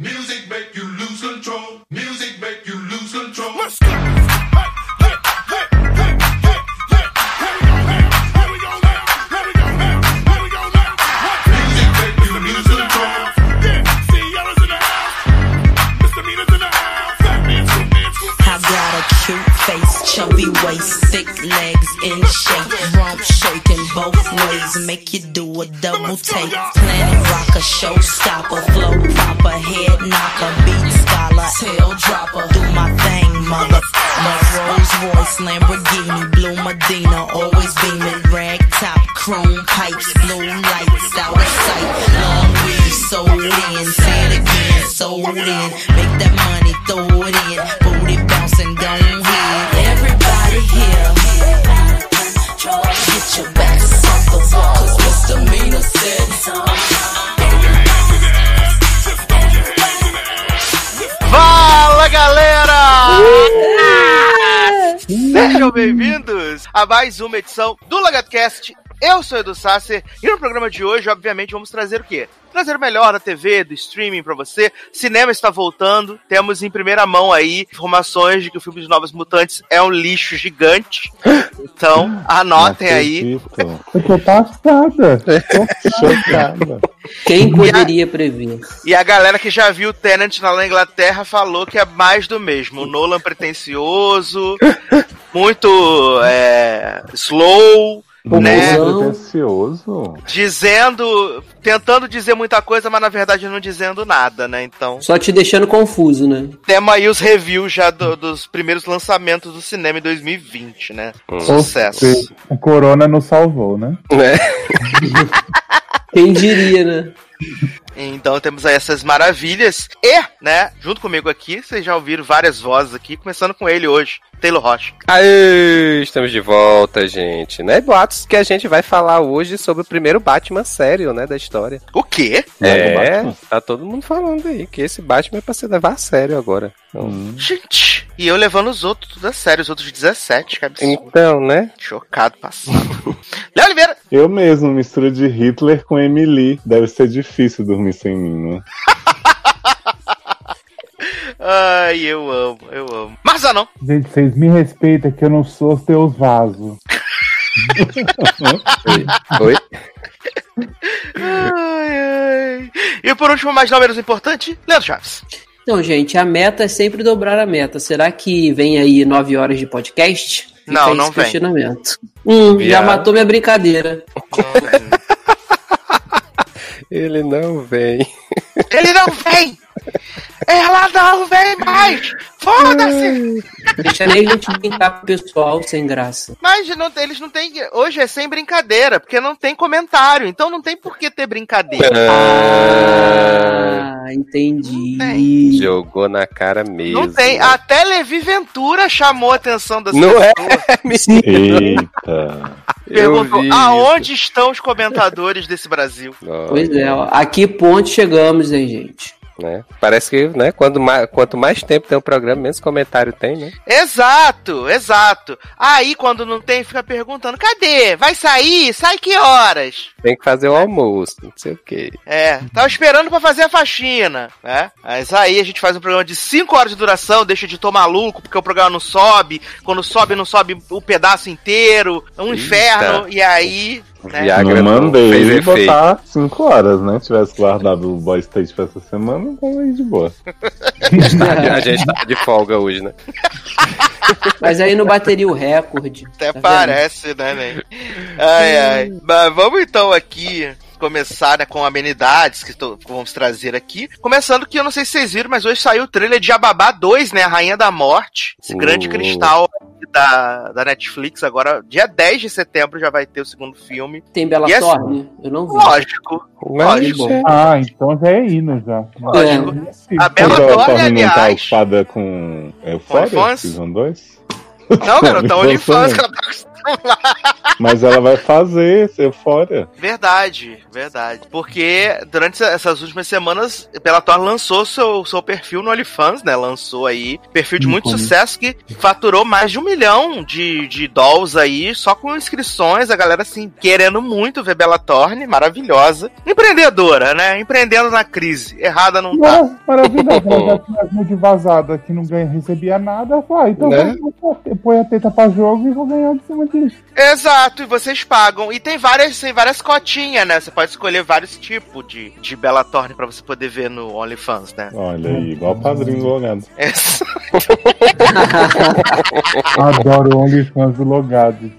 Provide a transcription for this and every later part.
Music make you lose control. Music make you lose control. Music make you lose control. I got a cute face, chubby waist, thick legs in shape, rump shaking both ways, make you do a double take. Planet rocker, showstopper, flow a mais uma edição do LagartoCast. Eu sou o Edu Sasser e no programa de hoje, obviamente, vamos trazer o quê? Trazer o melhor da TV, do streaming pra você. Cinema está voltando. Temos em primeira mão aí informações de que o filme de Novos Mutantes é um lixo gigante. Então, anotem aí. Eu tô passada. Tô chocada. Quem poderia prever? E a galera que já viu Tenant na Inglaterra falou que é mais do mesmo. O Nolan pretencioso, muito é, slow, né? Pretencioso. Dizendo, tentando dizer muita coisa, mas na verdade não dizendo nada, né? Então, Só te deixando confuso, né? temos aí os reviews já do- dos primeiros lançamentos do cinema em 2020, né? Sucesso. Se O Corona nos salvou, né? Quem diria, né? Então temos aí essas maravilhas. E, né, junto comigo aqui, vocês já ouviram várias vozes aqui, começando com ele hoje, Taylor Rocha. Aê, estamos de volta, gente. Né? Boatos que a gente vai falar hoje sobre o primeiro Batman sério, né, da história. O quê? É É, Batman? tá todo mundo falando aí que esse Batman é pra se levar a sério agora. Então, Hum. Gente, e eu levando os outros tudo a sério, os outros 17, que absurdo. então né? Chocado, passado. Léo Oliveira! Eu mesmo, mistura de Hitler com Emily. Deve ser difícil dormir sem mim, né? Ai, eu amo, eu amo. Marzanão! Gente, vocês me respeitam que eu não sou seus vasos. Oi? Ai, ai. E por último, mas não menos importante, Leandro Chaves. Então, gente, a meta é sempre dobrar a meta. Será que vem aí nove horas de podcast? Fica Não, não vem. Hum, já matou minha brincadeira. Ele não vem. Ele não vem! Ela não vem mais! Foda-se! Deixa nem a gente brincar com o pessoal sem graça. Mas não, eles não têm. Hoje é sem brincadeira, porque não tem comentário, então não tem por que ter brincadeira. Ah, entendi. Jogou na cara mesmo. Não tem. Até Levi Ventura chamou a atenção das Não é, pessoas. Eita. Perguntou aonde estão os comentadores desse Brasil? Nossa, Pois é, ó, a que ponto chegamos, hein, gente? Né? Parece que, né, quando mais, quanto mais tempo tem um programa, menos comentário tem, né? Exato, exato. Aí quando não tem, fica perguntando: cadê? Vai sair? Sai que horas? Tem que fazer o almoço, não sei o quê. É, tava esperando pra fazer a faxina, né? Mas aí a gente faz um programa de 5 horas de duração, deixa de tomar maluco, porque o programa não sobe. Quando sobe, não sobe o pedaço inteiro. É um Eita. inferno. E aí. Né? Viagra não não mandei fez efeito. botar 5 horas, né? Tivesse guardado o Boy State pra essa semana, então aí de boa. A gente tá de folga hoje, né? Mas aí não bateria o recorde. Até Tá vendo? parece, né, né? Ai, ai. Mas vamos então aqui começar né, com amenidades que, tô- que vamos trazer aqui. Começando que eu não sei se vocês viram, mas hoje saiu o trailer de Ababá 2, né? A Rainha da Morte. Esse grande Uh. cristal da, da Netflix. Agora, dia 10 de setembro, já vai ter o segundo filme. Tem Bela E essa- Thorne? Eu não vi. Lógico. Lógico. é, Ah, então já é hino já. Lógico. A A Bela Thorne, Thorne não tá aliás. ocupada com Euphoria, OnlyFans? Season 2? Não, garota, Não, OnlyFans ela tá Mas ela vai fazer Eufória. Verdade, verdade. Porque durante essas últimas semanas, Bellator lançou seu, seu perfil no OnlyFans, né? Lançou aí perfil de muito Uhum. sucesso que faturou mais de um milhão de, de dolls aí, só com inscrições, a galera assim, querendo muito ver Bellatorne, maravilhosa. Empreendedora, né? Empreendendo na crise. Errada não tá. Mara- Maravilhoso, ela já tinha as nude vazada que não ganha, recebia nada. Ah, então Né? põe a teta pra jogo e vou ganhar de cima disso. Exato, e vocês pagam. E tem várias, tem várias cotinhas, né? Você pode escolher vários tipos de, de Bellatorne pra você poder ver no OnlyFans, né? Olha aí, igual o padrinho do logado. Adoro o OnlyFans do logado.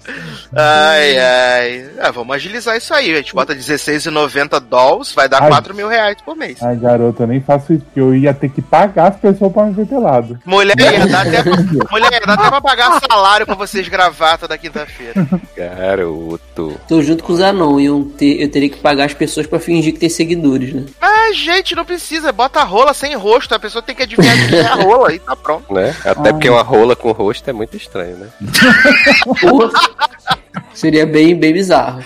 Ai, ai. Ah, vamos agilizar isso aí. A gente bota 16,90 dólares, vai dar Ai. 4 mil reais por mês. Ai, garota, eu nem faço isso, porque eu ia ter que pagar as pessoas pra me ver pelado. Mulher, ia dar até, mulher, ia dar até pra pagar salário pra vocês gravar toda quinta-feira. Garoto. Tô junto com o Zanon e eu, te- eu teria que pagar as pessoas pra fingir que tem seguidores, né? Mas, gente, não precisa. Bota a rola sem rosto. A pessoa tem que adivinhar de quem é a rola e tá pronto. Né? Até Ai. porque uma rola com rosto é muito estranho, né? Porra. Seria bem, bem bizarro.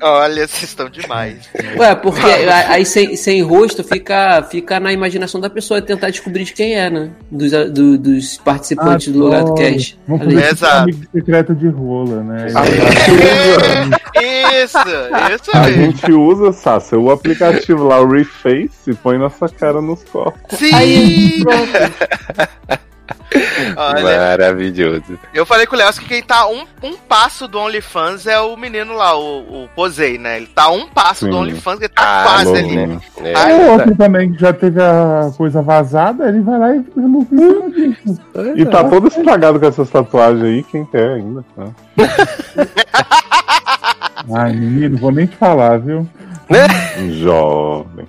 Olha, vocês estão demais. Ué, porque a- aí sem, sem rosto fica, fica na imaginação da pessoa tentar descobrir de quem é, né? Dos, do- dos participantes do Logado. Cast. Vamos fazer Exato. secreto de rola, né? Isso, isso A mesmo. gente usa, Sassa, o aplicativo lá, o Reface, e põe nossa cara nos corpos. Sim! Aí, pronto. Olha, Maravilhoso. eu falei com o Léo que quem tá um, um passo do OnlyFans é o menino lá, o, o Posei, né? Ele tá um passo do Sim. OnlyFans, ele tá Ah, quase louco, ali. né? É, Ai, O outro também que já teve a coisa vazada, ele vai lá e cima disso. E tá todo estragado com essas tatuagens aí, quem quer ainda. tá? Ai, menino, vou nem te falar, viu? Jovem.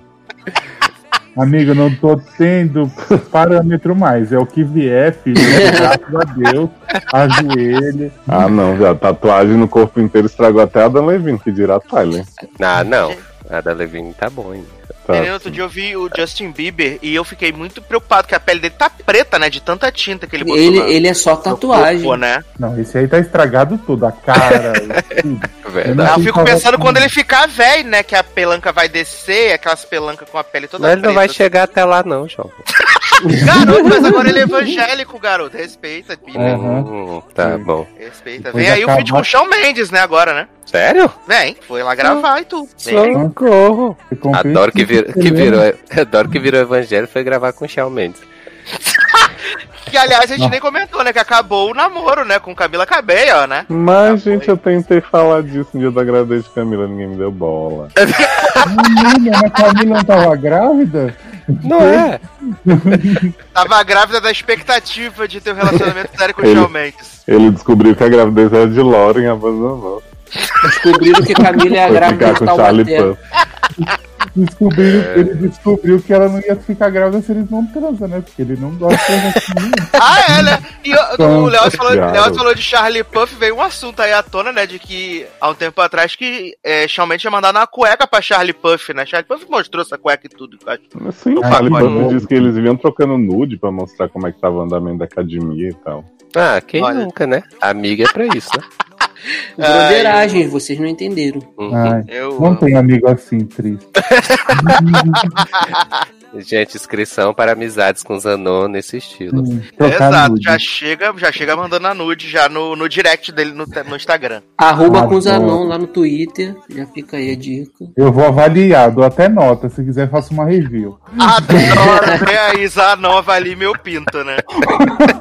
Amigo, não tô tendo parâmetro mais. É o que vier, filho. É, graças a Deus. Ajoelho. Ah, não, já. Tatuagem no corpo inteiro estragou até a Dan Levine, que dirá Tyler. Ah, não. A da Levine tá bom ainda. Tá. Menino, outro dia eu vi o Justin Bieber e eu fiquei muito preocupado que a pele dele tá preta, né? De tanta tinta que ele botou Ele, na- ele é só tatuagem. corpo, né? Não, esse aí tá estragado tudo. A cara, tudo. Verdade. Eu Sim, fico pensando com- quando ele ficar velho, né? Que a pelanca vai descer, aquelas pelancas com a pele toda Mas ele não vai preta. chegar até lá, não, João. Garoto, mas agora ele é evangélico, garoto. Respeita, Bieber. É. Aham. Hum, tá Sim. bom. Respeita. Depois Vem aí o vídeo com o Shawn Mendes, né, agora, né? Sério? Vem, foi lá gravar e tudo. Socorro. Adoro que, vir, que virou. Adoro que virou evangelho e foi gravar com o Shawn Mendes. Que, aliás, a gente nem comentou, né? Que acabou o namoro, né? Com Camila Cabello, né? Mas, gente, eu tentei falar disso no dia da gravidez de Camila, ninguém me deu bola. Menina, mas a Camila não tava grávida? Não é? Tava grávida da expectativa de ter um relacionamento sério com o Shawn Mendes. Ele descobriu que a gravidez era de Lauren e abandonou. Descobriram que Camila é grávida de Taubaté. Descobriu, Ele descobriu que ela não ia ficar grávida se eles não transam, né? Porque ele não gosta de Ah, é, né? E o- o Léo falou, falou de Charlie Puff, veio um assunto aí à tona, né? De que há um tempo atrás que é, Shawn tinha mandado uma cueca pra Charlie Puff, né? Charlie Puff mostrou essa cueca e tudo. eu acho. Sim, o Charlie. Puth disse que eles vinham trocando nude pra mostrar como é que tava o andamento da academia e tal. Ah, quem Olha. nunca, né? Amiga é pra isso, né? Broderagem, vocês não entenderam. Uhum. Ai, Eu. não tem amigo assim, triste. Gente, inscrição para amizades com Zanon nesse estilo. Hum, Exato, nude. já chega, já chega mandando a nude já no, no direct dele no, no Instagram. Arroba com Adoro. Zanon lá no Twitter. Já fica aí a dica. Eu vou avaliar, dou até nota. Se quiser, faço uma review. Adoro ver a Isa nova ali, meu pinto, né?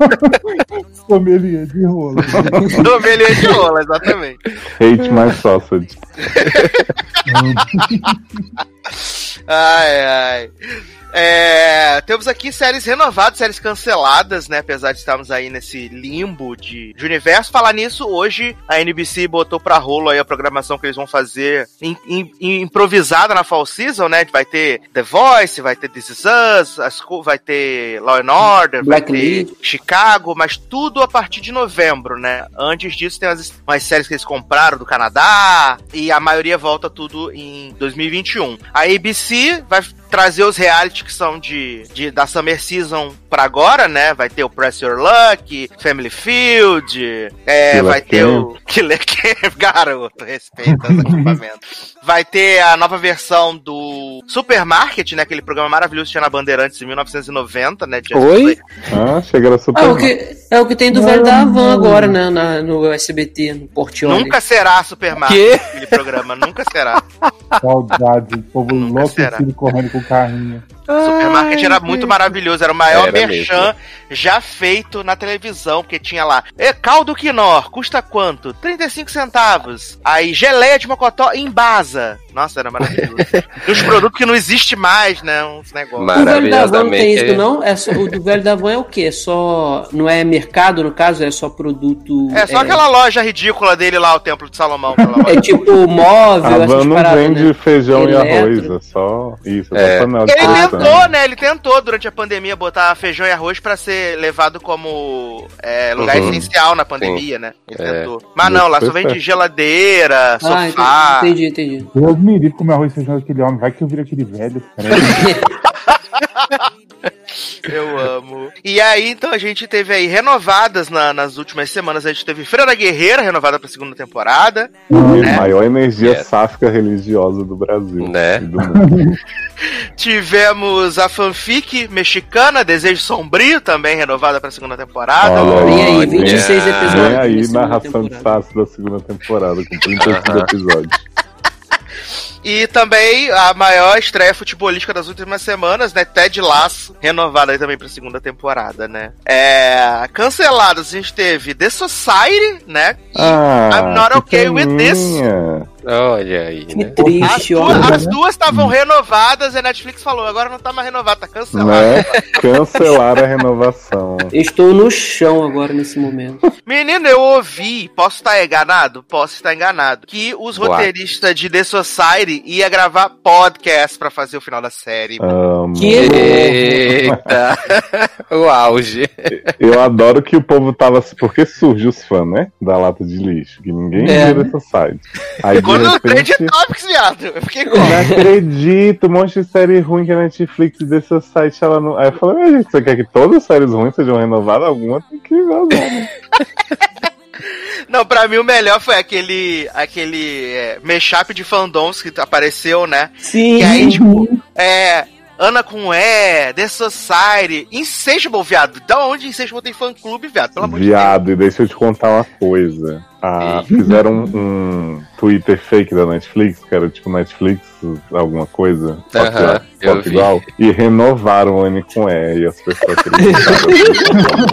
Sommelier de rolo. Ovelhinha de rola, exatamente. Hate my sausage. Ai, ai. É, temos aqui séries renovadas, séries canceladas, né? Apesar de estarmos aí nesse limbo de, de universo. Falar nisso, hoje a NBC botou pra rolo aí a programação que eles vão fazer im- im- im- improvisada na Fall Season, né? Vai ter The Voice, vai ter This Is Us, vai ter Law and Order, vai Blacklist. ter Chicago, mas tudo a partir de novembro, né? Antes disso tem as, umas séries que eles compraram do Canadá e a maioria volta tudo em 2021. A ABC vai trazer os reality que são de, de da Summer Season pra agora, né? Vai ter o Press Your Luck, Family Field, é, vai ter o Killer Camp, garoto, respeita os equipamentos. Vai ter a nova versão do Supermarket, né? Aquele programa maravilhoso que tinha na Bandeirantes em 1990, né? de- Oi? Ah, chega a super. Ah, o que, é o que tem do velho da Havan agora, né? Na, no SBT, no Portioli. Nunca será Supermarket Quê? aquele programa, nunca será. Saudade, o povo Nunca enlouquecido correndo com carrinho. Supermarket era muito maravilhoso, era o maior Era merchan já feito na televisão, porque tinha lá, e caldo quinor, custa quanto? 35 centavos. Aí, geleia de mocotó em Baza. Nossa, era maravilhoso. e os produtos que não existe mais, né, uns negócios. O velho da Havan não tem isso, não? É só, o do velho da Havan é o quê? É só. Não é mercado, no caso? É só produto. É só aquela loja ridícula dele lá, o Templo de Salomão. pelo amor de É tipo móvel, A essas van não paradas, vende né? feijão e Eletro. arroz, é só isso, É. é só panela de Ele. Tentou, né? Ele tentou durante a pandemia botar feijão e arroz pra ser levado como é, lugar Uhum. essencial na pandemia, né? Ele É. tentou. Mas não, lá só vende geladeira, Ah, sofá. entendi, entendi. entendi. Deus me livre comer arroz e feijão daquele homem. Vai que eu viro aquele velho. Eu amo. E aí, então, a gente teve aí renovadas na- nas últimas semanas. A gente teve Feira da Guerreira, renovada pra segunda temporada. A É. maior energia É. sáfica religiosa do Brasil. Né? do mundo. Tivemos a fanfic mexicana, Desejo Sombrio, também renovada pra segunda temporada. Olha Vem aí, Olha. 26 episódios. Vem aí narração de. Sassi da segunda temporada, com 35 Aham. episódios. E também a maior estreia futebolística das últimas semanas, né? Ted Lasso, renovada aí também pra segunda temporada, né? É. Canceladas, a gente teve The Society, né? Ah, I'm not okay with this. Olha aí, Que né? As, triste, duas- olha. as duas estavam renovadas e a Netflix falou, agora não tá mais renovada, tá cancelada. Né? Cancelar a renovação. Estou no chão agora nesse momento. Menino, eu ouvi, posso estar enganado? Posso estar enganado. Que os Boa. roteiristas de The Society ia gravar podcast pra fazer o final da série. Amo. Que- Eita! o auge. Eu adoro que o povo tava. Porque surge os fãs, né? Da lata de lixo. Que ninguém É. viu dessa site. Aí, De Trade repente, Topics, viado, eu fiquei com. Não acredito, um monte de série ruim que a Netflix dessa site ela não. Aí eu falei, mas gente, você quer que todas as séries ruins sejam renovadas? Alguma tem que vazar, né? Não, pra mim o melhor foi aquele aquele é, mashup de fandoms que apareceu, né? Sim. Que aí, tipo, é. Ana com E, The Society, Insatiable, viado. Da onde Insatiable tem fã clube, viado? Pelo amor de Deus. Viado, e deixa eu te contar uma coisa. Ah, fizeram um, um Twitter fake da Netflix, que era tipo Netflix, alguma coisa, só que só que vi. igual, e renovaram o N com E, e as pessoas acreditaram.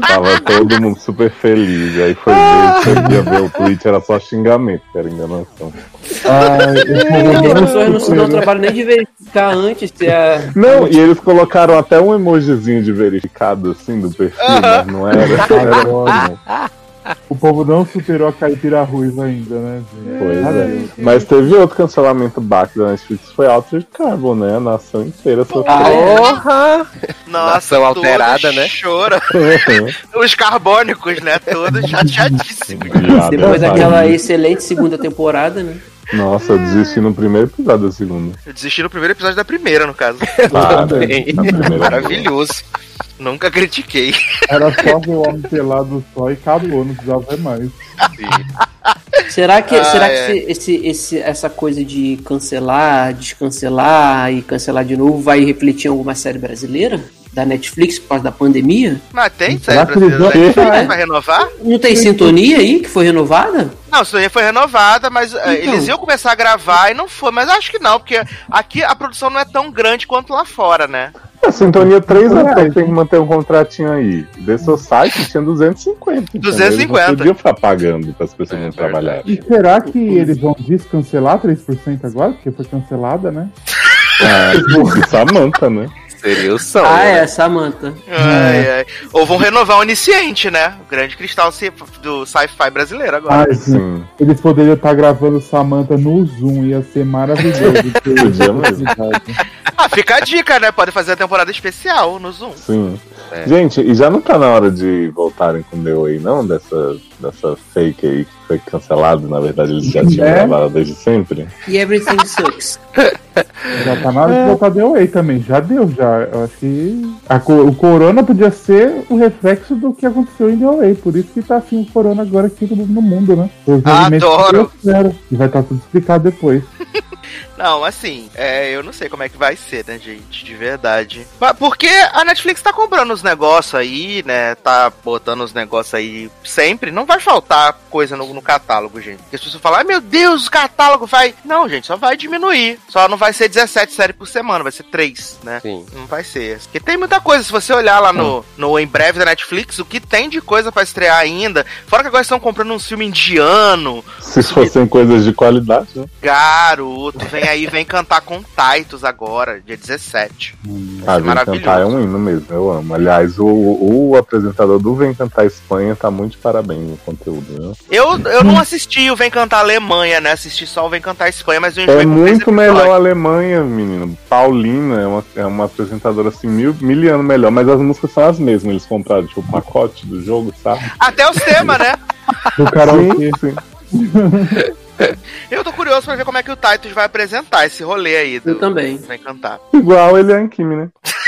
Tava todo mundo super feliz, aí foi ver, você ia ver o tweet, era só xingamento, que era enganação. As não pessoas não se dão trabalho nem de verificar antes se a. Não, e eles colocaram até um emojizinho de verificado, assim, do perfil, mas não era. era. O povo não superou a caipira ruiva ainda, né? gente? Pois é. Adeus. Mas teve outro cancelamento back da Netflix, foi Altered Carbon, né? A nação inteira sofreu. É? Porra! Nossa, Nação alterada, né? Chora. Os carbônicos, né? Todos chateadíssimos. Depois é daquela excelente segunda temporada, né? Nossa, eu desisti no primeiro episódio da segunda. Eu desisti no primeiro episódio da primeira, no caso. Para, primeira. Maravilhoso. Nunca critiquei. Era só ver o homem pelado só e acabou, não precisava ver mais. Será que, Ah, será é. que esse, esse- essa coisa de cancelar, descancelar e cancelar de novo vai refletir em alguma série brasileira? Da Netflix por causa da pandemia? Mas tem série que brasileira Netflix É. pra renovar? Não tem sintonia aí que foi renovada? Não, a sintonia foi renovada, mas eh, Então. eles iam começar a gravar e não foi. Mas acho que não, porque aqui a produção não é tão grande quanto lá fora, né? A Sintonia 3 até tem que manter um contratinho aí. The Society tinha 250. entendeu? 250. Eles não podiam ficar pagando para as pessoas É não trabalharem. E será que eles vão descancelar 3% agora? Porque foi cancelada, né? Ah, e Samantha, né? Seria o som. Ah, né? é, Samantha. Ai, ai. Ou vão renovar o Onisciente, né? O grande cristal do sci-fi brasileiro agora. Ai, sim. Eles poderiam estar gravando Samantha no Zoom, ia ser maravilhoso. Ah, fica a dica, né? Pode fazer a temporada especial no Zoom. Sim. É. Gente, e já não tá na hora de voltarem com o The Way, não? Dessa dessa fake aí que foi cancelado. Na verdade, eles já tinham É. gravado desde sempre. E Everything Sucks. Já tá na hora de voltar The Way também. Já deu, já. Eu acho que a o Corona podia ser o reflexo do que aconteceu em The Way. Por isso que tá assim o Corona agora aqui no mundo, né? Os movimentos Adoro. E vai estar tudo explicado depois. Não, assim, é, eu não sei como é que vai ser, né, gente? De verdade. Mas Porque a Netflix tá comprando os negócios aí, né? Tá botando os negócios aí sempre. Não vai faltar coisa no, no catálogo, gente. Porque as pessoas falam, ai meu Deus, o catálogo vai. Não, gente, só vai diminuir. Só não vai ser 17 séries por semana, vai ser 3, né? Sim. Não vai ser. Porque tem muita coisa. Se você olhar lá no, no em breve da Netflix, o que tem de coisa pra estrear ainda. Fora que agora estão comprando um filme indiano, Se fossem coisas de qualidade, né? garoto. Vem aí, vem cantar com Titus agora, dia 17. Ah, Vem maravilhoso. Cantar é um hino mesmo, eu amo. Aliás, o, o apresentador do Vem Cantar Espanha tá muito de parabéns no conteúdo, né? Eu, eu não assisti o Vem Cantar Alemanha, né? Assisti só o Vem Cantar Espanha, mas eu É muito melhor a. Alemanha, menino. Paulina é uma, é uma apresentadora assim, mil, mil anos melhor, mas as músicas são as mesmas. Eles compraram tipo, o pacote do jogo, sabe? Até os temas, né? Do karaokê. sim. Eu tô curioso pra ver como é que o Titus vai apresentar esse rolê aí do Eu também. Vem Cantar. Igual ele é Ankimi, né?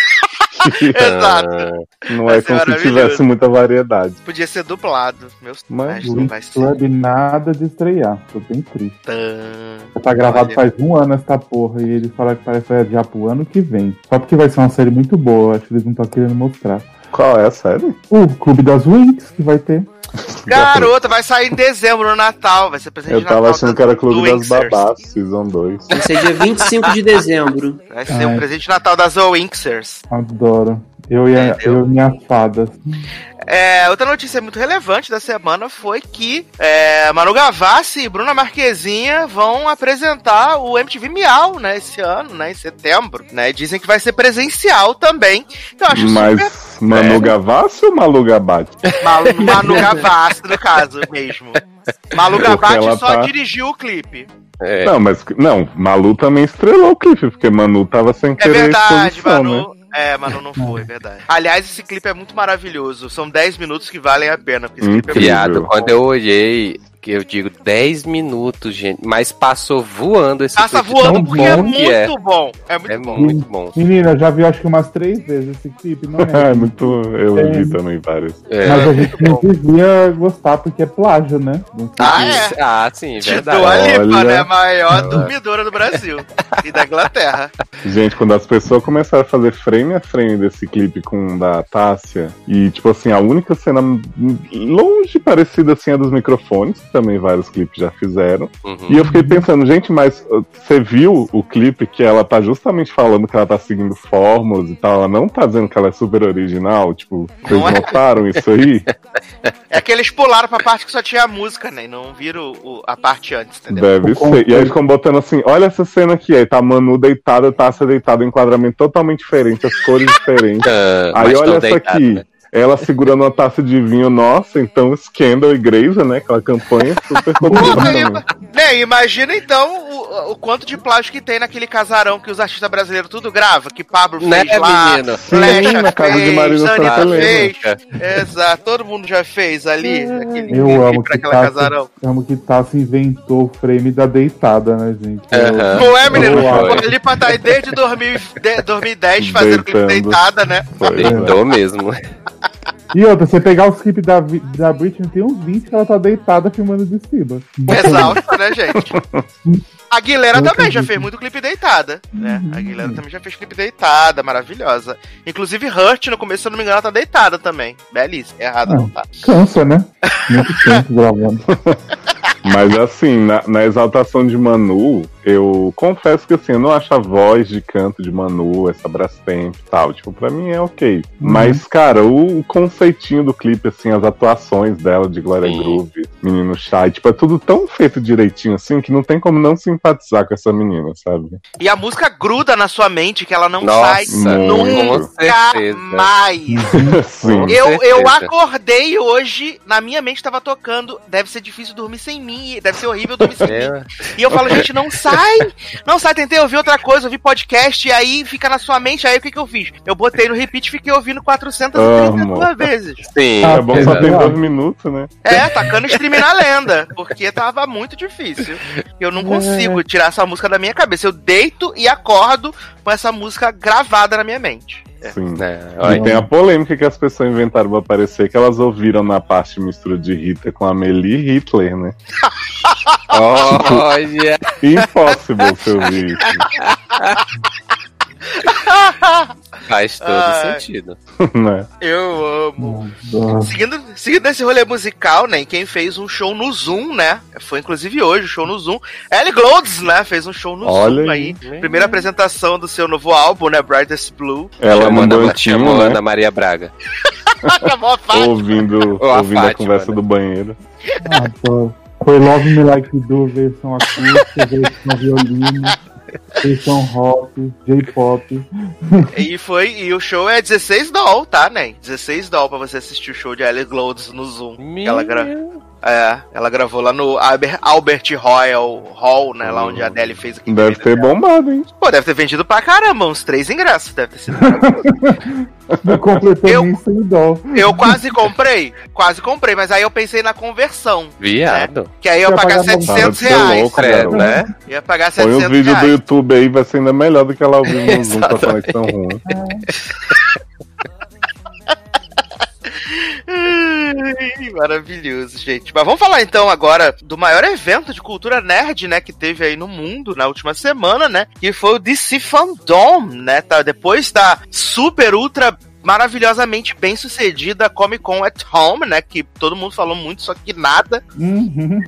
Exato. Não Vai é ser como se tivesse muita variedade. Podia ser dublado. Meu Mas mas não vai ser. Club nada de estrear. Tô bem triste. Tã. Já tá gravado Olha. faz um ano essa porra. E eles falaram que parece que vai adiar pro ano que vem. Só porque vai ser uma série muito boa. Acho que eles não estão querendo mostrar. Qual é a série? O Clube das Wings que vai ter. Garota, vai sair em dezembro no Natal. Vai ser presente Eu de Natal tava achando do- que era Clube das. Babás, Season 2. Vai ser dia 25 de dezembro. Vai ser um Ai. presente de Natal das Winxers. Adoro. Eu e, a, eu e minhas fadas. É, outra notícia muito relevante da semana foi que é, Manu Gavassi e Bruna Marquezinha vão apresentar o MTV Miau, né, esse ano, né, em setembro, né, dizem que vai ser presencial também, então acho super Mas Manu Gavassi ou Malu Gabate? Malu, Manu Gavassi, no caso mesmo. Malu ela só tá- dirigiu o clipe. É. Não, mas não, Malu também estrelou o clipe, porque Manu tava sem É querer verdade, exposição, né? É, Manu não foi, é verdade. Aliás, esse clipe é muito maravilhoso. São 10 minutos que valem a pena. Porque esse clipe é muito Viado, quando eu olhei, que eu digo 10 minutos, gente, mas passou voando esse Passa clipe voando porque é bom muito é. bom. É muito É bom. muito bom. Menina, já vi acho que umas três vezes esse clipe, não É é? muito. Eu É. vi também vários. É. Mas a gente não devia gostar porque é plágio, né? Ah, é? Ah, sim, De verdade. Dua Lipa, Olha. né? A maior dormidora do Brasil. e da Inglaterra. Gente, quando as pessoas começaram a fazer frame a frame desse clipe com o da Tássia, e tipo assim, a única cena longe parecida assim é dos microfones, também vários clipes já fizeram. Uhum. E eu fiquei pensando, gente, mas uh, você viu o clipe que ela tá justamente falando que ela tá seguindo fórmulas e tal, ela não tá dizendo que ela é super original? Tipo, vocês Não é? notaram isso aí? É que eles pularam pra parte que só tinha a música, né? E não viram o- a parte antes, entendeu? Deve O ser. E aí ficam botando assim, olha essa cena aqui, aí tá a Manu deitada, Tássia deitada, enquadramento totalmente diferente, as cores diferentes. Ah, Aí olha essa deitado, aqui. né? Ela segurando uma taça de vinho, nossa, então Scandal e Grey's, né? Aquela campanha super ima- né, imagina então o, o quanto de plágio que tem naquele casarão que os artistas brasileiros tudo grava, que Pablo Né, fez lá, menino? Flecha na casa de fez, Marina Santelena. fez. Exato, todo mundo já fez ali, aquele Eu amo pra que, aquela casarão. amo que Tassi inventou o frame da deitada, né, gente? Aham. Não é, menino? Eu O amo. Lipa tá aí desde 2000 de- 2010 fazendo clipe deitada, né? Foi, né? Deitou mesmo. E outra, você pegar os clipes da, da Britney, tem uns 20 que ela tá deitada filmando de cima. Exausta, né, gente? A Aguilera Eu também já fez muito clipe deitada, né? A Aguilera também já fez clipe deitada, maravilhosa. Inclusive, Hurt, no começo, se eu não me engano, ela tá deitada também. Belíssima. Errado Ah. não tá. Cansa, né? Muito tempo gravando. Mas assim, na, na exaltação de Manu, eu confesso que assim, eu não acho a voz de canto de Manu, essa Brastemp e tal. Tipo, pra mim é ok. Mas, cara, o, o conceitinho do clipe, assim, as atuações dela de Glória. Groove, menino Chai, tipo, é tudo tão feito direitinho assim que não tem como não simpatizar com essa menina, sabe? E a música gruda na sua mente, que ela não Nossa, sai muito. nunca mais. Sim. Eu, eu acordei hoje, na minha mente tava tocando, deve ser difícil dormir sem mim, deve ser horrível dormir sem mim. É, E eu falo, gente, não sai sai! Não sai, tentei ouvir outra coisa, ouvir podcast, e aí fica na sua mente, aí o que que eu fiz? Eu botei no repeat e fiquei ouvindo 432 Amo. vezes. Sim. Ah, É bom que só tem dois minutos, né? É, tacando stream na lenda, porque tava muito difícil. Eu não consigo tirar essa música da minha cabeça. Eu deito e acordo com essa música gravada na minha mente. Sim. É, E tem a polêmica que as pessoas inventaram pra aparecer, que elas ouviram na parte mistura de Rita com a Amelie Hitler, né? olha. Impossible você ouvir isso. Faz todo Ai. sentido. né? Eu amo. Nossa. Seguindo, seguindo esse rolê musical, né? Quem fez um show no Zoom, né? Foi inclusive hoje o show no Zoom. Ellie Glowdes, né? Fez um show no Olha Zoom aí. aí. Primeira apresentação do seu novo álbum, né? Brightest Blue. Ela chamou mandou Ana- um timo, chamou né? Ana Maria Braga. Acabou a fase. Ouvindo, Ou a ouvindo a Fátima, conversa né? do banheiro. Adoro. Foi Love Me Like You Do, versão acústica, versão violino, versão rock, J-pop. E foi, e o show é 16 doll, tá, né? 16 doll pra você assistir o show de Ellie Glowdes no Zoom. Ela, gra é, ela gravou lá no Albert, Albert Royal Hall, né? Lá onde a Adele fez aqui. Deve ter bombado, hein? Pô, deve ter vendido pra caramba, uns três ingressos, deve ter sido. Não completou Eu- 100 dólares. eu quase comprei, quase comprei, mas aí eu pensei na conversão. Viado. Que aí eu ia pagar pagar uma- 700 Para de ser reais. louco, Credo, né? Ia pagar Põe 700 os vídeos do reais. YouTube aí, vai ser ainda melhor do que ela vivo no Zoom com a Exatamente. conexão ruim. Ai, Maravilhoso, gente. Mas vamos falar então agora do maior evento de cultura nerd, né, que teve aí no mundo na última semana, né? Que foi o DC Fandom, né? Tá? Depois da super ultra maravilhosamente bem sucedida Comic Con at Home, né? Que todo mundo falou muito, só que nada. Uhum.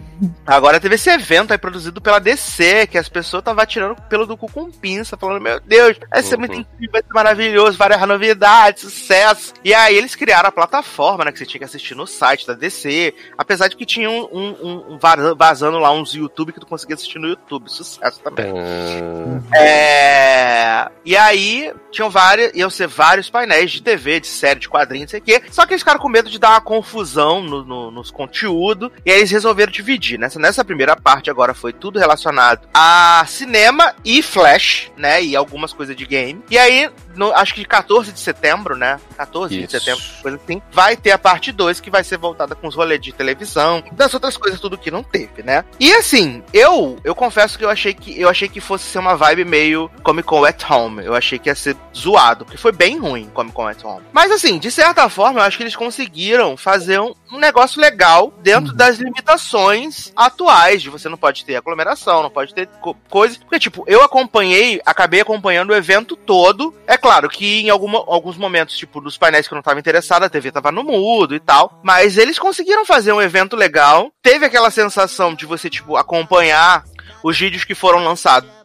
Agora teve esse evento aí produzido pela DC, que as pessoas estavam tirando pelo do cu com pinça, falando, meu Deus, vai ser muito Uhum. incrível, vai ser maravilhoso, várias novidades, sucesso. E aí eles criaram a plataforma, né, que você tinha que assistir no site da DC, apesar de que tinha um, um- um- vaza- vazando lá uns YouTube que tu conseguia assistir no YouTube, sucesso também. Ah, É... E aí, tinham vários, iam ser vários painéis de TV, de série, de quadrinhos, não sei o quê. Só que eles ficaram com medo de dar uma confusão no- no- nos conteúdos. E aí eles resolveram dividir. Nessa, nessa primeira parte agora foi tudo relacionado a cinema e Flash, né? E algumas coisas de game. E aí, no- acho que 14 de setembro, né? 14 de Isso. setembro, coisa assim. Vai ter a parte 2 que vai ser voltada com os rolês de televisão, das outras coisas tudo que não teve, né? E assim, eu eu confesso que eu achei que eu achei que fosse ser uma vibe meio Comic Con at Home. Eu achei que ia ser zoado, porque foi bem ruim Comic Con Mas assim, de certa forma, eu acho que eles conseguiram fazer um, um negócio legal dentro das limitações atuais, de você não pode ter aglomeração, não pode ter co coisas. Porque, tipo, eu acompanhei, acabei acompanhando o evento todo. É claro que em alguma, alguns momentos, tipo, dos painéis que eu não tava interessado, a TV tava no mudo e tal. Mas eles conseguiram fazer um evento legal. Teve aquela sensação de você, tipo, acompanhar os vídeos que foram lançados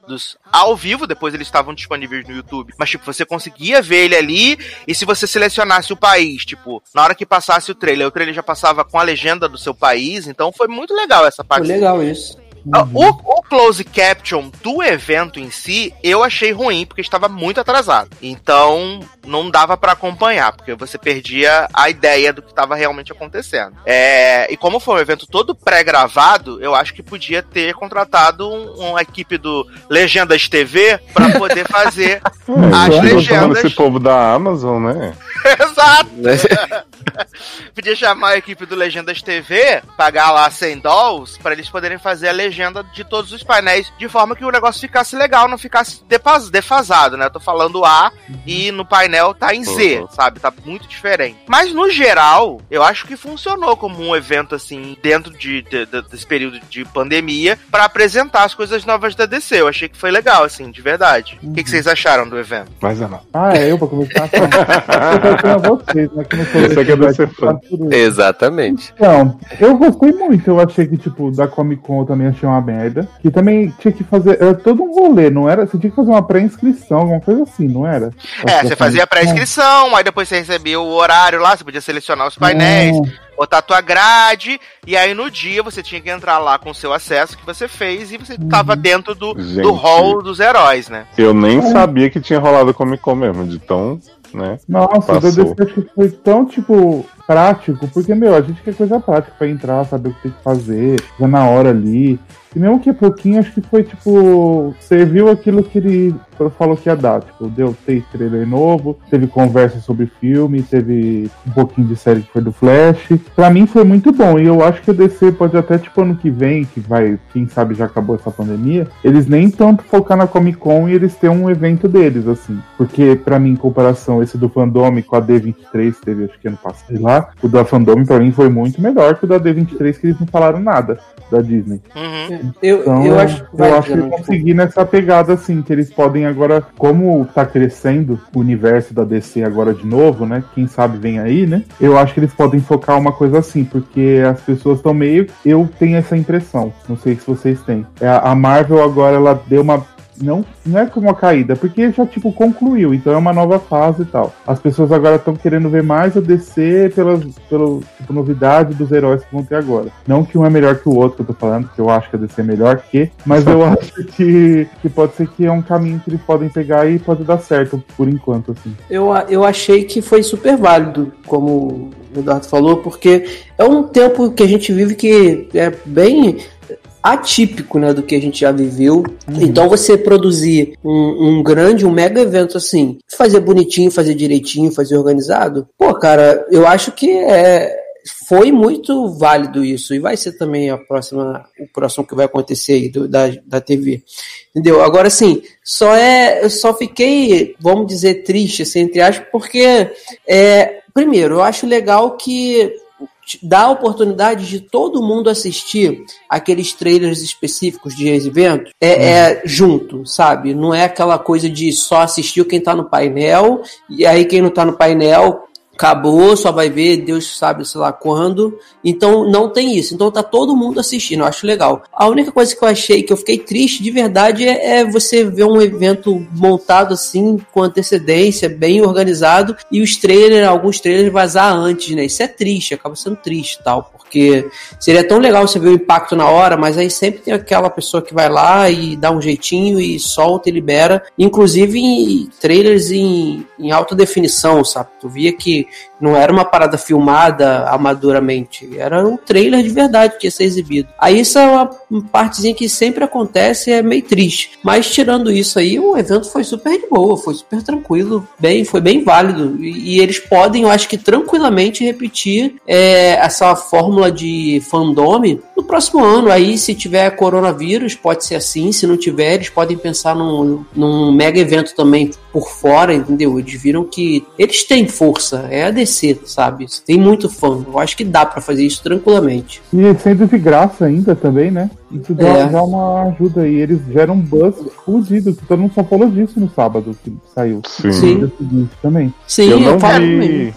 ao vivo, depois eles estavam disponíveis no YouTube. Mas, tipo, você conseguia ver ele ali, e se você selecionasse o país, tipo, na hora que passasse o trailer, o trailer já passava com a legenda do seu país, então foi muito legal essa Foi parte. legal isso. Ah, O, o close caption do evento em si, eu achei ruim, porque estava muito atrasado. Então, não dava pra acompanhar, porque você perdia a ideia do que estava realmente acontecendo. É, e como foi um evento todo pré-gravado, eu acho que podia ter contratado um- uma equipe do Legendas TV pra poder fazer as É, chamando legendas. esse povo da Amazon, né? Exato! Podia chamar a equipe do Legendas TV, pagar lá 100 dólares, pra eles poderem fazer a legenda de todos os painéis, de forma que o negócio ficasse legal, não ficasse defasado, né? Eu tô falando A e no painel tá em Z, Uhum. sabe? Tá muito diferente. Mas no geral, eu acho que funcionou como um evento assim, dentro de, de- de- desse período de pandemia, pra apresentar as coisas novas da DC. Eu achei que foi legal, assim, de verdade. O que, que vocês acharam do evento? Vai, Zé, Ah, é eu pra começar. A vocês, né? Que não Você que é desse fã. Exatamente. Então, eu gostei muito. Eu achei que, tipo, da Comic Con eu também achei uma merda. Que também tinha que fazer. Era todo um rolê, não era? Você tinha que fazer uma pré-inscrição, alguma coisa assim, não era? É, você fazia a pré-inscrição, aí depois você recebia o horário lá, você podia selecionar os painéis, botar a tua grade, e aí no dia você tinha que entrar lá com o seu acesso que você fez e você tava dentro do, Gente. do hall dos heróis, né? Eu nem sabia que tinha rolado Comic Con mesmo, de tão, né? Nossa, o Passou. Que foi tão, tipo, prático, porque, meu, a gente quer coisa prática pra entrar, saber o que tem que fazer, já na hora ali. E mesmo que é pouquinho, acho que foi tipo. Serviu aquilo que ele falou que ia dar. Tipo, deu três trailer novo, teve conversa sobre filme, teve um pouquinho de série que foi do Flash. Pra mim foi muito bom. E eu acho que a DC pode até, tipo, ano que vem, que vai, quem sabe já acabou essa pandemia, eles nem tanto focar na Comic Con e eles ter um evento deles, assim. Porque, pra mim, em comparação, esse do Fandom com a D23, teve acho que ano passado sei lá, o da Fandom pra mim foi muito melhor que o da D23, que eles não falaram nada da Disney. Uhum. Eu, Então, eu acho, vai, eu acho que eles conseguiram nessa pegada, assim, que eles podem agora, como tá crescendo o universo da DC agora de novo, né? Quem sabe vem aí, né? Eu acho que eles podem focar uma coisa assim, porque as pessoas estão meio. Eu tenho essa impressão, não sei se vocês têm. É, A Marvel agora, ela deu uma. Não, não é como uma caída, porque já, tipo, concluiu, então é uma nova fase e tal. As pessoas agora estão querendo ver mais a DC pelas, pela tipo, novidade dos heróis que vão ter agora. Não que um é melhor que o outro, que eu tô falando, que eu acho que a DC é melhor que, mas eu acho que, que pode ser que é um caminho que eles podem pegar e pode dar certo por enquanto, assim. eu, eu achei que foi super válido, como o Eduardo falou, porque é um tempo que a gente vive que é bem atípico né, do que a gente já viveu. Então você produzir um, um grande, um mega evento assim, fazer bonitinho, fazer direitinho, fazer organizado, pô, cara, eu acho que é. Foi muito válido isso, e vai ser também a próxima, o próximo que vai acontecer aí do- da, da TV. Entendeu? Agora sim, só é. Eu só fiquei, vamos dizer, triste, assim, entre aspas, porque é, primeiro, eu acho legal que dá a oportunidade de todo mundo assistir aqueles trailers específicos de eventos é, é junto, sabe? Não é aquela coisa de só assistir quem tá no painel e aí quem não tá no painel acabou, só vai ver, Deus sabe, sei lá quando. Então não tem isso. Então tá todo mundo assistindo, eu acho legal. A única coisa que eu achei que eu fiquei triste de verdade é, é você ver um evento montado assim, com antecedência, bem organizado, e os trailers, alguns trailers vazar antes, né? Isso é triste, acaba sendo triste tal, porque seria tão legal você ver o impacto na hora, mas aí sempre tem aquela pessoa que vai lá e dá um jeitinho e solta e libera, inclusive em trailers em, em alta definição, sabe? Tu via que não era uma parada filmada amadoramente, era um trailer de verdade que ia ser exibido. Aí isso é uma partezinha que sempre acontece e é meio triste. Mas tirando isso aí, o evento foi super de boa, foi super tranquilo, bem, foi bem válido. E, e eles podem, eu acho que tranquilamente repetir é, essa fórmula de fandome no próximo ano. Aí, se tiver coronavírus, pode ser assim. Se não tiver, eles podem pensar num, num mega evento também por fora, entendeu? Eles viram que eles têm força, é a DC, sabe? Tem muito fã. Eu acho que dá pra fazer isso tranquilamente. E sendo de graça ainda também, né? Isso dá, É. dá uma ajuda aí. Eles geram um buzz fudido, que todo mundo só falou disso no sábado que saiu. Sim. Sim. Também. Sim, eu não falo vi.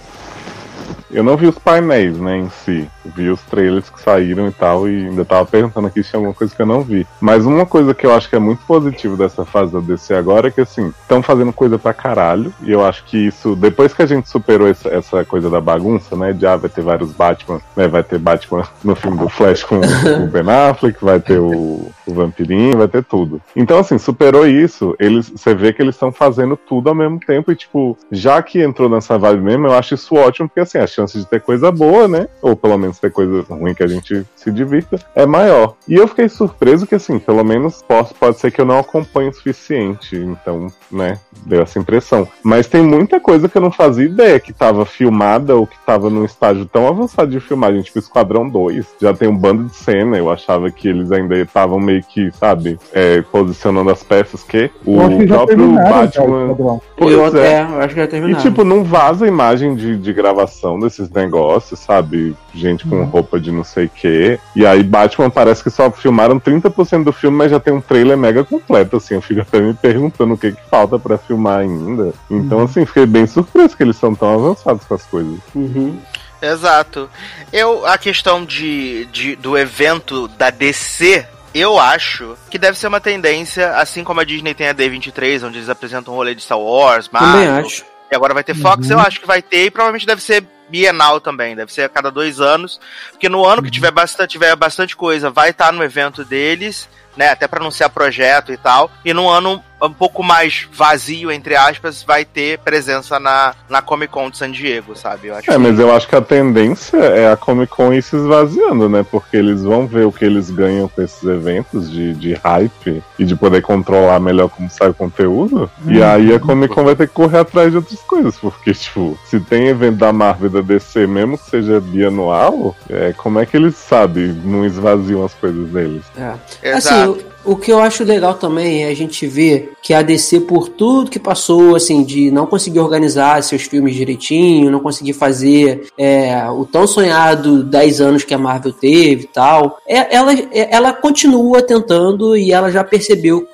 Eu não vi os painéis, né, em si. Vi os trailers que saíram e tal, e ainda tava perguntando aqui se tinha alguma coisa que eu não vi. Mas uma coisa que eu acho que é muito positivo dessa fase da DC agora é que, assim, estão fazendo coisa pra caralho, e eu acho que isso, depois que a gente superou essa, essa coisa da bagunça, né, de ah, vai ter vários Batman, né, vai ter Batman no filme do Flash com o Ben Affleck, vai ter o, o Vampirinho, vai ter tudo. Então, assim, superou isso, eles, você vê que eles estão fazendo tudo ao mesmo tempo, e, tipo, já que entrou nessa vibe mesmo, eu acho isso ótimo, porque, assim, a chance de ter coisa boa, né, ou pelo menos ter coisa ruim que a gente se divirta, é maior. E eu fiquei surpreso que, assim, pelo menos posso, pode ser que eu não acompanhe o suficiente, então, né, deu essa impressão. Mas tem muita coisa que eu não fazia ideia que tava filmada ou que tava num estágio tão avançado de filmagem, tipo Esquadrão 2. Já tem um bando de cena, eu achava que eles ainda estavam meio que, sabe, é, posicionando as peças que o próprio Batman. Eu, é. é, eu acho que já E, terminaram. tipo, não vaza imagem de, de gravação desses negócios, sabe? Gente com roupa de não sei o quê. E aí, Batman parece que só filmaram 30% do filme, mas já tem um trailer mega completo, assim. Eu fico até me perguntando o que, que falta pra filmar ainda. Então, assim, fiquei bem surpreso que eles são tão avançados com as coisas. Uhum. Exato. Eu, a questão de, de, do evento da DC, eu acho que deve ser uma tendência, assim como a Disney tem a D23, onde eles apresentam um rolê de Star Wars, Também Marvel, acho. e agora vai ter Fox, eu acho que vai ter, e provavelmente deve ser bienal também, deve ser a cada dois anos, porque no ano que tiver bastante, tiver bastante coisa, vai estar no evento deles, né, até para anunciar projeto e tal, e no ano um pouco mais vazio, entre aspas, vai ter presença na, na Comic Con de San Diego, sabe? Eu acho É, que- mas eu acho que a tendência é a Comic Con ir se esvaziando, né? Porque eles vão ver o que eles ganham com esses eventos de, de hype e de poder controlar melhor como sai o conteúdo. E aí a Comic Con vai ter que correr atrás de outras coisas. Porque, tipo, se tem evento da Marvel e da DC, mesmo que seja bianual, é, como é que eles, sabe, não esvaziam as coisas deles? É. Assim, Exato. O, que eu acho legal também é a gente ver que a DC, por tudo que passou, assim, de não conseguir organizar seus filmes direitinho, não conseguir fazer é, o tão sonhado 10 anos que a Marvel teve e tal, é- ela, é- ela continua tentando e ela já percebeu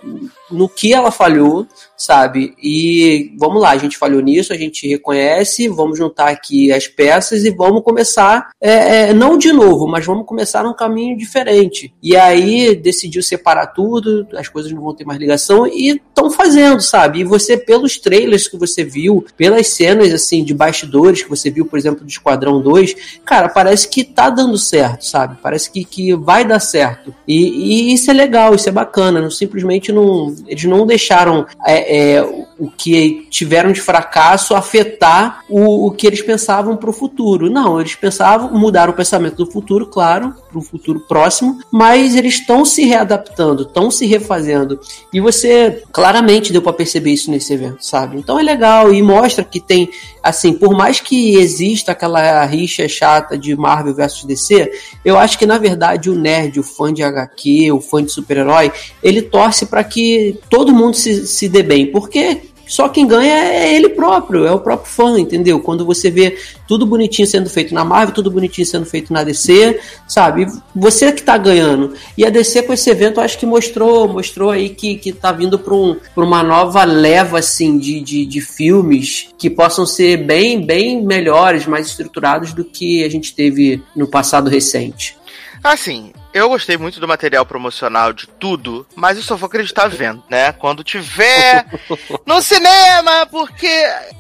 no que ela falhou, sabe? E vamos lá, a gente falhou nisso, a gente reconhece, vamos juntar aqui as peças e vamos começar, é, é, não de novo, mas vamos começar num caminho diferente. E aí decidiu separar tudo, as coisas não vão ter mais ligação e estão fazendo, sabe? E você, pelos trailers que você viu, pelas cenas assim de bastidores que você viu, por exemplo, do Esquadrão 2, cara, parece que tá dando certo, sabe? Parece que, que vai dar certo. E, e isso é legal, isso é bacana. Não, simplesmente não. Eles não deixaram é, é, o que tiveram de fracasso afetar o, o que eles pensavam pro futuro. Não, eles pensavam, mudaram o pensamento do futuro, claro, pro futuro próximo, mas eles estão se readaptando, estão se refazendo. E você claramente deu para perceber isso nesse evento, sabe? Então é legal e mostra que tem, assim, por mais que exista aquela rixa chata de Marvel versus DC, eu acho que na verdade o nerd, o fã de HQ, o fã de super-herói, ele torce para que todo mundo se, se dê bem, porque só quem ganha é ele próprio, é o próprio fã, entendeu? Quando você vê tudo bonitinho sendo feito na Marvel, tudo bonitinho sendo feito na DC, sabe? Você que tá ganhando. E a DC com esse evento, acho que mostrou, mostrou aí que, que tá vindo pra, um, pra uma nova leva, assim, de, de, de filmes que possam ser bem, bem melhores, mais estruturados do que a gente teve no passado recente. Assim, eu gostei muito do material promocional de tudo, mas eu só vou acreditar vendo, né? Quando tiver no cinema, porque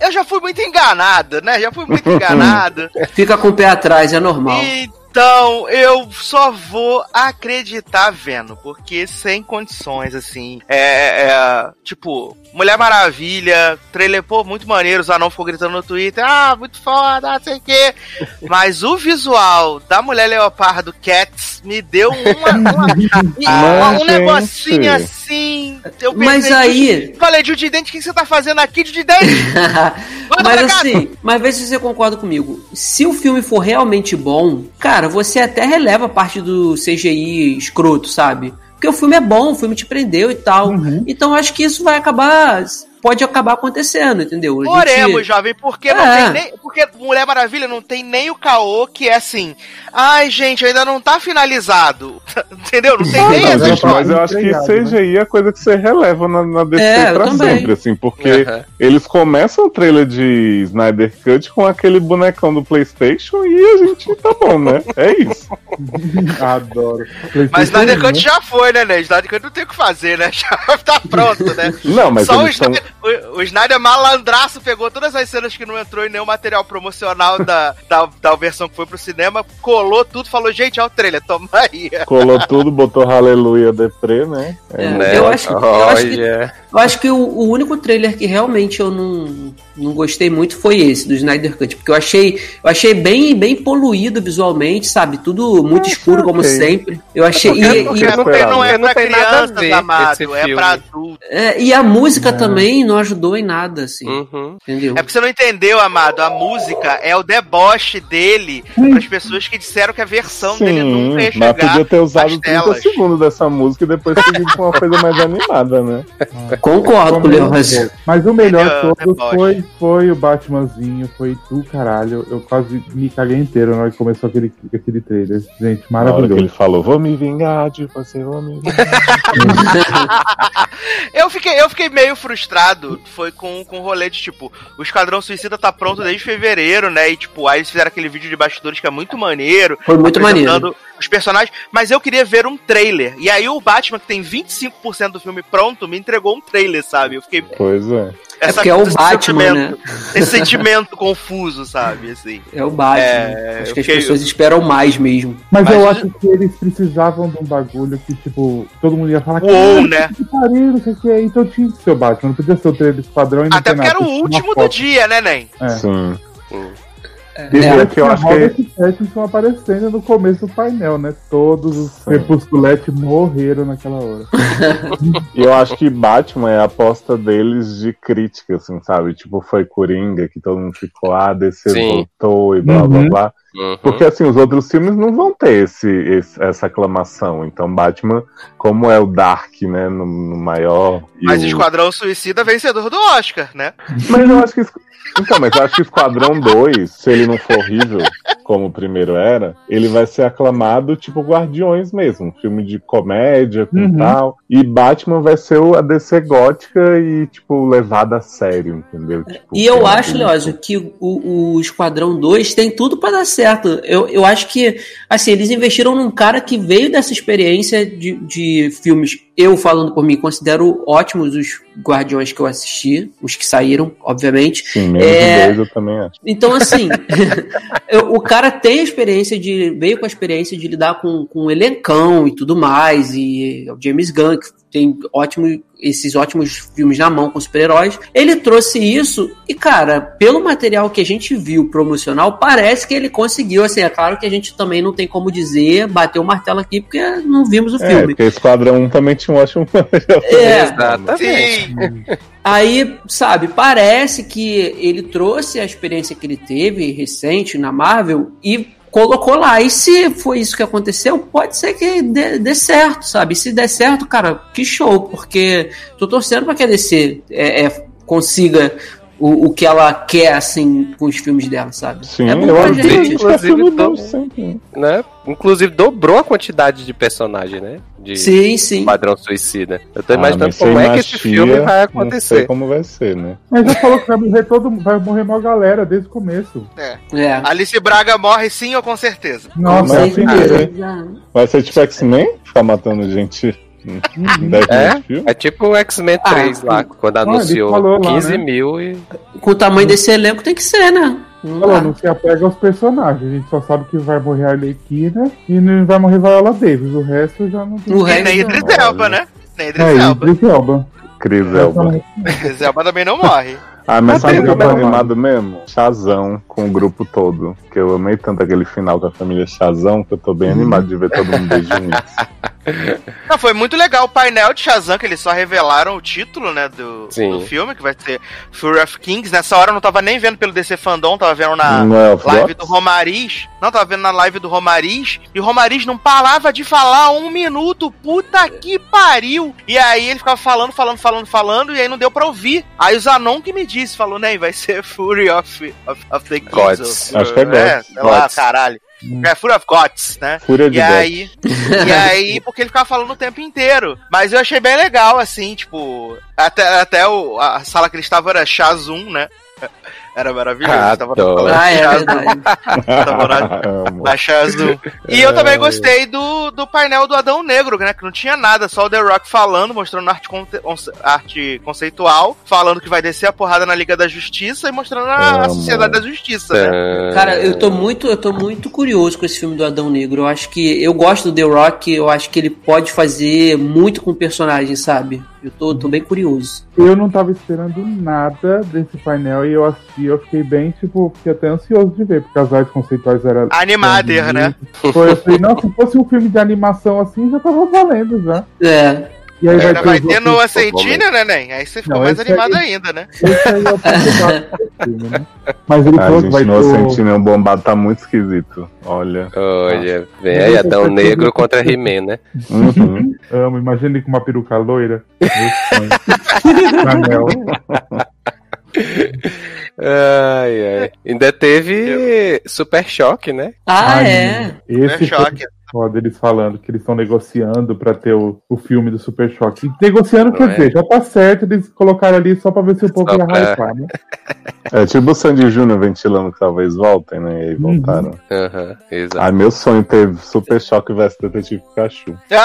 eu já fui muito enganado, né? Já fui muito enganado. Fica com o pé atrás, é normal. Então, eu só vou acreditar vendo, porque sem condições, assim. É, é, tipo, Mulher Maravilha, trailer, pô, muito maneiro, o Zanon ficou gritando no Twitter, ah, muito foda, não sei o quê. Mas o visual da Mulher Leopardo Cats me deu uma, uma- uma- um Mas, negocinho assim. Eu Mas pensei, aí- Judy- Falei, Judy Dente, o que você tá fazendo aqui, Judy Dente? Mas assim, mas vê se você concorda comigo. Se o filme for realmente bom, cara, você até releva parte do CGI escroto, sabe? Porque o filme é bom, o filme te prendeu e tal. Então acho que isso vai acabar. Pode acabar acontecendo, entendeu? A gente- Oremos, jovem, porque não É. tem nem. Porque Mulher Maravilha não tem nem o caô que é assim. Ai, gente, ainda não tá finalizado. Entendeu? Não tem nem não, essa gente, história. mas eu acho que né? CGI é coisa que você releva na, na DC É, pra sempre, assim, porque Aham. eles começam o trailer de Snyder Cut com aquele bonecão do Playstation e a gente tá bom, né? É isso. Adoro. Mas Snyder Cut né? já foi, né, né? Snyder Cut não tem o que fazer, né? Já tá pronto, né? Não, mas Só o eles tão... Snyder, o, o Snyder malandraço pegou todas as cenas que não entrou em nenhum material promocional da, da, da versão que foi pro cinema, colou tudo, falou, gente, ó o trailer, toma aí. colou tudo, botou Aleluia Deprê, né? É, Né? eu, acho, eu, acho que, Olha. Eu acho que o, o único trailer que realmente eu não, não gostei muito foi esse, do Snyder Cut. Porque eu achei, eu achei bem, bem poluído visualmente, sabe? Tudo muito É, escuro, como ok. sempre. Eu achei. Porque- e- porque e- não, tem, não é Não ver amado, é pra adulto. é, e a música também não ajudou em nada, assim. Uhum. Entendeu? É porque você não entendeu, amado. A música é o deboche dele para as pessoas que disseram que a versão dele nunca ia Sim, mas chegar podia ter usado às 30 telas. segundos dessa música e depois seguir com uma coisa mais animada, né? Concordo com o Leon Razão. Mas o melhor de todos foi, foi o Batmanzinho, foi do caralho. Eu quase me caguei inteiro na hora que começou aquele, aquele trailer. Gente, Na hora que ele maravilhoso. falou, vou me vingar de você, vou me vingar. eu, fiquei, eu fiquei meio frustrado. Foi com, com o rolê de tipo, o Esquadrão Suicida tá pronto desde fevereiro, né? E tipo, aí eles fizeram aquele vídeo de bastidores que é muito maneiro. Foi muito apresentando, os personagens, mas eu queria ver um trailer. E aí o Batman, que tem 25% do filme pronto, me entregou um trailer, sabe? Eu fiquei. Pois é. É porque é o esse Batman, sentimento- Esse sentimento confuso, sabe? Assim. É o Batman. É, Acho que as pessoas esperam mais mesmo. Mas, Mas- eu acho que eles precisavam de um bagulho que, tipo, todo mundo ia falar Uou, "Caralho, né? Que pariu, não sei o que. Então tinha que ser o Batman, não podia ser o trailer padrão e não Até porque era o último do dia, né, Nen? É. Sim. É. E é que eu acho que. Robert Pattinson aparecendo no começo do painel, né? Todos os crepusculetes morreram naquela hora. E eu acho que Batman é a aposta deles de crítica, assim, sabe? Tipo, foi Coringa, que todo mundo ficou, ah, DC voltou e blá blá Uhum. blá. Uhum. Porque assim, os outros filmes não vão ter esse, esse- essa aclamação. Então, Batman, como é o Dark, né? No, no maior. Mas o- Esquadrão Suicida vencedor do Oscar, né? Mas eu acho que. Então, mas eu acho que Esquadrão 2, se ele não for horrível, como o primeiro era, ele vai ser aclamado tipo Guardiões mesmo, um filme de comédia com Uhum. tal. E Batman vai ser o- a DC gótica e, tipo, levada a sério, entendeu? Tipo, E eu acho, Leózio, que o, o Esquadrão 2 tem tudo pra dar certo. Eu, eu acho que, assim, eles investiram num cara que veio dessa experiência de, de filmes. Eu, falando por mim, considero ótimos os Guardiões que eu assisti, os que saíram, obviamente. Sim, menos É. dois eu também acho. Então, assim, eu- o cara tem a experiência de. veio com a experiência de lidar com, com um elencão e tudo mais, e o James Gunn, que tem ótimo, esses ótimos filmes na mão com super-heróis. Ele trouxe isso, e, cara, pelo material que a gente viu promocional, parece que ele conseguiu. Assim, é claro que a gente também não tem como dizer, bater o martelo aqui, porque não vimos o É, filme. porque Esquadrão 1 também tinha um ótimo. É, Exatamente. Aí, sabe, parece que ele trouxe a experiência que ele teve recente na Marvel e colocou lá. E se foi isso que aconteceu, pode ser que dê, dê certo, sabe? Se der certo, cara, que show, porque tô torcendo pra que a DC é, é, consiga o, o que ela quer, assim, com os filmes dela, sabe? Sim, é bom eu gente. Inclusive, bom sempre. Né? Inclusive, dobrou a quantidade de personagem, né? De Sim, sim. Padrão Suicida. Eu tô Ah, imaginando como é que esse filme vai Não sei acontecer. como vai ser, né? Mas já falou que vai morrer todo mundo, vai morrer uma galera desde o começo. É. Alice Braga morre sim ou com certeza? Nossa, Mas é a primeira. é. Vai ser tipo X-Men? Ficar matando gente em 10 É? de filme? É tipo o X-Men Ah, 3 lá, quando anunciou falou lá, 15 né? mil e. Com o tamanho desse elenco tem que ser, né? Não Falou, dá. não se apega aos personagens. A gente só sabe que vai morrer a Arlequina e não vai morrer Viola Davis. O resto já não tem. O resto nem não. Idris Elba, né? Nem Idris É, Elba. Idris Elba. Cris Elba. Idris Elba também não morre. Ah, mas sabe o que eu tô animado mesmo? Chazão com o grupo todo. Que eu amei tanto aquele final com a família Chazão que eu tô bem animado de ver todo mundo desde o início. Não, foi muito legal o painel de Shazam, que eles só revelaram o título, né, do, do filme, que vai ser Fury of Kings. Nessa hora eu não tava nem vendo pelo DC Fandom, tava vendo na Não é of live do Romariz. Não, tava vendo na live do Romariz. E o Romariz não parava de falar um minuto. Puta que pariu! E aí ele ficava falando, falando, falando, falando, e aí não deu pra ouvir. Aí o Zanon que me disse, falou, nem, vai ser Fury of, of, of the Kings. Gods. ou- Acho que é Gods. sei lá, caralho. É Fury of Gods, né? Fúria de E aí, e aí, porque ele ficava falando o tempo inteiro. Mas eu achei bem legal, assim, tipo. Até, até o, a sala que ele estava era Shazum, né? Era maravilhoso. Ah, tava falando Ah, é verdade. tava na- na Shazam. E eu também gostei do, do painel do Adão Negro, né? Que não tinha nada, só o The Rock falando, mostrando arte, conte- arte conceitual, falando que vai descer a porrada na Liga da Justiça e mostrando a, a. Sociedade da Justiça, né? Cara, eu tô muito, eu tô muito curioso com esse filme do Adão Negro. Eu acho que eu gosto do The Rock, eu acho que ele pode fazer muito com o personagem, sabe? Eu tô, tô bem curioso. Eu não tava esperando nada desse painel e eu assisti, eu fiquei bem, tipo, fiquei até ansioso de ver, porque as artes conceituais eram. Animader, né? Foi, eu falei, não, se fosse um filme de animação assim, já tava valendo já. É. E aí Ainda vai os ter Noah Centineo, né, Nen? Aí você ficou Não, mais animado aí- ainda, né? Esse aí é o principal do filme, né? Mas ele Ah, falou que gente, vai ter. no o- Sentinel bombado tá muito esquisito. Olha. Olha, vem aí Adão Negro contra He-Man, né? Uhum. Amo, imagina ele com uma peruca loira. Anel. Ai, ai. Ainda teve Super Choque, né? Ah, Ai, é. Esse É choque. Foda eles falando que eles estão negociando pra ter o, o filme do Super Choque. Negociando Não quer é? dizer, já tá certo, eles colocaram ali só pra ver se o povo ia pra- hypar, né? É tipo o Sandy Júnior ventilando que talvez voltem, né? E aí voltaram. Aham, exato. Ai, meu sonho ter Super Choque vs Detetive Pikachu.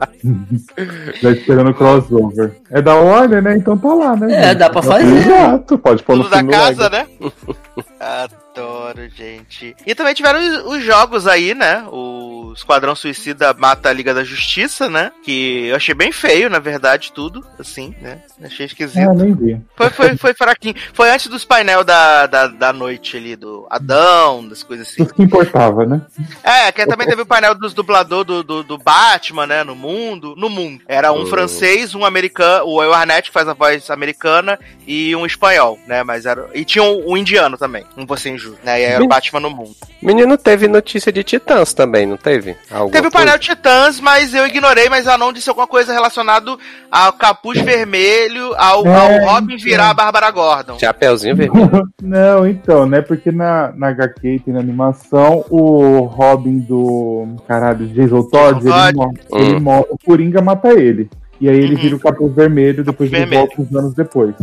Ah, Já esperando o crossover. É da Warner, né? Então tá lá, né? É, gente? dá pra fazer. Exato, pode pôr no tudo da filme do casa, Lego. né? Adoro, gente. E também tiveram os, os jogos aí, né? O Esquadrão Suicida mata a Liga da Justiça, né? Que eu achei bem feio, na verdade, tudo. Assim, né? Achei esquisito. Ah, nem vi. Foi, foi, foi fraquinho. Foi antes dos painel da, da, da noite ali, do Adão, das coisas assim. Isso que importava, né? É, que também teve o painel dos dubladores do, do, do Batman, né? No mundo. No mundo. Era um Oh. francês, um americano, o Will Arnett que faz a voz americana e um espanhol, né? Mas era. E tinha um, um indiano também, um você injusto, né? E aí era o Batman no mundo. Menino teve notícia de Titãs também, não teve? Alguma Teve o painel coisa? Titãs, mas eu ignorei, mas a não disse alguma coisa relacionada ao capuz vermelho, ao, É, ao Robin então. virar a Bárbara Gordon. Chapeuzinho vermelho. Não, então, né? Porque na, na HQ tem na animação o Robin do. Caralho, Jason Todd, ele morre. Hum. Ele morre. O Coringa mata ele. E aí ele Uhum. vira o capuz vermelho depois vermelho. volta uns anos depois.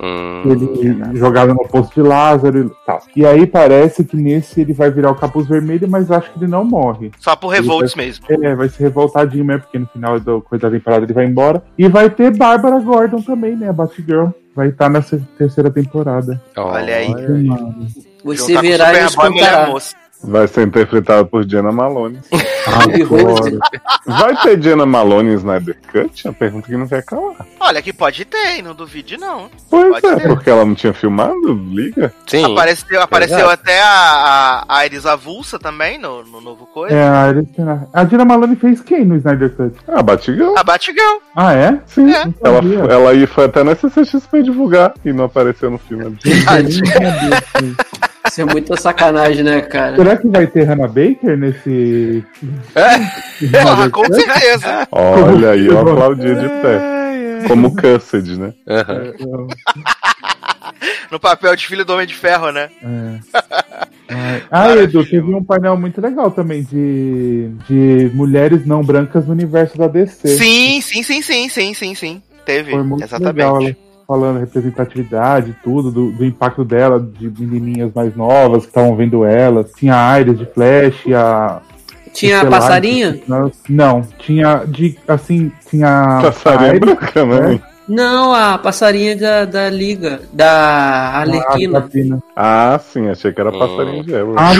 Hum, Ele jogado no poço de Lázaro e tal. E aí parece que nesse ele vai virar o capuz vermelho, mas acho que ele não morre. Só por revolts mesmo. É, vai ser revoltadinho mesmo, porque no final do, coisa da temporada ele vai embora. E vai ter Bárbara Gordon também, né? A Batgirl. Vai estar nessa terceira temporada. Olha aí. Mano. Você Juntar com verá e Vai ser interpretado por Jenna Malone. Adoro. Vai ter Jenna Malone em Snyder Cut? É uma pergunta que não quer calar. Olha, que pode ter, não duvide não. Pois Pode é, ter. porque ela não tinha filmado? Liga. Sim. Apareceu, apareceu até a, a, a Iris Avulsa também no, no novo coisa. É, a Aristana- A Dina Malone fez quem no Snyder Cut? Ah, Batgirl. A Batgirl. Ah, é? Sim. É. Ela, ela aí foi até na CCXP divulgar e não apareceu no filme. Isso é muita sacanagem, né, cara? Será que vai ter Hannah Baker nesse. Porra, com certeza. Olha aí, eu aplaudi de pé. Como Cussed, né? Aham. No papel de filho do Homem de Ferro, né? É. Ah, Edu, teve um painel muito legal também de, de mulheres não brancas no universo da DC. Sim, sim, sim, sim, sim, sim, sim. Teve. Foi muito Exatamente. legal ela falando representatividade, tudo, do, do impacto dela, de menininhas mais novas que estavam vendo ela. Tinha a Iris de Flash, a. Tinha a passarinha? Não, tinha de. Assim, tinha. Passarinha branca, né? Não, a passarinha da, da Liga, da a Arlequina. Ah, sim, achei que era Hum. passarinho de Eva. Ah,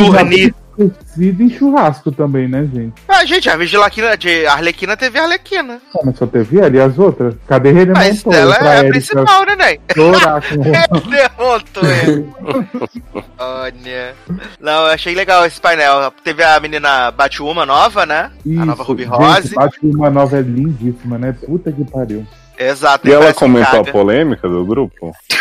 em churrasco também, né, gente? Ah, gente, a Vigilaquina de Arlequina teve Arlequina. Ah, mas só teve ela e as outras? Cadê ele? Mas Montoya ela é a Erika principal, né, Ney? chorar com- Derrotou ele. Olha. Não, eu achei legal esse painel. Teve a menina Batwoman nova, né? a nova Isso, Ruby gente, Rose. Que uma nova é lindíssima, né? Puta que pariu. Exato. E ela comentou a polêmica do grupo?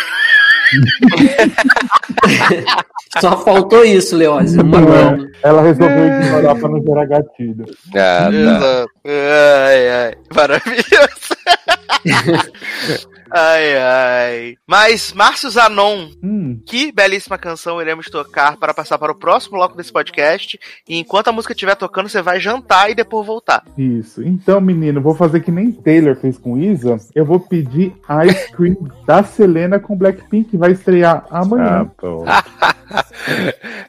Só faltou isso, Leózio. Uma Não, mano. Ela resolveu ignorar pra não gerar gatilho. Ah, tá. Exato. Ai, ai. Maravilhoso. ai, ai. Mas, Márcio Zanon, Hum, que belíssima canção iremos tocar para passar para o próximo bloco desse podcast. E enquanto a música estiver tocando, você vai jantar e depois voltar. isso. Então, menino, vou fazer que nem Taylor fez com Isa. Eu vou pedir Ice Cream da Selena com Blackpink, vai estrear Ah, amanhã. tô.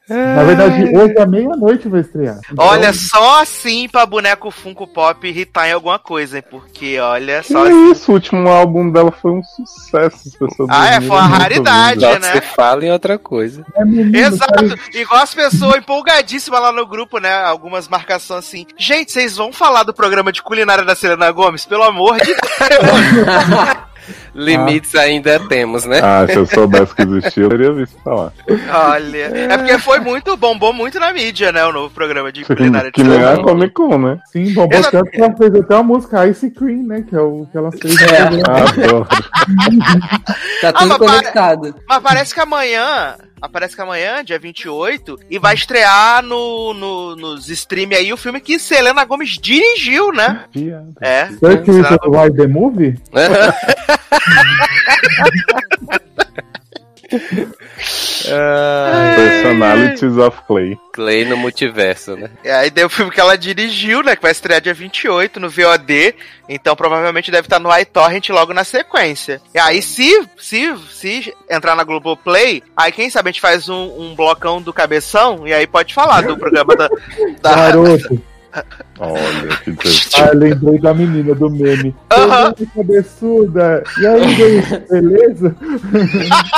Na verdade, hoje à meia-noite vai estrear. Então, Olha, só assim pra boneco Funko Pop irritar em alguma coisa, hein? Porque, olha, Que só assim. isso, o último álbum dela foi um sucesso. As pessoas Ah, é, foi uma muito raridade, né? você fala em outra coisa. é menino, Exato, sabe? igual as pessoas empolgadíssimas lá no grupo, né? Algumas marcações assim. Gente, vocês vão falar do programa de culinária da Selena Gomes? Pelo amor de Deus. Limites ainda temos, né? Ah, se eu soubesse que existia, eu teria visto falar. Olha. É porque foi muito, bombou muito na mídia, né? O novo programa de culinária de que nem a Selena. Comic Con, né? Sim, bom, Exato. tanto que ela fez até uma música Ice Cream, né? Que é o que ela fez. É. Adoro. Tá Ah, tudo mas para- conectado. Mas parece que amanhã. Parece que amanhã, dia 28, e vai estrear no, no, nos stream aí o filme que Selena Gomes dirigiu, né? Piada. É. Search Selena Richard Ride the Movie? Ah, Personalities of Clay. Clay no multiverso, né? E aí deu o filme que ela dirigiu, né? Que vai estrear dia 28 no VOD. Então provavelmente deve estar no iTorrent logo na sequência. E aí, se, se, se entrar na Globoplay, aí quem sabe a gente faz um, um blocão do cabeção e aí pode falar do programa da. da- Garoto. Olha, que coisa. Ah, lembrei da menina do meme. Oi, cabeçuda. E aí, beleza?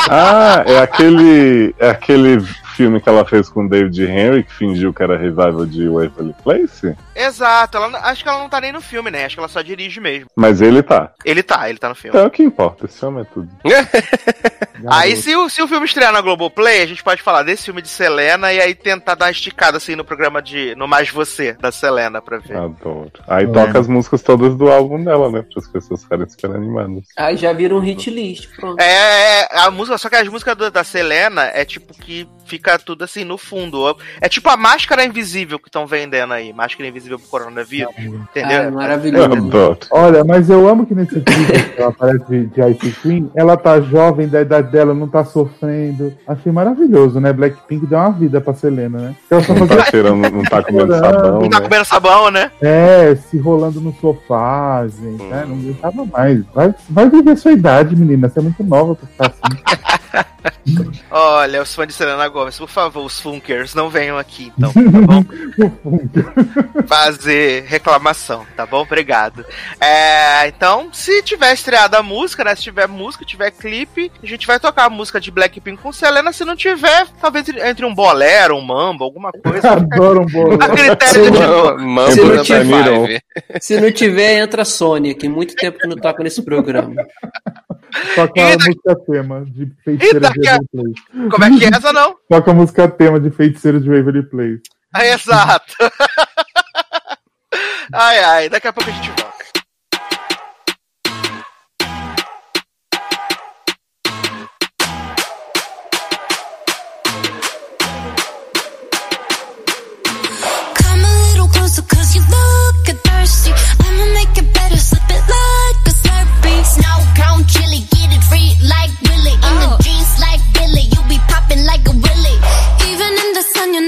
Ah, é aquele. É aquele filme que ela fez com o David Henry, que fingiu que era revival de Waverly Place? Exato, ela, acho que ela não tá nem no filme, né? Acho que ela só dirige mesmo. Mas ele tá. Ele tá, ele tá no filme. Então é o que importa, esse homem é tudo. Aí, se o, se o filme estrear na Globoplay, a gente pode falar desse filme de Selena e aí tentar dar uma esticada assim no programa de. No Mais Você, da Selena, pra ver. Adoro. Aí toca as músicas todas do álbum dela, né? Para as pessoas ficarem super animadas. Aí já vira um hit list, pronto. É, é, a música, só que as músicas do- da Selena é tipo que fica tudo assim no fundo. É tipo a máscara invisível que estão vendendo aí. Máscara invisível pro coronavírus. Ah, Entendeu? Eu maravilhoso. Olha, mas eu amo que nesse vídeo que ela aparece de, de Ice Queen, ela tá jovem, da idade dela, não tá sofrendo. Achei maravilhoso, né? Blackpink deu uma vida pra Selena, né? Ela só Não tá cheirando, não tá comendo sabão, Não tá né? comendo sabão, né? É, se rolando no sofá, gente, né? Não aguentava mais. Vai, vai viver sua idade, menina. Você é muito nova pra ficar assim. Olha, os fãs de Selena Gomes, por favor, os Funkers, não venham aqui, então, tá bom? Fazer reclamação, tá bom? Obrigado. É, então, se tiver estreado a música, né? Se tiver música, tiver clipe, a gente vai tocar a música de Blackpink com Selena. Se não tiver, talvez entre um bolero, um mambo, alguma coisa. Adoro um bolo. A critério de Mambo Mambo Se não tiver-. Se não tiver, entra a Sônia, que muito tempo que não toca nesse programa. Toca a música tema de feiticeira E a- Waverly Place. Como é que é essa, não? Toca a música tema de feiticeira de Waverly Place. Ah, exato. ai, ai, daqui a pouco a gente volta. Come a little closer cause you look thirsty I'ma make it better, slip it like a slurpee Snow cone chili, get it free like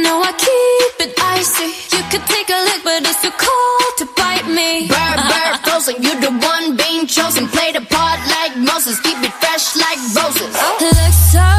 know I keep it icy You could take a lick but it's too cold to bite me Bird, bird, frozen, you the one being chosen. Play the part like Moses, keep it fresh like roses. Looks so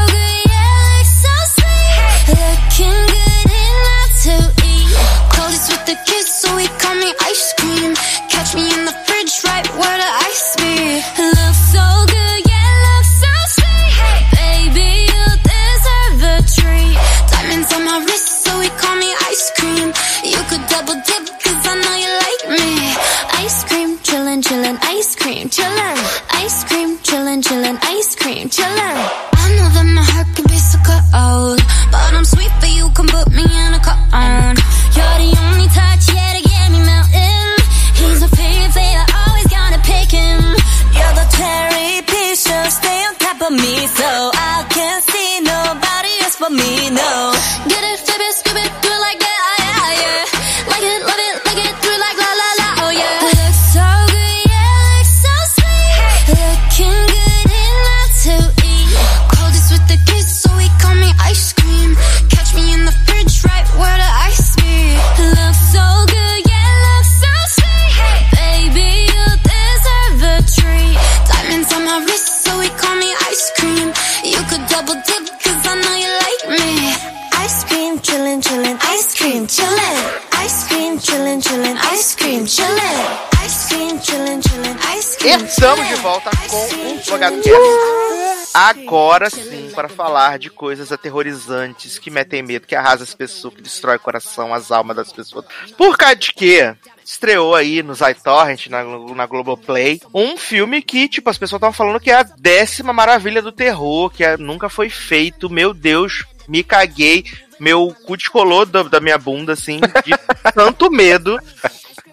chillin', chillin', ice cream, chillin' Ice cream, chillin', chillin', ice cream, chillin' I know that my heart can be so cold But I'm sweet for you, come put me in a cone. You're the only touch, yeah, to get me melting. He's a favorite, always gotta pick him. You're the cherry piece, so stay on top of me So Estamos de volta com o Logado Agora sim, para falar de coisas aterrorizantes que metem medo, que arrasam as pessoas, que destrói o coração, as almas das pessoas. Por causa de quê? Estreou aí nos iTorrent, na, na Globoplay, um filme que, tipo, as pessoas estavam falando que é a décima maravilha do terror, que é- nunca foi feito. Meu Deus, me caguei. Meu cu descolou da, da minha bunda, assim, de tanto medo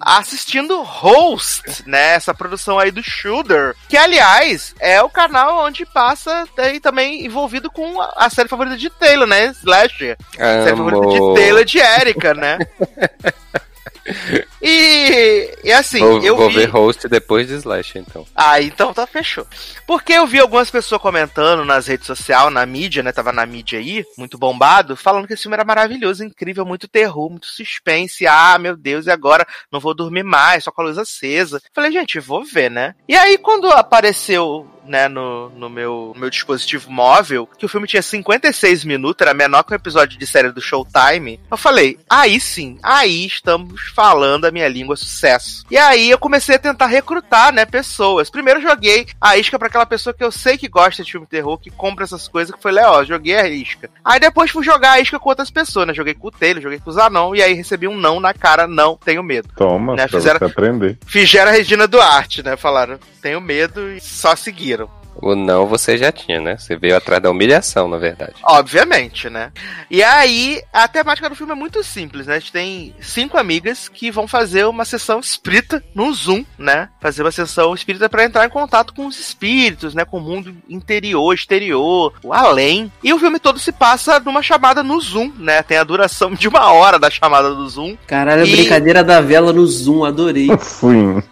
assistindo Host, né? Essa produção aí do Shooter, que aliás é o canal onde passa aí também envolvido com a, série favorita de Taylor, né? Slash. Série favorita de. Taylor de Erika, né? E, e assim, vou eu vou vi... ver host depois de Slash, então. Ah, então tá fechou. Porque eu vi algumas pessoas comentando nas redes sociais, na mídia, né? Tava na mídia aí, muito bombado, falando que esse filme era maravilhoso, incrível, muito terror, muito suspense. Ah, meu Deus, e agora não vou dormir mais, só com a luz acesa. Falei, gente, vou ver, né? E aí, quando apareceu né, no, no meu, meu dispositivo móvel, que o filme tinha 56 minutos, era menor que um episódio de série do Showtime. Eu falei, aí sim, aí estamos falando a minha língua sucesso. E aí eu comecei a tentar recrutar, né, pessoas. Primeiro joguei a isca pra aquela pessoa que eu sei que gosta de filme terror, que compra essas coisas, que foi Léo, joguei a isca. Aí depois fui jogar a isca com outras pessoas, né, joguei com o Taylor, joguei com o Zanon, e aí recebi um não na cara, não, tenho medo. Toma, Né, pra fizeram- você aprender. Fizeram a Regina Duarte, né, falaram, tenho medo e só seguiram. O não você já tinha, né? Você veio atrás da humilhação, na verdade. Obviamente, né? E aí, a temática do filme é muito simples, né? A gente tem cinco amigas que vão fazer uma sessão espírita no Zoom, né? Fazer uma sessão espírita para entrar em contato com os espíritos, né? Com o mundo interior, exterior, o além. E o filme todo se passa numa chamada no Zoom, né? Tem a duração de uma hora da chamada do Zoom. Caralho, a E- brincadeira da vela no Zoom, adorei. Sim.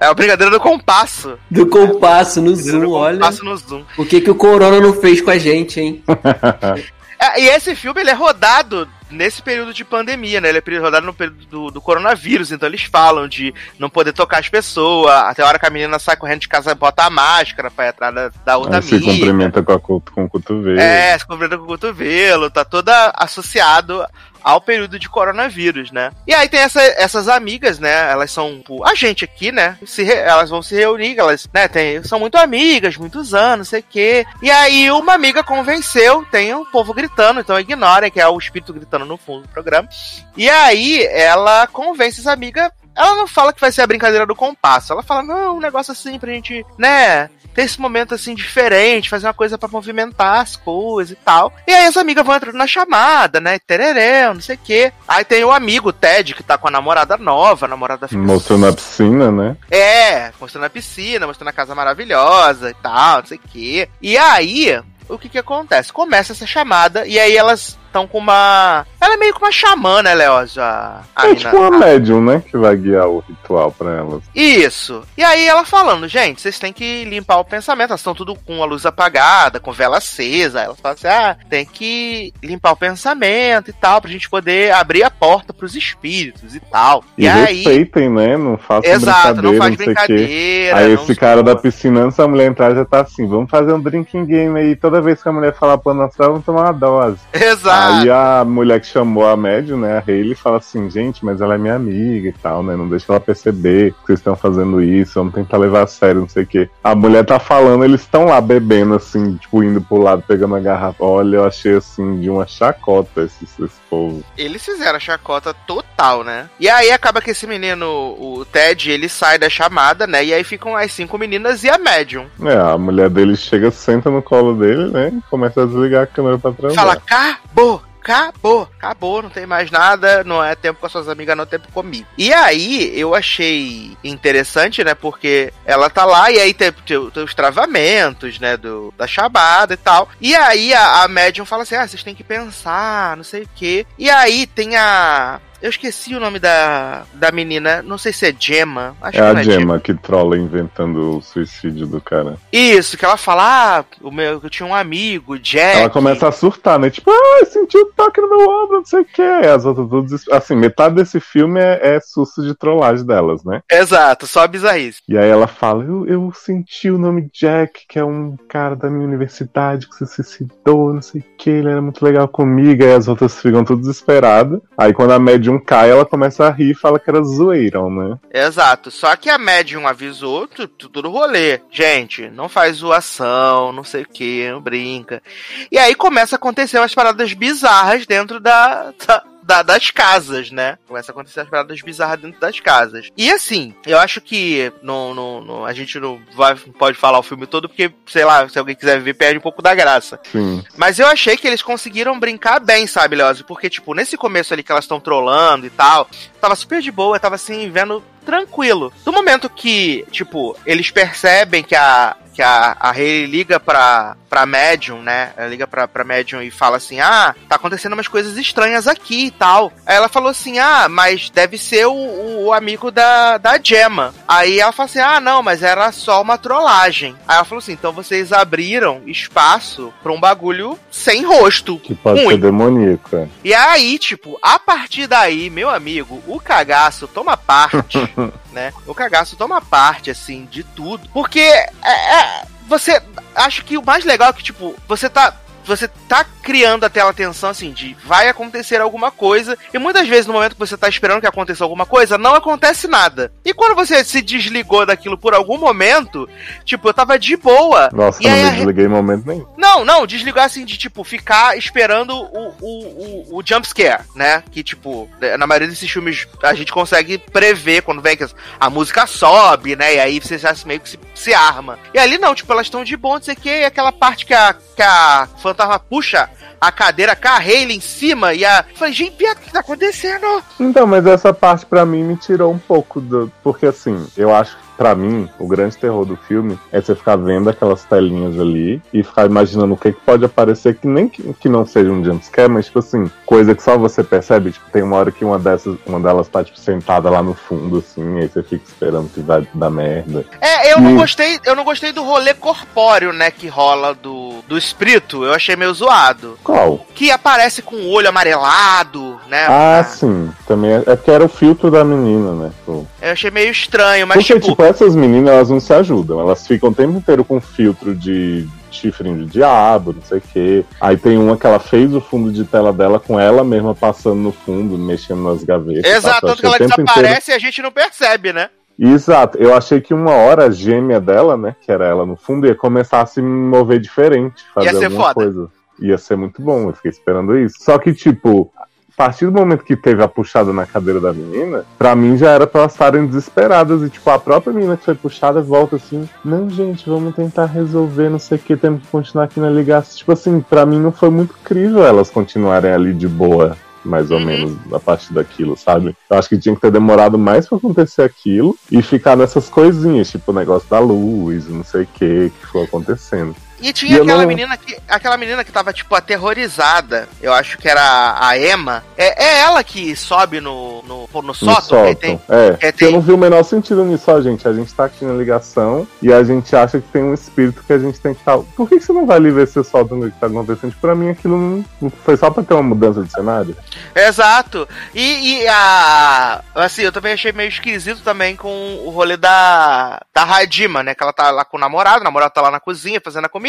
É a brincadeira do compasso. Do compasso no Zoom, do olha. compasso no Zoom. O que, que o Corona não fez com a gente, hein? É, e esse filme ele é rodado nesse período de pandemia, né? Ele é rodado no período do, do coronavírus, então eles falam de não poder tocar as pessoas, até a hora que a menina sai correndo de casa bota a máscara pra entrar da, da outra Aí se amiga. cumprimenta com, a, com o cotovelo. É, se cumprimenta com o cotovelo, tá toda associado ao período de coronavírus, né? E aí tem essa- essas amigas, né? Elas são tipo, a gente aqui, né? Se re- elas vão se reunir, elas, né? Tem, são muito amigas, muitos anos, não sei o quê. E aí uma amiga convenceu, tem o povo gritando, então ignorem que é o espírito gritando no fundo do programa. E aí ela convence essa amiga. Ela não fala que vai ser a brincadeira do compasso. Ela fala, não, um negócio assim pra gente, né? Ter esse momento assim diferente, fazer uma coisa pra movimentar as coisas e tal. E aí as amigas vão entrando na chamada, né? Tereré, não sei o quê. Aí tem o amigo, o Ted, que tá com a namorada nova, a namorada fica Mostrando a piscina, né? é, mostrando a piscina, mostrando a casa maravilhosa e tal, não sei o quê. E aí, o que que acontece? Começa essa chamada e aí elas estão com uma. Ela é meio que uma xamã, né, Leózio? A, a É mina- tipo uma médium, né? Que vai guiar o ritual pra elas. Isso. E aí ela falando, gente, vocês têm que limpar o pensamento. Elas estão tudo com a luz apagada, com vela acesa. Elas falam assim, ah, tem que limpar o pensamento e tal, pra gente poder abrir a porta pros espíritos e tal. E, E, aí. respeitem, né? Não façam Exato, não brincadeira, faz não sei o quê. brincadeira. Aí não esse cara da piscina, antes da mulher entrar, já tá assim, vamos fazer um drinking game aí. Toda vez que a mulher falar plano astral, vamos tomar uma dose. Exato. Aí a mulher que chamou a médium, né, a Hayley, fala assim, gente, mas ela é minha amiga e tal, né? Não deixa ela perceber que vocês estão fazendo isso, vamos tentar levar a sério, não sei o quê. A mulher tá falando, eles estão lá bebendo, assim, tipo, indo pro lado, pegando a garrafa. Olha, eu achei assim, de uma chacota esse, esse povo. Eles fizeram a chacota total, né? E aí acaba que esse menino, o Ted, ele sai da chamada, né? E aí ficam as cinco meninas e a médium. É, a mulher dele chega, senta no colo dele, né? Começa a desligar a câmera pra trás. Fala, acabou, acabou, acabou, não tem mais nada, não é tempo com as suas amigas, não é tempo comigo. E aí, eu achei interessante, né, porque ela tá lá e aí tem, tem- tem os travamentos, né, do, da chamada e tal. E aí a, a médium fala assim, ah, vocês têm que pensar, não sei o quê. E aí tem a... Eu esqueci o nome da, da menina, não sei se é Gemma. Acho É a não Gemma que trola inventando o suicídio do cara. Isso, que ela fala, ah, o meu, eu tinha um amigo, Jack. Ela começa a surtar, né? Tipo, ah, eu senti o toque no meu ombro, não sei o que. As outras todas. Assim, metade desse filme é, é susto de trollagem delas, né? Exato, só bizarrice. E aí ela fala: eu, eu senti o nome Jack, que é um cara da minha universidade que se suicidou, não sei o que, ele era muito legal comigo. Aí as outras ficam todas desesperadas. Aí quando a médium cai, ela começa a rir e fala que era zoeirão, né? Exato. Só que a médium avisou tu- tu- tudo rolê. Gente, não faz zoação, não sei o que, não brinca. E aí começa a acontecer umas paradas bizarras dentro da. da- da- das casas, né? Começa a acontecer as paradas bizarras dentro das casas. E assim, eu acho que não, não, não- a gente não vai, pode falar o filme todo, porque, sei lá, se alguém quiser ver, perde um pouco da graça. Sim. Mas eu achei que eles conseguiram brincar bem, sabe, Leózio? Porque, tipo, nesse começo ali que elas estão trolando e tal, tava super de boa, tava assim, vendo tranquilo. Do momento que, tipo, eles percebem que a. Que a, a Hayley liga pra, pra Medium, né? Ela liga pra, pra Medium e fala assim: Ah, tá acontecendo umas coisas estranhas aqui e tal. Aí ela falou assim: Ah, mas deve ser o, o o amigo da, da Gemma. Aí ela fala assim: ah, não, mas era só uma trollagem. Aí ela falou assim: então vocês abriram espaço pra um bagulho sem rosto. Que pode ruim. ser demoníaco. E aí, tipo, a partir daí, meu amigo, o cagaço toma parte, né? O cagaço toma parte, assim, de tudo. Porque é, é, você. Acho que o mais legal é que, tipo, você tá. Você tá criando a tela atenção assim de vai acontecer alguma coisa e muitas vezes no momento que você tá esperando que aconteça alguma coisa não acontece nada. E quando você se desligou daquilo por algum momento, tipo, eu tava de boa. Nossa, eu não a me desliguei em momento nenhum. não, não, desligar assim de tipo ficar esperando o, o, o, o jump scare, né? Que tipo, na maioria desses filmes a gente consegue prever quando vem que a música sobe, né? E aí você já meio que se, se arma. E ali não, tipo, elas estão de bom, não sei o que, e aquela parte que a, que a fantasma puxa a cadeira a Hayley em cima e a. Eu falei, gente, o que tá acontecendo? Então, mas essa parte pra mim me tirou um pouco do. Porque assim, eu acho que pra mim, o grande terror do filme é você ficar vendo aquelas telinhas ali e ficar imaginando o que, que pode aparecer que nem que, que não seja um jumpscare, mas tipo assim, coisa que só você percebe. Tipo, tem uma hora que uma dessas, uma delas tá, tipo, sentada lá no fundo, assim, aí você fica esperando que vai dar merda. É, eu não Hum. gostei, eu não gostei do rolê corpóreo, né, que rola do, do espírito. Eu achei meio zoado. Qual? Que aparece com o olho amarelado, né? Ah, sim. Também é, é porque era o filtro da menina, né? Tipo, Eu achei meio estranho, mas Porque, tipo, tipo, essas meninas, elas não se ajudam. Elas ficam o tempo inteiro com filtro de chifrinho de diabo, não sei o quê. Aí tem uma que ela fez o fundo de tela dela com ela mesma passando no fundo, mexendo nas gavetas. exato, tá? Tanto que ela tempo inteiro- desaparece e a gente não percebe, né? Exato. Eu achei que uma hora a gêmea dela, né, que era ela no fundo, ia começar a se mover diferente, fazer Ia ser alguma foda. coisa. Ia ser muito bom, eu fiquei esperando isso. Só que, tipo, partir do momento que teve a puxada na cadeira da menina, pra mim já era pra elas estarem desesperadas. E, tipo, a própria menina que foi puxada volta assim: Não, gente, vamos tentar resolver, não sei o que, temos que continuar aqui na ligação. Tipo assim, pra mim não foi muito crível elas continuarem ali de boa. Mais ou Uhum. menos a partir daquilo, sabe? Eu acho que tinha que ter demorado mais pra acontecer aquilo e ficar nessas coisinhas, tipo o negócio da luz, não sei o que, que foi acontecendo. E tinha E aquela não- menina que. Aquela menina que tava, tipo, aterrorizada. Eu acho que era a Emma. É, é ela que sobe no, no, no No sótão. sótão. tem- É, que eu tem- não vi o menor sentido nisso, ó, gente. A gente tá aqui na ligação e a gente acha que tem um espírito que a gente tem que estar. Por que que você não vai ali ver se o sótão que tá acontecendo? Pra mim aquilo não, não foi só pra ter uma mudança de cenário. Exato. E, e a. Assim, eu também achei meio esquisito também com o rolê da. Da Radima, né? Que ela tá lá com o namorado, o namorado tá lá na cozinha fazendo a comida.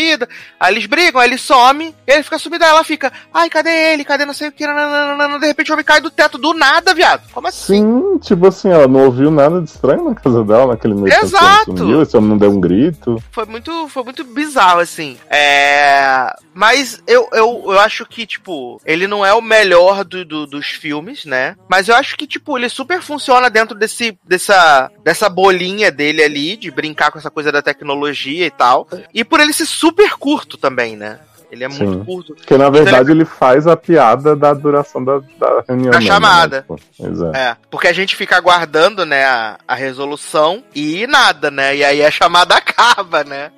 Aí eles brigam, aí ele some, ele fica sumido, aí ela fica, ai, cadê ele? Cadê não sei o que? Nananana. De repente o homem cai do teto do nada, viado. Como assim? Sim, tipo assim, ela não ouviu nada de estranho na casa dela naquele meio tempo que ela Exato. sumiu, esse homem não deu um grito. Foi muito, foi muito bizarro, assim. É. Mas eu, eu, eu acho que, tipo, ele não é o melhor do, do- dos filmes, né? Mas eu acho que, tipo, ele super funciona dentro desse, dessa, dessa bolinha dele ali, de brincar com essa coisa da tecnologia e tal. E por ele ser super curto também, né? Ele é muito Sim. curto. Porque na verdade ele faz a piada da duração da, da reunião. Da chamada. Né? Tipo, exato. É, porque a gente fica aguardando, né, a, a resolução e nada, né? E aí a chamada acaba, né?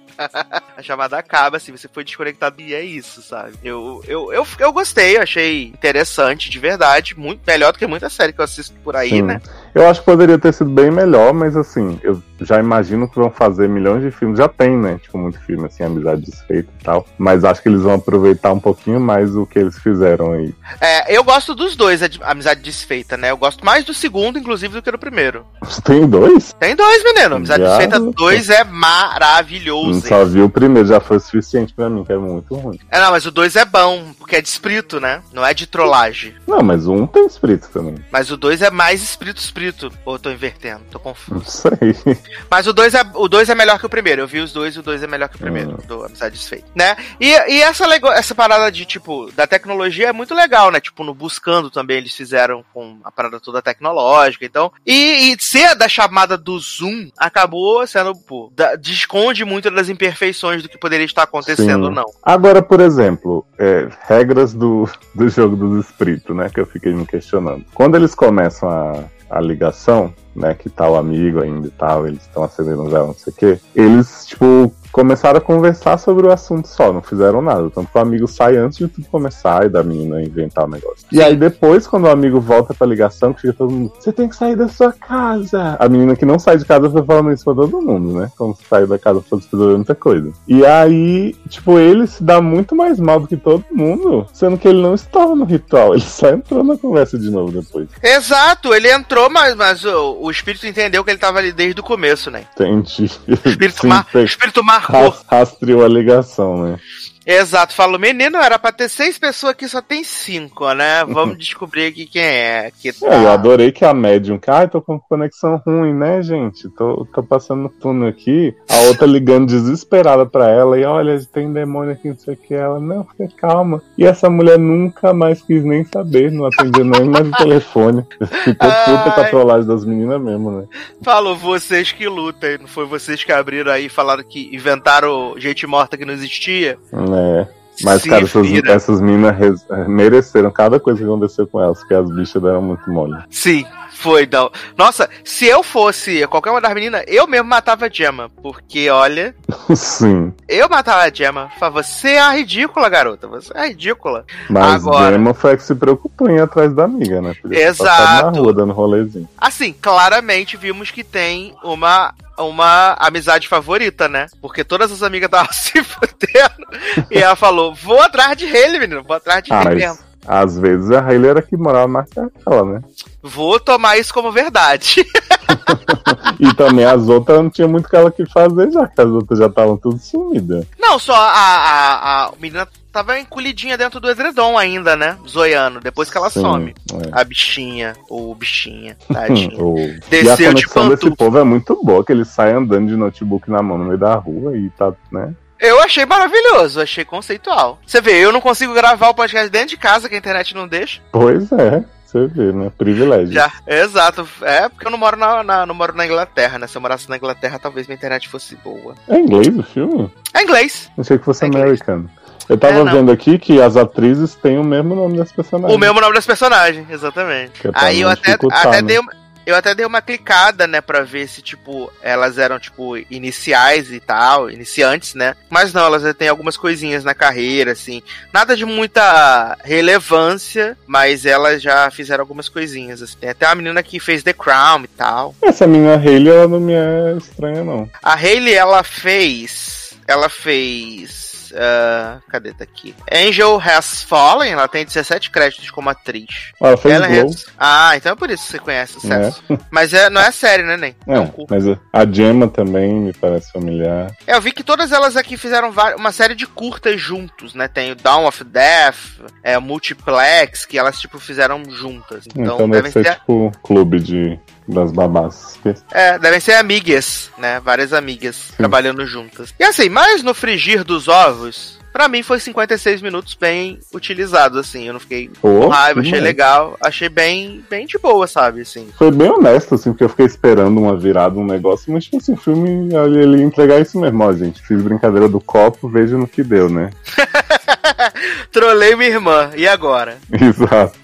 A chamada acaba, assim, você foi desconectado e é isso, sabe? Eu, eu, eu, eu gostei, eu achei interessante, de verdade, muito melhor do que muita série que eu assisto por aí, Sim. né? Eu acho que poderia ter sido bem melhor, mas assim, eu já imagino que vão fazer milhões de filmes. Já tem, né? Tipo, muito filme, assim, Amizade Desfeita e tal. Mas acho que eles vão aproveitar um pouquinho mais o que eles fizeram aí. É, eu gosto dos dois, Amizade Desfeita, né? Eu gosto mais do segundo, inclusive, do que do primeiro. Tem dois? Tem dois, menino. Amizade Já? Desfeita 2 é maravilhoso. Não só vi o primeiro, já foi o suficiente pra mim, que é muito ruim. É, não, mas o 2 é bom, porque é de espírito, né? Não é de trollagem. Não, mas um tem espírito também. Mas o 2 é mais espírito-espírito. Ou eu tô invertendo? Tô confuso. Não sei. Mas o 2 é, o dois é melhor que o primeiro. Eu vi os dois e o 2 é melhor que o primeiro, Hum. do Amizade Desfeita. Né? E, e essa, lego- essa parada de, tipo, da tecnologia é muito legal, né? Tipo, no Buscando também eles fizeram com a parada toda tecnológica, então. E, e ser da chamada do Zoom acabou sendo, pô, da, desconde muito das imperfeições do que poderia estar acontecendo ou não. Agora, por exemplo, é, regras do, do jogo dos espíritos, né? Que eu fiquei me questionando. Quando eles começam a, a ligação, né? Que o amigo ainda e tal, eles estão acendendo vela, não sei o quê. Eles, tipo, começaram a conversar sobre o assunto só, não fizeram nada. Tanto que o amigo sai antes de tudo começar e da menina inventar o negócio. E aí depois, quando o amigo volta pra ligação, que fica todo mundo, você tem que sair da sua casa. A menina que não sai de casa foi falando isso pra todo mundo, né? Como se sair da casa fosse resolver muita coisa. E aí, tipo, ele se dá muito mais mal do que todo mundo, sendo que ele não estava no ritual. Ele só entrou na conversa de novo depois. Exato, ele entrou, mas, mas o, o espírito entendeu que ele tava ali desde o começo, né? Entendi. O espírito, Sim, mar- espírito marcou. Ras- Rastreou a ligação, né? Exato, falou, menino, era pra ter seis pessoas aqui, só tem cinco, né? Vamos descobrir aqui quem é. Que tá... É, eu adorei que a médium, ai, tô com conexão ruim, né, gente? Tô, tô passando no túnel aqui. A outra ligando desesperada pra ela, e olha, tem demônio aqui, não sei o que. Ela, não, fica calma. E essa mulher nunca mais quis nem saber, não atendeu nem mais o telefone. Ficou puta com a trollagem das meninas mesmo, né? Falou, vocês que lutem, não foi vocês que abriram aí e falaram que inventaram gente morta que não existia? É. Mas, Se cara, essas, essas meninas res- mereceram cada coisa que aconteceu com elas, porque as bichas deram muito mole. Sim, foi, não. Nossa, se eu fosse qualquer uma das meninas, eu mesmo matava a Gemma. Porque, olha, Sim. eu matava a Gemma. Falava, você é a ridícula, garota. Você é a ridícula. Mas Agora- Gemma foi a que se preocupou em ir atrás da amiga, né? Podia Exato. na rua dando rolezinho. Assim, claramente vimos que tem uma. Uma amizade favorita, né? Porque todas as amigas estavam se fudendo. e ela falou: Vou atrás de ele, menino. Vou atrás de Ah, ele mesmo. Às vezes a Hayley era que morava mais perto dela, né? Vou tomar isso como verdade. E também as outras não tinha muito o que ela que fazer, já que as outras já estavam tudo sumidas. Não, só a, a, a menina tava encolhidinha dentro do edredom ainda, né? Zoiando, depois que ela Sim, some. é. A bichinha, ou bichinha, tadinha. O- E a Desceu de conexão desse povo é muito boa, que eles saem andando de notebook na mão no meio da rua e tá, né? Eu achei maravilhoso, achei conceitual. Você vê, eu não consigo gravar o podcast dentro de casa, que a internet não deixa. Pois é, você vê, né? Privilégio. Já, exato. É porque eu não moro na, na- não moro na Inglaterra, né? Se eu morasse na Inglaterra, talvez minha internet fosse boa. É inglês o filme? É inglês. Achei que fosse É inglês. americano. Eu tava É, vendo aqui que as atrizes têm o mesmo nome das personagens. O mesmo nome das personagens, exatamente. É Aí eu até, até né? dei uma, eu até dei uma clicada, né, pra ver se, tipo, elas eram, tipo, iniciais e tal, iniciantes, né? Mas não, elas têm algumas coisinhas na carreira, assim. Nada de muita relevância, mas elas já fizeram algumas coisinhas, assim. Tem até uma menina que fez The Crown e tal. Essa menina Hayley, ela não me é estranha, não. A Hayley, ela fez. Ela fez. Ah, cadê? Tá aqui. Angel Has Fallen, ela tem 17 créditos como atriz. Ela fez Ela Glow. res- Ah, então é por isso que você conhece o É. Celso. Mas é, não é série, né, nem? É um É, mas a- Gemma também me parece familiar. É, eu vi que todas elas aqui fizeram uma série de curtas juntos, né? Tem o Dawn of Death, é, Multiplex, que elas, tipo, fizeram juntas. Então, Então, deve ser ser. tipo clube de, das babás. É, devem ser amigas, né? Várias amigas trabalhando juntas. E assim, mas no frigir dos ovos, pra mim foi 56 minutos bem utilizados, assim. Eu não fiquei Pô, com raiva, achei bom. legal, achei bem, bem de boa, sabe? Assim. Foi bem honesto, assim, porque eu fiquei esperando uma virada, um negócio, mas tipo assim, o filme ele, ele ia entregar isso mesmo, ó, gente. Fiz brincadeira do copo, veja no que deu, né? Trolei minha irmã, e agora? Exato.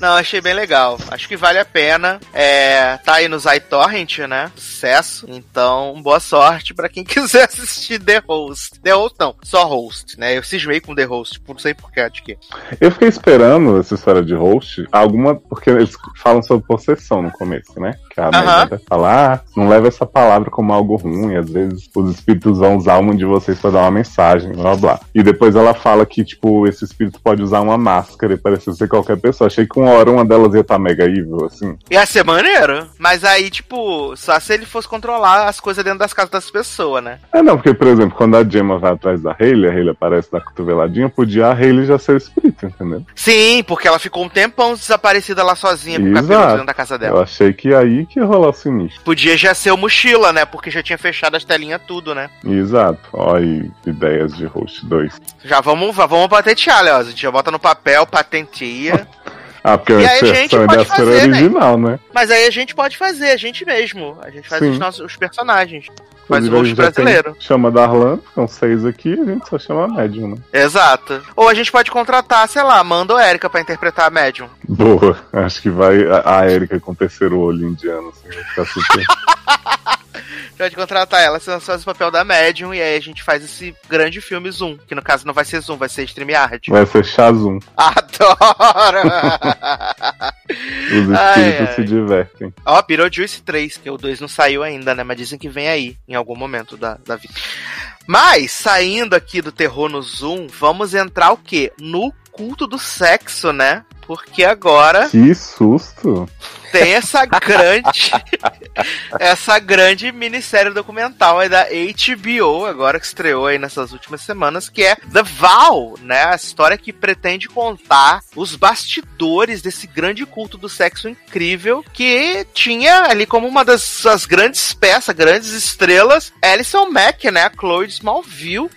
Não, achei bem legal. Acho que vale a pena. É, tá aí nos iTorrent, né? Sucesso. Então, boa sorte pra quem quiser assistir The Host. The Host não, só Host, né? Eu cismei com The Host, não sei porquê, acho que. Eu fiquei esperando essa história de host, alguma. Porque eles falam sobre possessão no começo, né? Que a Aham. Megan até fala, ah, não leva essa palavra como algo ruim, às vezes os espíritos vão usar uma de vocês pra dar uma mensagem, blá blá. E depois ela fala que, tipo, esse espírito pode usar uma máscara e parecer ser qualquer pessoa. Achei que uma hora uma delas ia estar mega evil, assim. Ia ser maneiro. Mas aí, tipo, só se ele fosse controlar as coisas dentro das casas das pessoas, né? É, não, porque, por exemplo, quando a Gemma vai atrás da Hayley, a Hayley aparece na cotoveladinha, podia a Hayley já ser o espírito, entendeu? Sim, porque ela ficou um tempão desaparecida lá sozinha com o cabelo dentro da casa dela. Eu achei que aí que ia rolar o sinistro. Podia já ser o mochila, né? Porque já tinha fechado as telinhas tudo, né? Exato. Aí, ideias de host 2. Já vamos, vamos patentear, Léo. A gente já bota no papel, patenteia. Ah, porque E a aí a gente inserção pode deve ser fazer, né? original, né? Mas aí a gente pode fazer, a gente mesmo. A gente faz os nossos os personagens. Faz o host brasileiro. Chama Darlan, são seis aqui, a gente só chama a médium, né? Exato. Ou a gente pode contratar, sei lá, Amanda ou Erika pra interpretar a médium. Boa. Acho que vai a, a Erika com o terceiro olho indiano, assim, vai ficar super. pode contratar ela, você faz o papel da médium e aí a gente faz esse grande filme Zoom, que no caso não vai ser Zoom, vai ser StreamYard. Vai ser Shazum. Adoro! Os Ai, espíritos ai. se divertem. Ó, Beetlejuice 3, que o 2 não saiu ainda, né? Mas dizem que vem aí, em algum momento da, da vida. Mas, saindo aqui do terror no Zoom, vamos entrar o quê? No culto do sexo, né? Porque agora Que susto! Tem essa grande essa grande minissérie documental aí da HBO, agora que estreou aí nessas últimas semanas, que é The Vow, né? A história que pretende contar os bastidores desse grande culto do sexo incrível que tinha ali como uma das suas grandes peças, grandes estrelas, Alison Mack, né? A Chloe Smallville.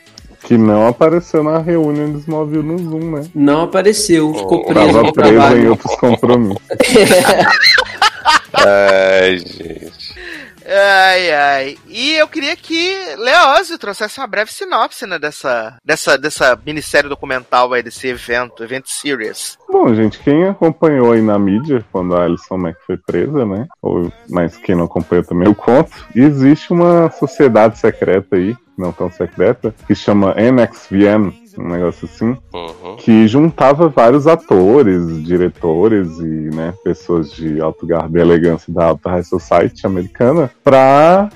Que não apareceu na reunião de Smallville no Zoom, né? Não apareceu, ficou Oh, preso Tava preso em outros compromissos. Ai, gente. Ai, ai. E eu queria que Leózio trouxesse uma breve sinopse, né, dessa, dessa, dessa minissérie documental aí, desse evento, evento series. Bom, gente, quem acompanhou aí na mídia quando a Alison Mack foi presa, né? Ou, mas quem não acompanhou também eu conto. Existe uma sociedade secreta aí, não tão secreta, que chama NXVM, um negócio assim, Uhum. que juntava vários atores, diretores e né, pessoas de alto garbo e elegância da alta high society americana para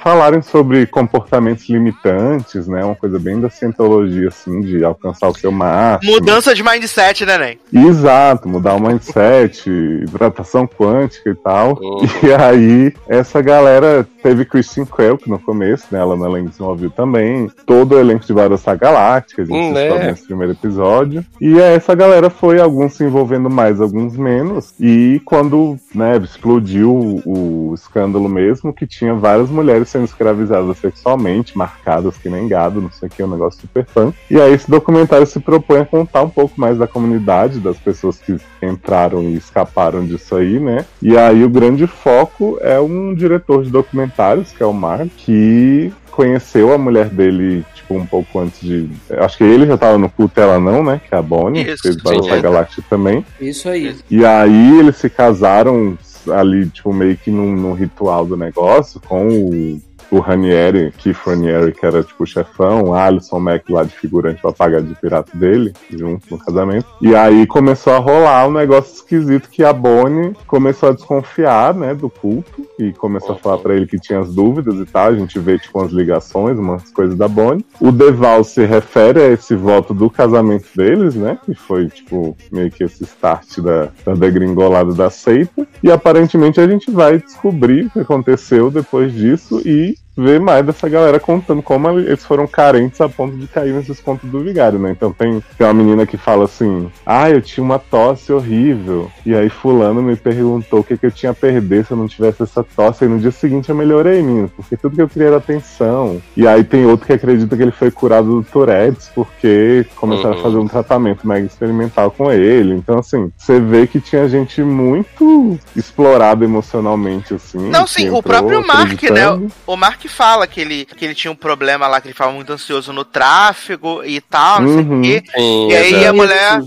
falarem sobre comportamentos limitantes, né, uma coisa bem da cientologia assim, de alcançar o seu máximo. Mudança de mindset, né, Nen? Exato, mudar o mindset, hidratação quântica e tal. Uhum. E aí, essa galera teve Christian Quelk no começo, né? Ela no elenco de Smallville também. Todo o elenco de Battlestar Galáctica, a né? nesse primeiro episódio. E aí, essa galera foi, alguns se envolvendo mais, alguns menos. E quando, né, explodiu o, o escândalo mesmo, que tinha várias mulheres sendo escravizadas sexualmente, marcadas que nem gado, não sei o que, um negócio super fã. E aí, esse documentário se propõe a contar um pouco mais da comunidade, das pessoas que entraram e escaparam disso aí, né? E aí o grande foco é um diretor de documentários, que é o Mark, que conheceu a mulher dele, tipo, um pouco antes de. Acho que ele já tava no culto, ela não, né? Que é a Bonnie, Isso, fez Battlestar é. Galactica também. Isso aí. E aí eles se casaram ali, tipo, meio que num, num ritual do negócio, com o, o Ranieri, Keith Ranieri, que era tipo o chefão, o Alisson Mack lá de figurante pra pagar de pirata dele, junto no casamento. E aí começou a rolar um negócio esquisito que a Bonnie começou a desconfiar, né, do culto, e começou a falar pra ele que tinha as dúvidas e tal. A gente vê, tipo, umas ligações, umas coisas da Bonnie. O Deval se refere a esse voto do casamento deles, né, que foi, tipo, meio que esse start da, da degringolada da seita. E aparentemente a gente vai descobrir o que aconteceu depois disso e ver mais dessa galera contando como eles foram carentes a ponto de cair nesses contos do vigário, né? Então tem, tem uma menina que fala assim: Ah, eu tinha uma tosse horrível. E aí fulano me perguntou o que, que eu tinha a perder se eu não tivesse essa tosse. E no dia seguinte eu melhorei, menino, porque tudo que eu queria era atenção. E aí tem outro que acredita que ele foi curado do Tourette's porque começaram Uhum. a fazer um tratamento mega experimental com ele. Então, assim, você vê que tinha gente muito explorada emocionalmente, assim. Não, sim, o próprio Mark, né? O Mark fala que ele, que ele tinha um problema lá, que ele ficava muito ansioso no tráfego e tal, não Uhum. sei o quê. Sim, E aí a exato. mulher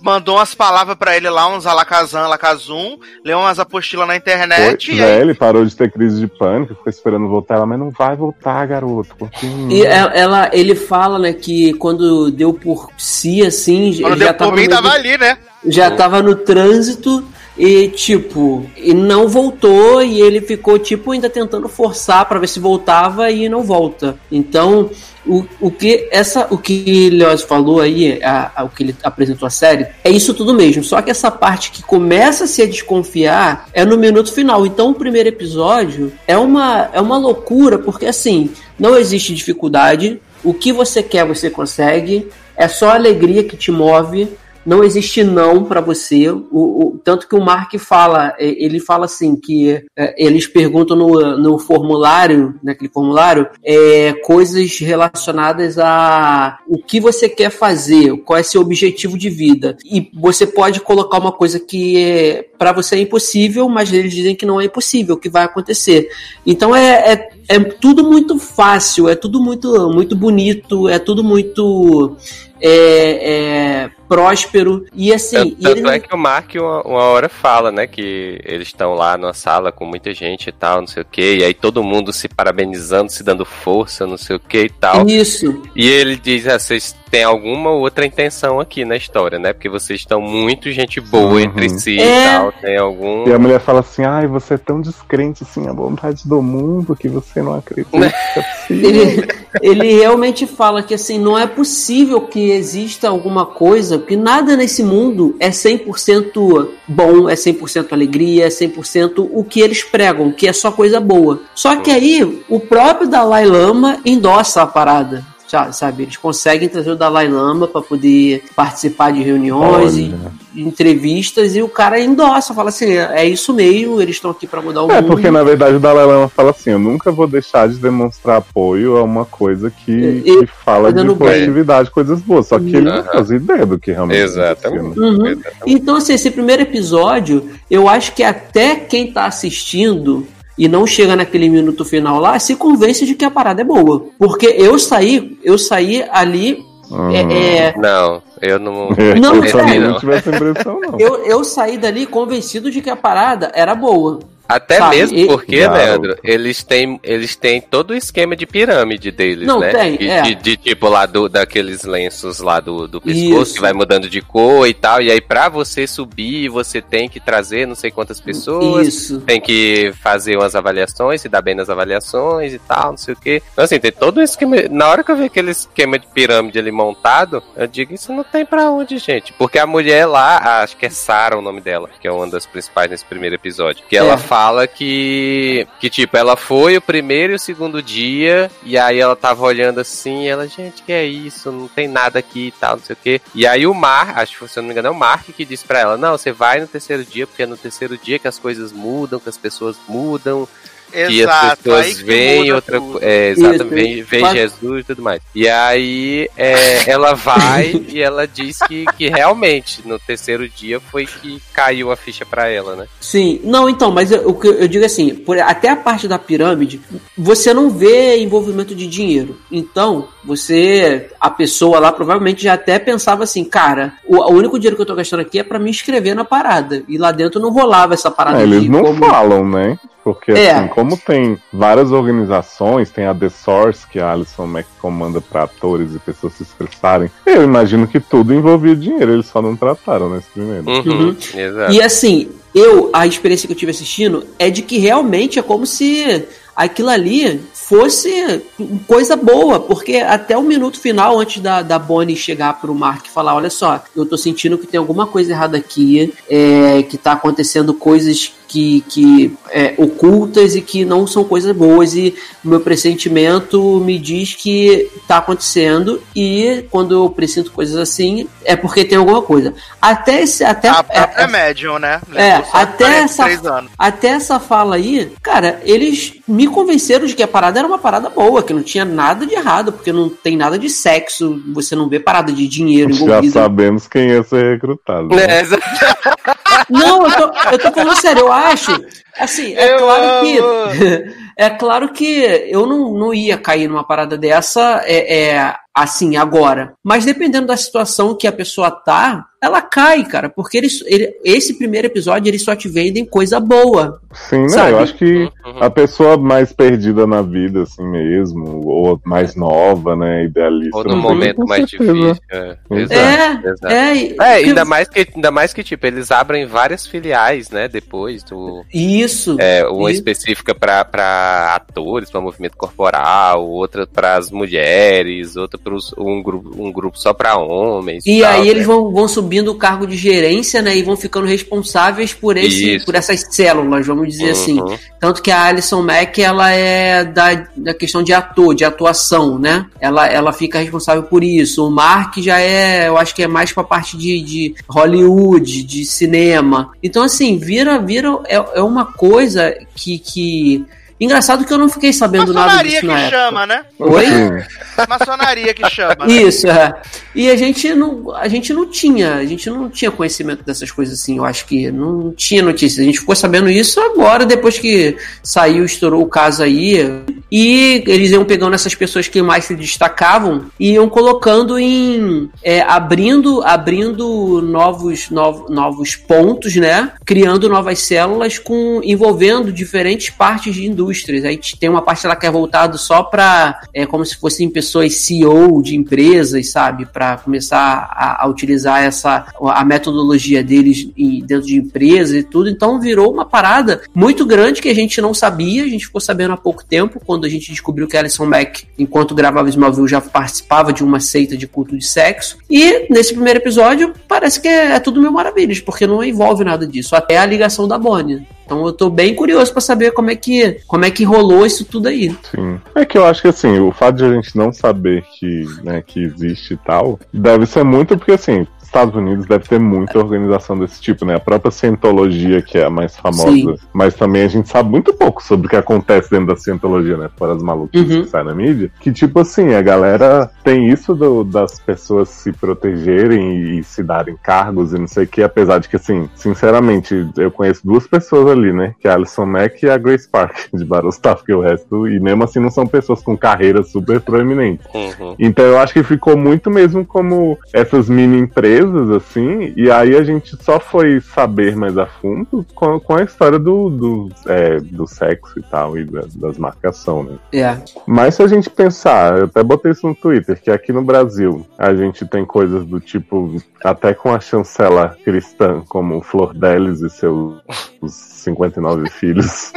mandou umas palavras pra ele lá, uns alakazam, alakazum, leu umas apostilas na internet Foi, e né, aí... ele parou de ter crise de pânico, ficou esperando voltar ela, mas não vai voltar, garoto. Continua. E ela, ele fala, né, que quando deu por si, assim, Quando ele já deu tava, por mim, no, tava ali, né? já tava no trânsito e, tipo, e não voltou e ele ficou, tipo, ainda tentando forçar pra ver se voltava e não volta. Então, o, o que essa o que Leoz falou aí, a- a- o que ele apresentou a série, é isso tudo mesmo. Só que essa parte que começa a se desconfiar é no minuto final. Então, o primeiro episódio é uma, é uma loucura, porque assim, não existe dificuldade. O que você quer, você consegue. É só a alegria que te move. Não existe não pra você. O, o- tanto que o Mark fala, é, ele fala assim que é, eles perguntam no, no formulário, naquele formulário, é, coisas relacionadas a o que você quer fazer, qual é seu objetivo de vida. E você pode colocar uma coisa que é, para você é impossível, mas eles dizem que não é impossível, que vai acontecer. Então é, é, é tudo muito fácil, é tudo muito, muito bonito, é tudo muito é, é, próspero. E assim. Tanto, e ele tanto é que o Mark uma, uma hora fala, né, que eles estão lá numa sala com muita gente e tal, não sei o que, e aí todo mundo se parabenizando, se dando força, não sei o que e tal. Isso. E ele diz, ah, vocês têm alguma outra intenção aqui na história, né? Porque vocês estão muito gente boa Uhum. entre si É. e tal, tem algum... E a mulher fala assim, ai, você é tão descrente assim, a vontade do mundo que você não acredita. é possível." Ele, ele realmente fala que assim, não é possível que exista alguma coisa, porque nada nesse mundo é 100% bom, é 100% alegria, é 100% o que eles pregam, que é só coisa boa. Só que aí o próprio Dalai Lama endossa a parada. Sabe, eles conseguem trazer o Dalai Lama para poder participar de reuniões e Olha. de entrevistas e o cara endossa, fala assim: é isso mesmo, eles estão aqui para mudar o É, mundo. porque na verdade o Dalai Lama fala assim: eu nunca vou deixar de demonstrar apoio a uma coisa que, E- que fala de fazendo bem. positividade, coisas boas. Só que ele não Aham. faz ideia do que realmente Exatamente. né? Uhum. Exatamente. Então, assim, esse primeiro episódio, eu acho que até quem tá assistindo e não chega naquele minuto final lá, se convence de que a parada é boa. Porque eu saí, eu saí ali. é, é, Não, eu não... Eu Não, é. não. eu, eu saí dali convencido de que a parada era boa. Até Sabe, mesmo e- porque, Garoto. Leandro, eles têm, eles têm todo o esquema de pirâmide deles, Não, né? tem, de, é. de, de tipo lá do, daqueles lenços lá do, do pescoço Isso. que vai mudando de cor e tal. E aí, pra você subir, você tem que trazer não sei quantas pessoas. Isso. Tem que fazer umas avaliações, se dar bem nas avaliações e tal, não sei o quê. Então, assim, tem todo um esquema. Na hora que eu vi aquele esquema de pirâmide ali montado, eu digo, isso não tem pra onde, gente. Porque a mulher lá, acho que é Sarah o nome dela, que é uma das principais nesse primeiro episódio. Que ela É. fala que. Que, tipo, ela foi o primeiro e o segundo dia, e aí ela tava olhando assim, ela, gente, que é isso? Não tem nada aqui e tal, não sei o quê. E aí o Mar, acho que se eu não me engano, é o Mark que disse pra ela: Não, você vai no terceiro dia, porque é no terceiro dia que as coisas mudam, que as pessoas mudam, que as pessoas veem outra. É, exatamente, veem, mas- Jesus e tudo mais. E aí é, ela vai e ela diz que, que realmente no terceiro dia foi que caiu a ficha pra ela, né? Sim, não, então, mas eu- o que eu, digo assim, por- até a parte da pirâmide, você não vê envolvimento de dinheiro. Então, você, a pessoa lá provavelmente já até pensava assim, cara, o, o único dinheiro que eu tô gastando aqui é pra me inscrever na parada. E lá dentro não rolava essa parada É, eles não como- falam, né? Porque, É. assim, como tem várias organizações, tem a The Source, que a Alison Mack comanda pra atores e pessoas se expressarem, eu imagino que tudo envolvia dinheiro, eles só não trataram nesse primeiro. Uhum, Uhum. Exato. E assim, eu, a experiência que eu tive assistindo é de que realmente é como se aquilo ali fosse coisa boa, porque até o minuto final, antes da, da Bonnie chegar pro Mark e falar, olha só, eu tô sentindo que tem alguma coisa errada aqui, é, que tá acontecendo coisas que, que é, ocultas e que não são coisas boas e o meu pressentimento me diz que tá acontecendo e quando eu presinto coisas assim é porque tem alguma coisa. Até esse até A própria é, médium, né? é, até 43 essa, anos. até essa fala aí, cara, eles me convenceram de que a parada era uma parada boa, que não tinha nada de errado, porque não tem nada de sexo, você não vê parada de dinheiro Já envolvido. sabemos quem ia ser recrutado. né? É, Não, eu tô, eu tô falando sério, eu acho. Assim, é Eu claro amo. que. É claro que eu não, não ia cair numa parada dessa é, é, assim agora. Mas dependendo da situação que a pessoa tá, ela cai, cara. Porque eles, ele, esse primeiro episódio eles só te vendem coisa boa. Sim, né? Eu acho que Uhum. a pessoa mais perdida na vida, assim mesmo, ou mais nova, né? Idealista. Ou no momento mais certeza. difícil. É, exato, É, exato. é. É, porque- ainda mais, que, ainda mais que, tipo, eles abrem várias filiais, né, depois do... Isso. É, uma Isso. específica pra, pra atores, pra movimento corporal, outra pras mulheres, outra para um grupo, um grupo só pra homens. E tal, aí né? eles vão, vão subindo o cargo de gerência, né? E vão ficando responsáveis por esse, Isso. por essas células, vamos dizer assim. Uhum. Tanto que a Alison Mack, ela é da, da questão de ator, de atuação, né? Ela, ela fica responsável por isso. O Mark já é, eu acho que é mais pra parte de, de Hollywood, de cinema. Então, assim, vira, vira, é, é uma coisa que, que... Engraçado que eu não fiquei sabendo nada Maçonaria disso que na época. chama, né? Oi? Sim. Maçonaria que chama. né? Isso, é. E a gente não, a gente não tinha, a gente não tinha conhecimento dessas coisas assim. Eu acho que não tinha notícia. A gente ficou sabendo isso agora, depois que saiu, estourou o caso aí. e eles iam pegando essas pessoas que mais se destacavam e iam colocando em é, abrindo abrindo novos, novos novos pontos, né? Criando novas células com envolvendo diferentes partes de indústrias. Aí tem uma parte lá que é voltado só para é como se fossem pessoas CEO de empresas, sabe, para começar a, a, utilizar essa a metodologia deles dentro de empresas e tudo. Então virou uma parada muito grande que a gente não sabia. A gente ficou sabendo há pouco tempo quando a gente descobriu que Alison Mack, enquanto gravava Smallville, já participava de uma seita de culto de sexo. E nesse primeiro episódio parece que é, é tudo mil maravilhas, porque não envolve nada disso, até a ligação da Bonnie. Então eu tô bem curioso para saber como é que como é que rolou isso tudo aí. Sim. É que eu acho que assim, o fato de a gente não saber que, né, que existe e tal, deve ser muito porque assim, Estados Unidos deve ter muita organização desse tipo, né? A própria Cientologia, que é a mais famosa. Sim. Mas também a gente sabe muito pouco sobre o que acontece dentro da Cientologia, né? Fora as maluquices uhum. que saem na mídia. Que, tipo assim, a galera tem isso do, das pessoas se protegerem e se darem cargos e não sei o que, apesar de que, assim, sinceramente, eu conheço duas pessoas ali, né? Que é a Alison Mack e a Grace Park, de Barostar, porque o resto, e mesmo assim não são pessoas com carreiras super proeminentes. Uhum. Então eu acho que ficou muito mesmo como essas mini empresas assim, e aí a gente só foi saber mais a fundo com, com a história do, do, é, do sexo e tal, e das, das marcações, né? Yeah. É. Mas se a gente pensar, eu até botei isso no Twitter, que aqui no Brasil a gente tem coisas do tipo, até com a chancela cristã, como Flor Delis e seus 59 filhos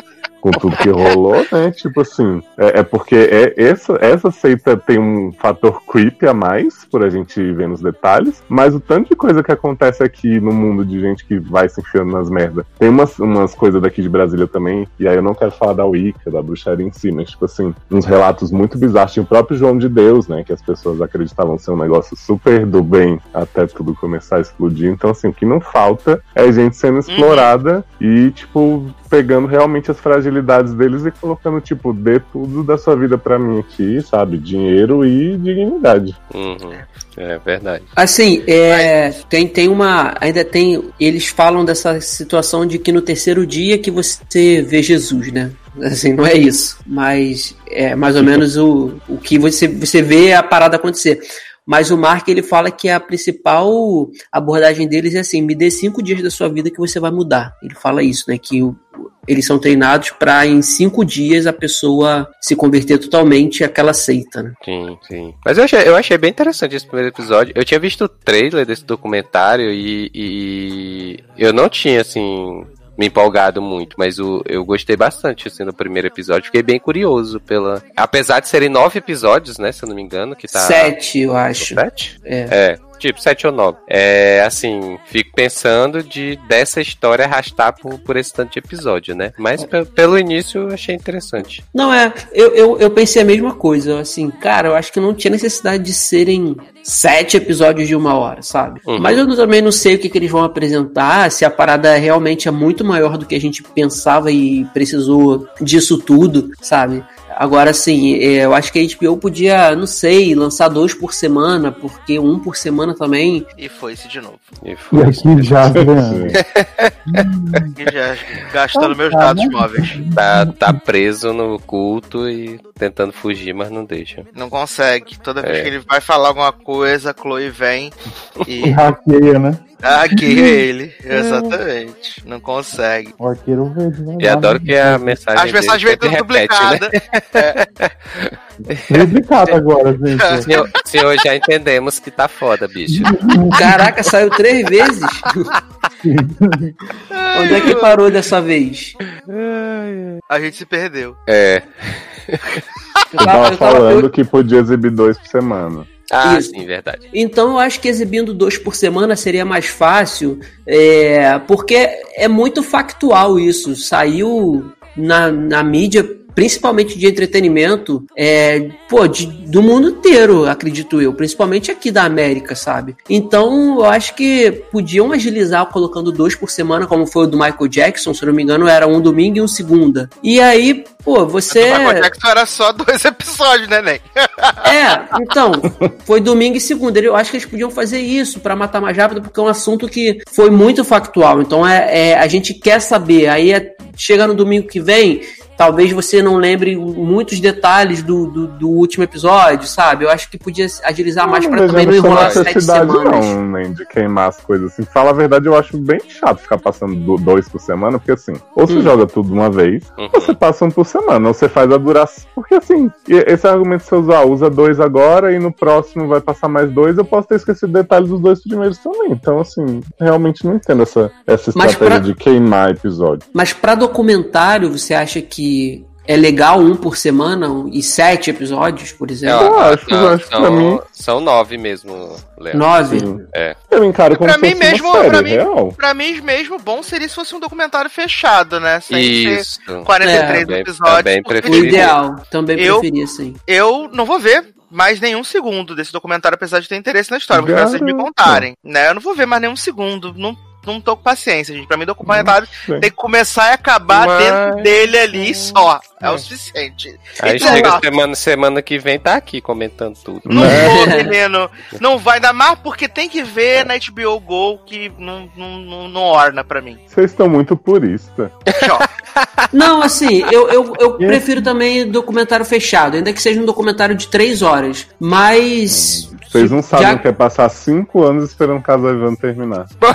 com tudo que rolou, né? Tipo assim, é, é, porque é, essa, essa seita tem um fator creepy a mais, por a gente ver nos detalhes, mas o tanto de coisa que acontece aqui no mundo de gente que vai se enfiando nas merdas. Tem umas, umas coisas daqui de Brasília também, e aí eu não quero falar da Wicca, da bruxaria em si, mas tipo assim, uns relatos muito bizarros. Tinha o próprio João de Deus, né? Que as pessoas acreditavam ser um negócio super do bem até tudo começar a explodir. Então, assim, o que não falta é gente sendo explorada uhum. e, tipo, pegando realmente as fragilidades deles e colocando, tipo, dê tudo da sua vida para mim aqui, sabe? Dinheiro e dignidade. Uhum. É verdade. Assim, é, tem, tem uma. Ainda tem. Eles falam dessa situação de que no terceiro dia que você vê Jesus, né? Assim, não é isso. Mas é mais ou menos o, o que você, você vê a parada acontecer. Mas o Mark ele fala que a principal abordagem deles é assim: me dê cinco dias da sua vida que você vai mudar. Ele fala isso, né? Que o, eles são treinados para em cinco dias a pessoa se converter totalmente àquela seita, né? Sim, sim. Mas eu achei, eu achei bem interessante esse primeiro episódio. Eu tinha visto o trailer desse documentário e, e eu não tinha, assim, me empolgado muito, mas o, eu gostei bastante, assim, do primeiro episódio. Fiquei bem curioso pela... Apesar de serem nove episódios, né, se eu não me engano, que tá... Sete, eu acho. Sete? É. É, Tipo, 7 ou 9. É, assim, fico pensando de dessa história arrastar por, por esse tanto de episódio, né? Mas pelo início eu achei interessante. Não, é, eu, eu, eu pensei a mesma coisa. Assim, cara, eu acho que não tinha necessidade de serem sete episódios de uma hora, sabe? Uhum. Mas eu também não sei o que, que eles vão apresentar, se a parada realmente é muito maior do que a gente pensava e precisou disso tudo, sabe? Agora, sim, é, eu acho que a HBO podia, não sei, lançar dois por semana, porque um por semana também. E foi esse de novo. E, e aqui já, né? aqui já gastando ah, meus tá, dados né? móveis. Tá, tá preso no culto e tentando fugir, mas não deixa. Não consegue. Toda vez é. que ele vai falar alguma coisa, a Chloe vem e. e hackeia, né? Hackeia ele, exatamente. Não consegue. O arqueiro verde, né? E adoro que a mensagem. As mensagens vêm tudo duplicadas. Né? É. Duplicado agora, gente. Senhor, senhor, já entendemos que tá foda, bicho. Caraca, saiu três vezes? Onde é que parou dessa vez? A gente se perdeu. É. Eu tava, eu tava falando eu... que podia exibir dois por semana. Ah, Isso. sim, verdade. Então eu acho que exibindo dois por semana seria mais fácil, é, porque é muito factual isso. Saiu na, na mídia principalmente de entretenimento, é, pô, de, do mundo inteiro, acredito eu, principalmente aqui da América, sabe? Então, eu acho que podiam agilizar colocando dois por semana, como foi o do Michael Jackson, se não me engano, era um domingo e um segunda. E aí, pô, você. O Michael Jackson era só dois episódios, né, Ney? É, então, foi domingo e segunda. Eu acho que eles podiam fazer isso para matar mais rápido, porque é um assunto que foi muito factual. Então, é, é a gente quer saber. Aí, é, chega no domingo que vem talvez você não lembre muitos detalhes do, do, do último episódio, sabe? Eu acho que podia agilizar mais pra vejo também não enrolar sete necessidade semanas. não, nem de queimar as coisas assim. Fala a verdade, eu acho bem chato ficar passando do- dois por semana, porque assim, ou você Hum. joga tudo de uma vez, Uhum. ou você passa um por semana, ou você faz a duração. Porque assim, esse argumento que você usa, ah, usa dois agora e no próximo vai passar mais dois, eu posso ter esquecido detalhes dos dois primeiros também. Então, assim, realmente não entendo essa, essa estratégia pra- de queimar episódio. Mas pra documentário, você acha que é legal um por semana um- e sete episódios, por exemplo? Eu acho, não, eu acho que pra são, mim- são nove mesmo, Léo. Nove? Sim. É. Eu encaro como Pra se mim fosse mesmo, uma série pra mim, real. pra mim mesmo, bom seria se fosse um documentário fechado, né? Sem Isso. ser 43 É, Também- episódios. também porque, O ideal. Também Eu- preferia, sim. eu não vou ver mais nenhum segundo desse documentário, apesar de ter interesse na história. Vou vocês me contarem. Né? Eu não vou ver mais nenhum segundo. Não, não tô com paciência, gente. Pra mim, documentário Sim. tem que começar e acabar Mas- dentro dele ali só. É, o suficiente. Aí Então, chega ó, semana, semana que vem, tá aqui comentando tudo. Não Né? vou, menino. Não vai dar mais porque tem que ver na HBO Go que não, não, não, não orna pra mim. Vocês estão muito puristas. Tchau. Não, assim, eu, eu, eu prefiro também documentário fechado, ainda que seja um documentário de três horas. Mas. Vocês não sabem Já- o que é passar cinco anos esperando o casal Ivan terminar.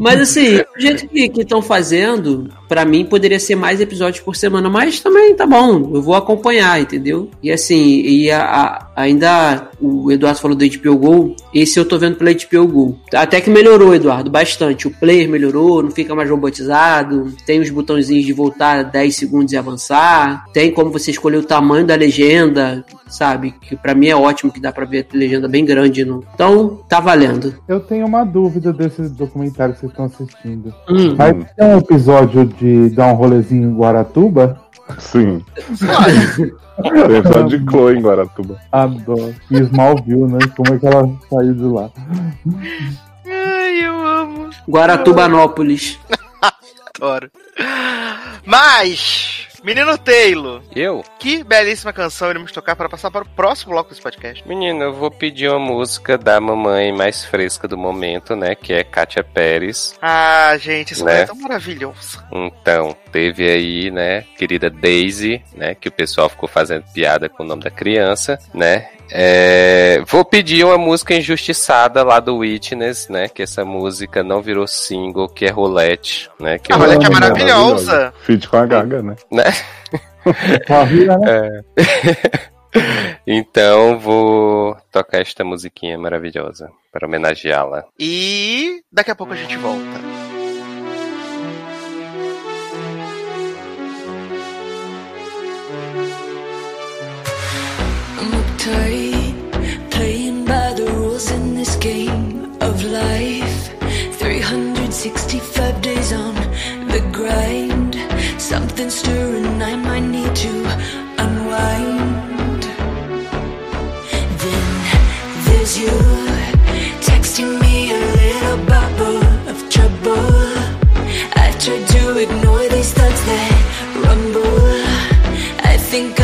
Mas assim, do jeito que estão fazendo, pra mim poderia ser mais episódios por semana, mas também tá bom, eu vou acompanhar, entendeu? E assim, e a- a- ainda o Eduardo falou do HBO Go, esse eu tô vendo pela HBO Go. Até que melhorou, Eduardo, bastante. O player melhorou, não fica mais robotizado, tem os botõezinhos de voltar 10 segundos e avançar, tem como você escolher o tamanho da legenda, sabe? Que pra mim é ótimo que dá pra ver a legenda bem grande. No... Então, tá valendo. Eu tenho uma dúvida desse documentário que vocês estão assistindo. Hum. Vai ter um episódio de dar um rolezinho em Guaratuba? Sim. Tem episódio de Chloe em Guaratuba. Adoro. E Smallville, né? Como é que ela saiu de lá? Ai, eu amo. Guaratubanópolis. Adoro. Mas, menino Taylor, Eu? que belíssima canção iremos tocar para passar para o próximo bloco desse podcast. Menino, eu vou pedir uma música da mamãe mais fresca do momento, né? Que é Kátia Pérez. Ah, gente, esse Né? é tão maravilhoso. Então, teve aí, né, querida Daisy, né, que o pessoal ficou fazendo piada com o nome da criança, né? É, vou pedir uma música injustiçada lá do Witness, né? Que essa música não virou single, que é Rolete, né? Que A eu Rolete é amo, maravilhosa. Feed com a Gaga, né? né? Né? Então vou tocar esta musiquinha maravilhosa para homenageá-la. E daqui a pouco a gente volta. Playing by the rules in this game of life. 365 days on the grind. Something stirring, I might need to unwind. Then there's you texting me a little bubble of trouble. I've tried to ignore these thoughts that rumble. I think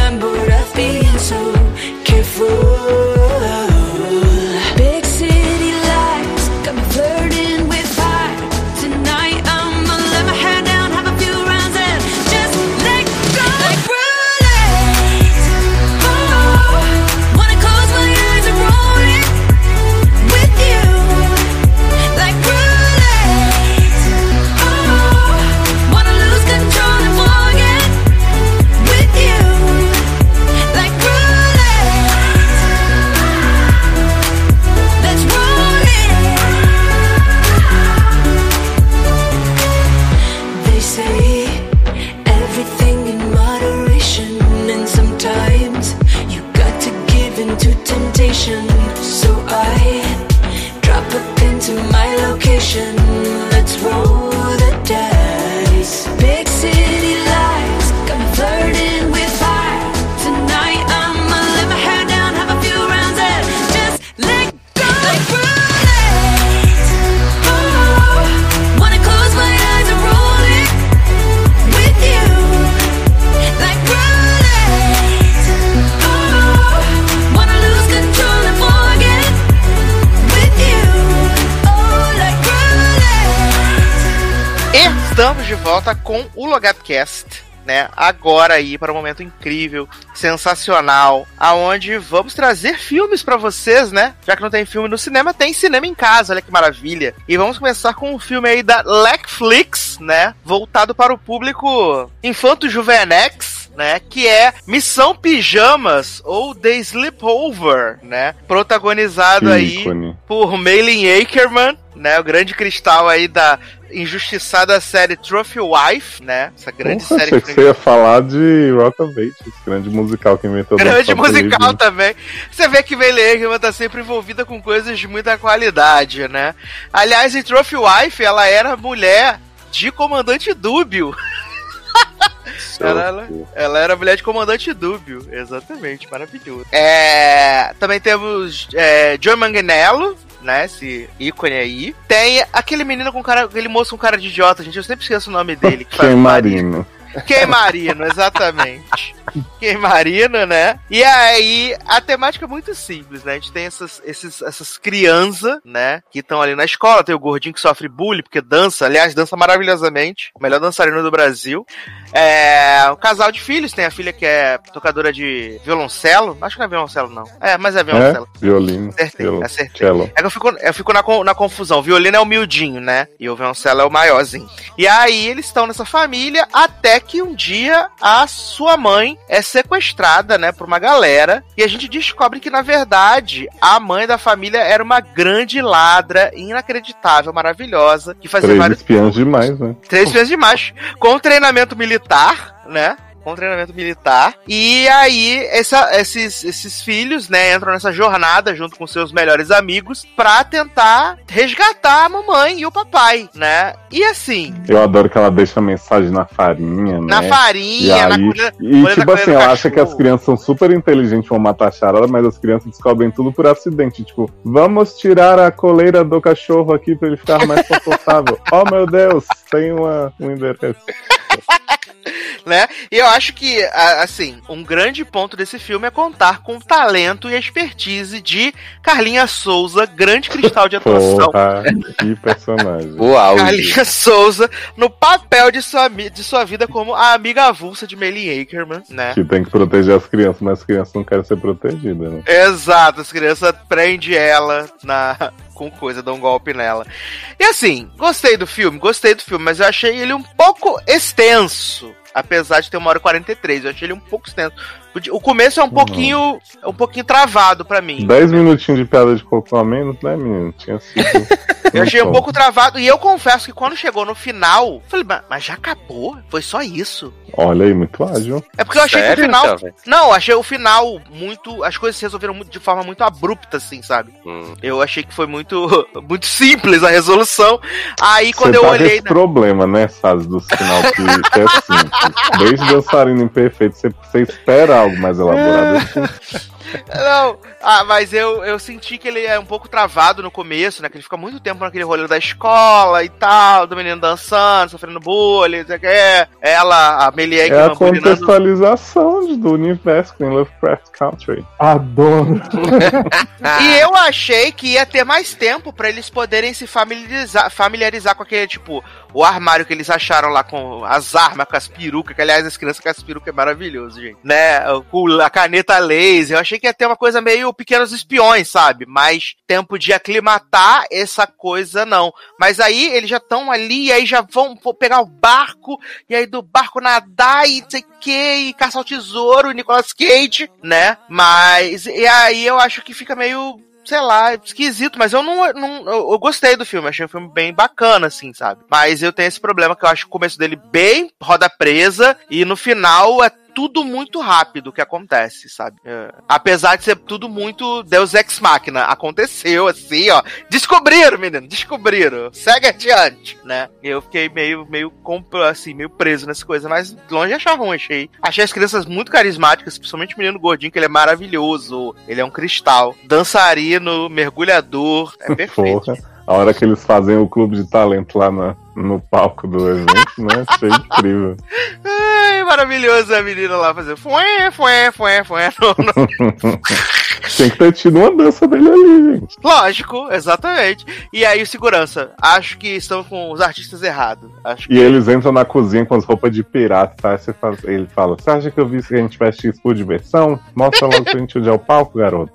Estamos de volta com o Logatcast. Né, agora aí para um momento incrível, sensacional, aonde vamos trazer filmes para vocês, né? Já que não tem filme no cinema, tem cinema em casa, olha que maravilha. E vamos começar com um filme aí da Netflix, né? Voltado para o público infanto juvenex, né? Que é Missão Pijamas ou The Sleepover, né? Protagonizado aí por Malin Akerman, né? O grande cristal aí da injustiçada série Trophy Wife, né? Essa grande série achei que você ia falar de Rock of Ages, grande musical que inventou Grande musical livre. também. Você vê que Malin Akerman tá sempre envolvida com coisas de muita qualidade, né? Aliás, em Trophy Wife, ela era mulher de comandante Dúbio. Ela, ela, ela era mulher de comandante Dúbio, exatamente, maravilhoso. É, também temos é, John Manganello, né, esse ícone aí. Tem aquele menino com cara, aquele moço com cara de idiota, gente, eu sempre esqueço o nome dele. que. Marino. Quem Marino, exatamente. Quem Marino, né? E aí, a temática é muito simples, né? A gente tem essas, esses, essas crianças, né? Que estão ali na escola. Tem o gordinho que sofre bullying, porque dança, aliás, dança maravilhosamente. O melhor dançarino do Brasil. É. Um casal de filhos, tem a filha que é tocadora de violoncelo. Acho que não é violoncelo, não. É, mas é É? violoncelo. Violino. Acertei, violon- acertei. cello. É que eu fico, eu fico na, na confusão. O violino é o miudinho, né? E o violoncelo é o maiorzinho. E aí eles estão nessa família até que um dia a sua mãe é sequestrada, né, por uma galera. E a gente descobre que, na verdade, a mãe da família era uma grande ladra, inacreditável, maravilhosa, que fazia Três vários espiãs demais, né? Três vezes demais. Com treinamento militar, né? Com treinamento militar. E aí, essa- esses, esses filhos, né, entram nessa jornada junto com seus melhores amigos pra tentar resgatar a mamãe e o papai, né? E assim, Eu adoro que ela deixa a mensagem na farinha, né? na E farinha, na aí, colher, e colher tipo assim, ela acha que as crianças são super inteligentes, vão matar a charada, mas as crianças descobrem tudo por acidente. Tipo, vamos tirar a coleira do cachorro aqui pra ele ficar mais confortável. oh meu Deus, tem uma, um endereço. né? E eu acho que, assim, um grande ponto desse filme é contar com o talento e a expertise de Carlinha Souza, grande cristal de atuação. Porra, que personagem. Auge. Carlinha Souza no papel de sua, de sua vida como a amiga avulsa de Melly Akerman, né? Que tem que proteger as crianças, mas as crianças não querem ser protegidas, né? Exato, as crianças prendem ela na com coisa, dão um golpe nela. E assim, gostei do filme, gostei do filme, mas eu achei ele um pouco extenso. Apesar de ter uma hora e 43, eu achei ele um pouco extenso. O começo é um pouquinho. É um pouquinho travado pra mim. Dez minutinhos de piada de coco a menos, né, menino? Tinha sido. Eu achei um Então, pouco travado. E eu confesso que quando chegou no final, falei, "Mas- mas já acabou? Foi só isso? Olha aí, muito ágil. É porque eu achei Sério, que o final. jovem? Não, achei o final muito. As coisas se resolveram muito, de forma muito abrupta, assim, sabe? Hum. Eu achei que foi muito, muito simples a resolução. Aí quando Você eu tá olhei. esse problema, né, Saz, do final que, que é simples. Desde dançarino imperfeito, você, você espera algo mais elaborado. Não, ah, mas eu, eu senti que ele é um pouco travado no começo, né? Que ele fica muito tempo naquele rolê da escola e tal, do menino dançando, sofrendo bullying, sei o que. Ela, a Melie É a contextualização de- do universo em Lovecraft Country. Adoro. E eu achei que ia ter mais tempo pra eles poderem se familiarizar, familiarizar com aquele, tipo, o armário que eles acharam lá com as armas, com as perucas, que aliás as crianças com as perucas é maravilhoso, gente. Né? Com a caneta laser. Eu achei que ia ter uma coisa meio pequenos espiões, sabe? Mais tempo de aclimatar essa coisa, não. Mas aí eles já estão ali, e aí já vão pegar o barco, e aí do barco nadar e não sei o que, e caçar o tesouro, e Nicolas Cage, né? Mas, e aí eu acho que fica meio sei lá, esquisito, mas eu não, não eu, eu gostei do filme, achei um filme bem bacana, assim, sabe? Mas eu tenho esse problema que eu acho o começo dele bem roda presa e no final é tudo muito rápido que acontece, sabe? É. Apesar de ser tudo muito Deus Ex Machina, aconteceu assim, ó. Descobriram, menino, descobriram. Segue adiante, né? Eu fiquei meio, meio, assim, meio preso nessa coisa, mas longe de achar ruim, achei. Achei as crianças muito carismáticas, principalmente o menino gordinho, que ele é maravilhoso. Ele é um cristal. Dançarino, mergulhador, é perfeito. Porra. A hora que eles fazem o clube de talento lá na- no palco do evento, né? Achei incrível. Ai, maravilhoso a menina lá fazer fué, fué, fué, fué. no- no- Tem que ter tido uma dança dele ali, gente. Lógico, exatamente. E aí o segurança, acho que estão com os artistas errados. Acho que E eles entram na cozinha com as roupas de pirata, tá? Fala- ele fala, você acha que eu vi que a gente veste isso por diversão? Mostra logo pra gente onde é o palco, garoto.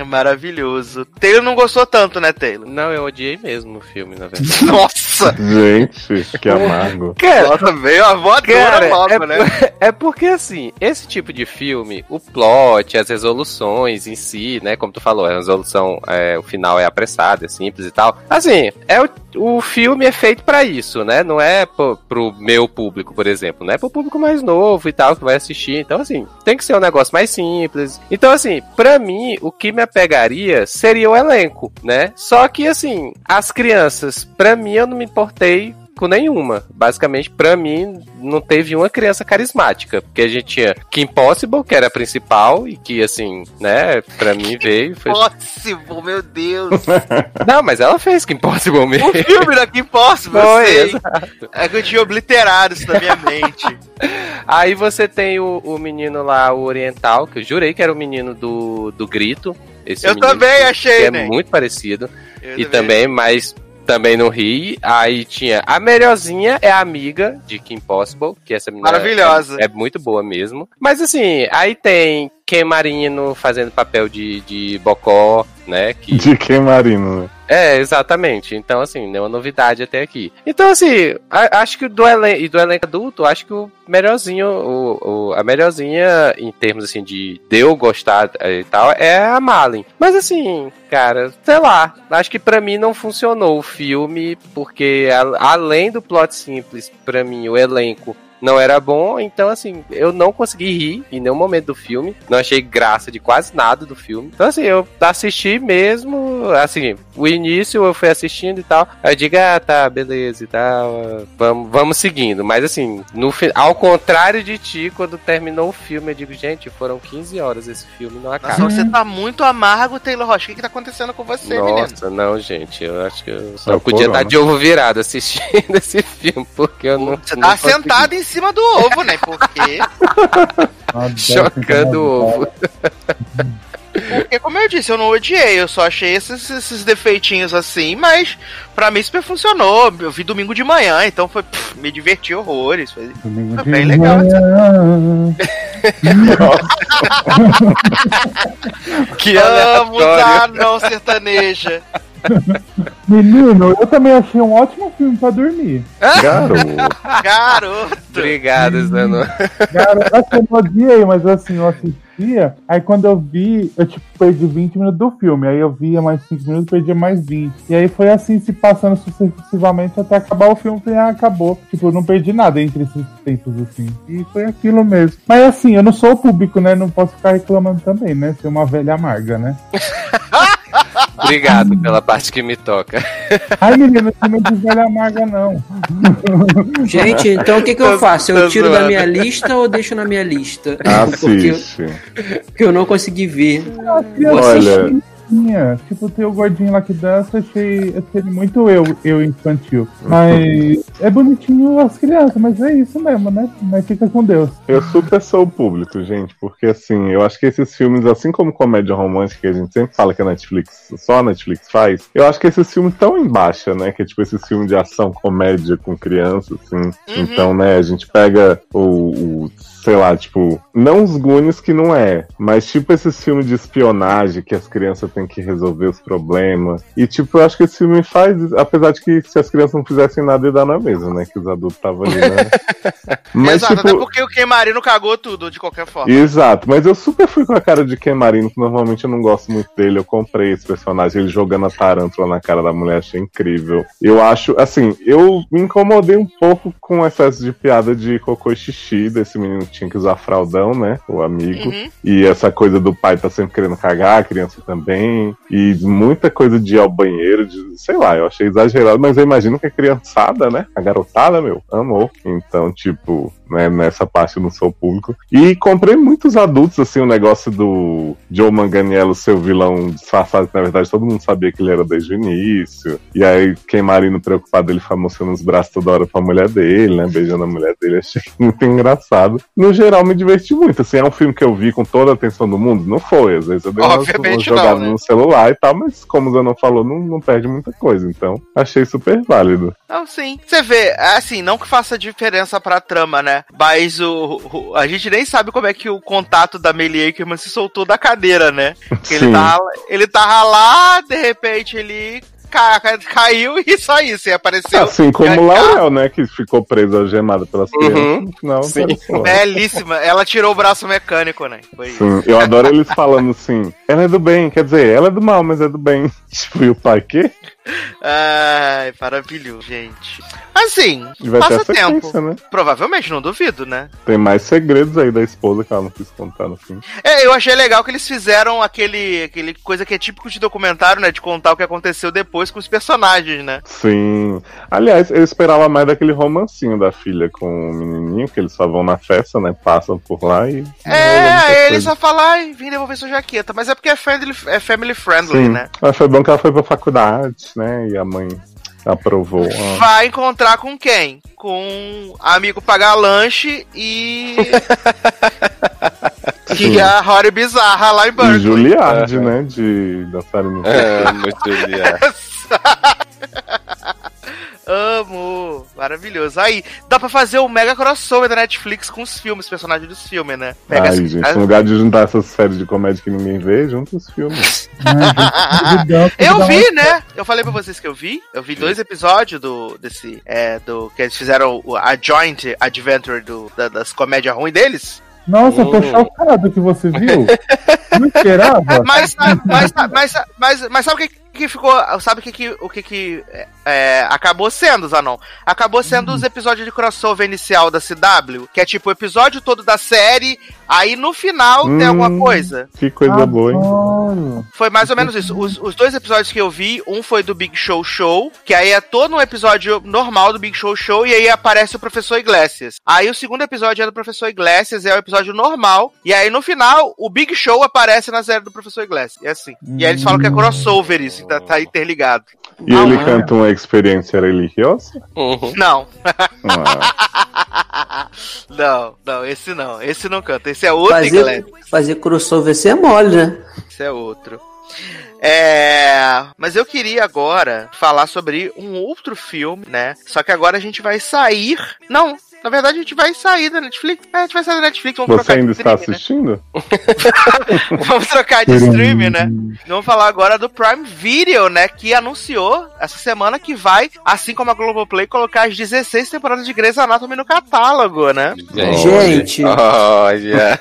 É maravilhoso. Taylor não gostou tanto, né, Taylor? Não, eu odiei mesmo o filme, na verdade. Nossa! Gente, que amargo. Cara, Nossa, veio a voadora Cara, logo, é, né? é porque assim, esse tipo de filme, o plot, as resoluções em si, né? Como tu falou, a resolução, é, o final é apressado, é simples e tal. Assim, é o, o filme é feito pra isso, né? Não é pro, pro meu público, por exemplo, né? Pro público mais novo e tal, que vai assistir. Então, assim, tem que ser um negócio mais simples. Então, assim, pra mim, o que me apegaria seria o elenco, né? Só que, assim, as crianças, pra mim, eu não me importei com nenhuma. Basicamente, pra mim, não teve uma criança carismática. Porque a gente tinha Kim Possible, que era a principal, e que, assim, né, pra mim veio. Foi... Impossible, meu Deus. Não, mas ela fez Kim Possible mesmo. o filme daqui Impossible, Foi, eu sei. exato. É que eu tinha obliterado isso da minha mente. Aí você tem o, o menino lá, o oriental, que eu jurei que era o menino do, do grito. Esse Eu menino também que achei, é né? muito parecido. Eu E também, mas também não ri. Aí tinha a melhorzinha, é a amiga de Kim Possible, que essa menina Maravilhosa. É, é muito boa mesmo. Mas assim, aí tem Ken Marino fazendo papel de, de Bocó, né? Que De que marino, né? É, exatamente. Então, assim, nenhuma novidade até aqui. Então, assim, a- acho que do do elenco adulto, acho que o melhorzinho, o, o- a melhorzinha em termos, assim, de, de eu gostar eh, e tal, é a Malin. Mas, assim, cara, sei lá, acho que pra mim não funcionou o filme, porque a- além do plot simples, pra mim, o elenco não era bom, então assim, eu não consegui rir em nenhum momento do filme, não achei graça de quase nada do filme. Então assim, eu assisti mesmo, assim, o início eu fui assistindo e tal, aí eu digo, ah, tá, beleza e tal, vamos, vamos seguindo. Mas assim, no, ao contrário de ti, quando terminou o filme, eu digo, gente, foram 15 horas esse filme, não acaba. Nossa, você tá muito amargo, Taylor Rocha. O que, que tá acontecendo com você, menino? Nossa, não, gente, eu acho que eu só o podia estar de ovo virado assistindo esse filme, porque eu não. Você não tá consegui. sentado em cima do ovo, né? Porque, Chocando o ovo. Porque, como eu disse, eu não odiei. Eu só achei esses, esses defeitinhos assim, mas pra mim super funcionou. Eu vi domingo de manhã, então foi. pff, me diverti horrores. Foi, foi de bem legal. manhã. Que aleatório. lá, não sertaneja. Menino, eu também achei um ótimo filme pra dormir. Garoto. Garoto. Obrigado, Zano. Cara, assim, eu não odiei, mas assim, eu Aí quando eu vi, eu tipo, perdi 20 minutos do filme. Aí eu via mais 5 minutos, perdia mais 20. E aí foi assim, se passando sucessivamente até acabar o filme. Falei, ah, acabou. Tipo, eu não perdi nada entre esses tempos, assim. E foi aquilo mesmo. Mas assim, eu não sou o público, né? Não posso ficar reclamando também, né? Ser uma velha amarga, né? Obrigado pela parte que me toca. Ai, menino, não é de velha amarga, não. Gente, então o que, que eu faço? Eu tiro da minha lista ou deixo na minha lista? Ah, Porque, Assiste. porque eu não consegui ver. Olha, Tipo, tem o gordinho lá que dança, achei, achei muito eu, eu infantil. Mas é bonitinho as crianças, mas é isso mesmo, né? Mas fica com Deus. eu super sou o público, gente, porque assim, eu acho que esses filmes, assim como comédia romântica, que a gente sempre fala que a Netflix, só a Netflix faz, eu acho que esses filmes estão em baixa, né? Que é tipo esses filmes de ação, comédia com criança, assim. Então, né, a gente pega o, o, sei lá, tipo, não os Goonies que não é, mas tipo esses filmes de espionagem que as crianças têm que resolver os problemas. E tipo, eu acho que esse filme faz, apesar de que se as crianças não fizessem nada, ia dar na mesa, né? Que os adultos estavam ali, né? Mas, Exato, tipo, até porque o Ken Marino cagou tudo, de qualquer forma. Exato, mas eu super fui com a cara de Ken Marino, que normalmente eu não gosto muito dele. Eu comprei esse personagem, ele jogando a tarântula na cara da mulher, achei incrível. Eu acho, assim, eu me incomodei um pouco com o excesso de piada de cocô e xixi desse menino tinha que usar fraldão, né? O amigo. Uhum. E essa coisa do pai tá sempre querendo cagar, a criança também. E muita coisa de ir ao banheiro, de, sei lá, eu achei exagerado, mas eu imagino que a criançada, né? A garotada, meu, amou. Então, tipo, né, nessa parte eu não sou público. E comprei muitos adultos, assim, o negócio do Joe Manganiello ser o vilão disfarçado, que na verdade todo mundo sabia que ele era desde o início. E aí, quem Marino preocupado, ele fica mostrando os braços toda hora pra mulher dele, né? Beijando a mulher dele, achei muito engraçado. No geral, me diverti muito. Assim, é um filme que eu vi com toda a atenção do mundo? Não foi. Às vezes eu dei não, jogadas né? no celular e tal, mas como o Zanon falou, não, não perde muita coisa. Então, achei super válido. Não, sim. Você vê, assim, não que faça diferença pra trama, né? Mas o, o- a gente nem sabe como é que o contato da Melly Ackerman se soltou da cadeira, né? Que ele tava, ele tava lá, de repente ele ca- ca- caiu e só isso, e apareceu. Assim como o Ganhar. Laurel, né? Que ficou preso, algemado pelas Uhum. crianças. No final, Sim. Belíssima. Ela tirou o braço mecânico, né? Foi isso. Sim, eu adoro eles falando assim, ela é do bem, quer dizer, ela é do mal, mas é do bem. Tipo, e o pai quê? Ai, maravilhoso, gente. Assim, E vai passa tempo. né? Provavelmente, não duvido, né? Tem mais segredos aí da esposa que ela não quis contar no fim. É, eu achei legal que eles fizeram aquele, aquele coisa que é típico de documentário, né? De contar o que aconteceu depois com os personagens, né? Sim. Aliás, eu esperava mais daquele romancinho da filha com o menininho, que eles só vão na festa, né? Passam por lá e. É, aí ele só fala, ai, vim devolver sua jaqueta. Mas é porque é family, é family friendly, Sim. né? Mas foi bom que ela foi pra faculdade, né? E a mãe aprovou. Ah. Vai encontrar com quem? Com amigo pagar lanche e. e a Rory Bizarra lá em E Berkeley. Juliard, né? De dançarino. É, muito Juliard. Amo! Maravilhoso. Aí, dá pra fazer o mega crossover da Netflix com os filmes, personagens dos filmes, né? Pega Ai, as- gente, as- no lugar de juntar essas séries de comédia que ninguém vê, junta os filmes. Eu vi, né? Eu falei pra vocês que eu vi. Eu vi dois episódios do desse é, do que eles fizeram o- a joint adventure do, da- das comédias ruins deles. Nossa, eu tô Hum. chocado que você viu. Não esperava. Mas mas mas mas, mas sabe o que que ficou, sabe o que que o que que é, é, acabou sendo, Zanon? Acabou sendo os episódios de crossover inicial da CW, que é tipo o episódio todo da série, aí no final tem alguma Hum. coisa. Que coisa boa, hein? Foi mais ou menos isso. Os, os dois episódios que eu vi, um foi do Big Show Show, que aí é todo um episódio normal do Big Show Show, e aí aparece o Professor Iglesias. Aí o segundo episódio é do Professor Iglesias, é o episódio normal, e aí no final, o Big Show aparece na série do Professor Iglesias. É assim. E aí eles falam que é crossover isso, que tá, tá interligado. E ele canta uma experiência religiosa? Uhum. Não. Ah, não, não, esse não. Esse não canta. Esse é outro Fazer, Iglesias. fazer crossover assim é mole, né? Esse é outro. É, mas eu queria agora falar sobre um outro filme, né? Só que agora a gente vai sair. Não, na verdade a gente vai sair da Netflix. É, a gente vai sair da Netflix. Vamos você ainda está streaming, assistindo? né? Vamos trocar de streaming, né? Vamos falar agora do Prime Video, né? Que anunciou essa semana que vai, assim como a Globoplay, colocar as 16 temporadas de Grey's Anatomy no catálogo, né? Gente. Olha.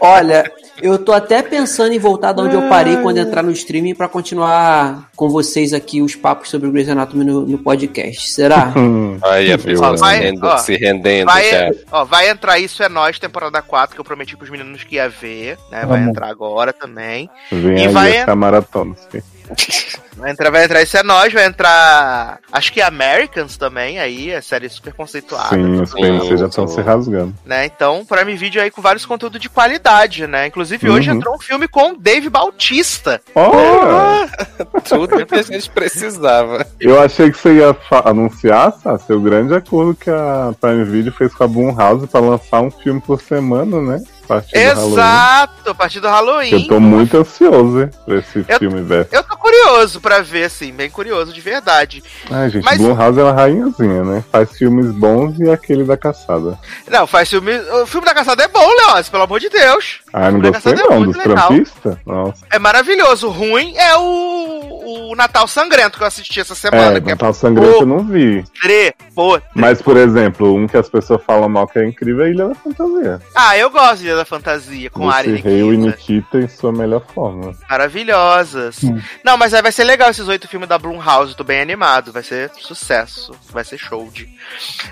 Olha, eu tô até pensando em voltar de onde eu parei quando entrar no streaming pra continuar com vocês aqui os papos sobre o Grey's Anatomy no, no podcast. Será? Hum, Aí a pessoa se, Vai, Vai, ó, vai entrar Isso é Nós, temporada 4, que eu prometi pros meninos que ia ver, né? Vai entrar agora também. vem E aí vai- essa maratona. sim. Vai entrar, vai entrar Isso é Nós, vai entrar. Acho que Americans também, aí, a série super conceituada. Sim, os PNC já estão se rasgando. Né? Então, Prime Video aí com vários conteúdos de qualidade, né? Inclusive, hoje Uhum. entrou um filme com Dave Bautista. Olha! Tudo que a gente precisava. Eu achei que você ia anunciar, tá? Seu grande acordo que a Prime Video fez com a Blumhouse pra lançar um filme por semana, né? A partir do Halloween. Exato, a partir do Halloween. Eu tô muito ansioso hein, pra esse Eu- filme, velho. Eu tô curioso pra ver, assim, bem curioso, de verdade. Ai, gente, Mas- Blumhouse é uma rainhazinha, né? Faz filmes bons e aquele da caçada. Não, faz filme. O filme da caçada é bom, Leócio, pelo amor de Deus. Ah, não gostei é não, muito dos trampistas? Nossa. É maravilhoso. O ruim é o, o Natal Sangrento que eu assisti essa semana. É, é Natal Sangrento eu não vi. podre, boa. Mas, por exemplo, um que as pessoas falam mal que é incrível é Ilha da Fantasia. Ah, eu gosto de Ilha da Fantasia, com Ari Esse rei o Nikita. Nikita em sua melhor forma. Maravilhosas. Não, mas aí vai ser legal esses oito filmes da Blumhouse, tô bem animado, vai ser sucesso, vai ser show de.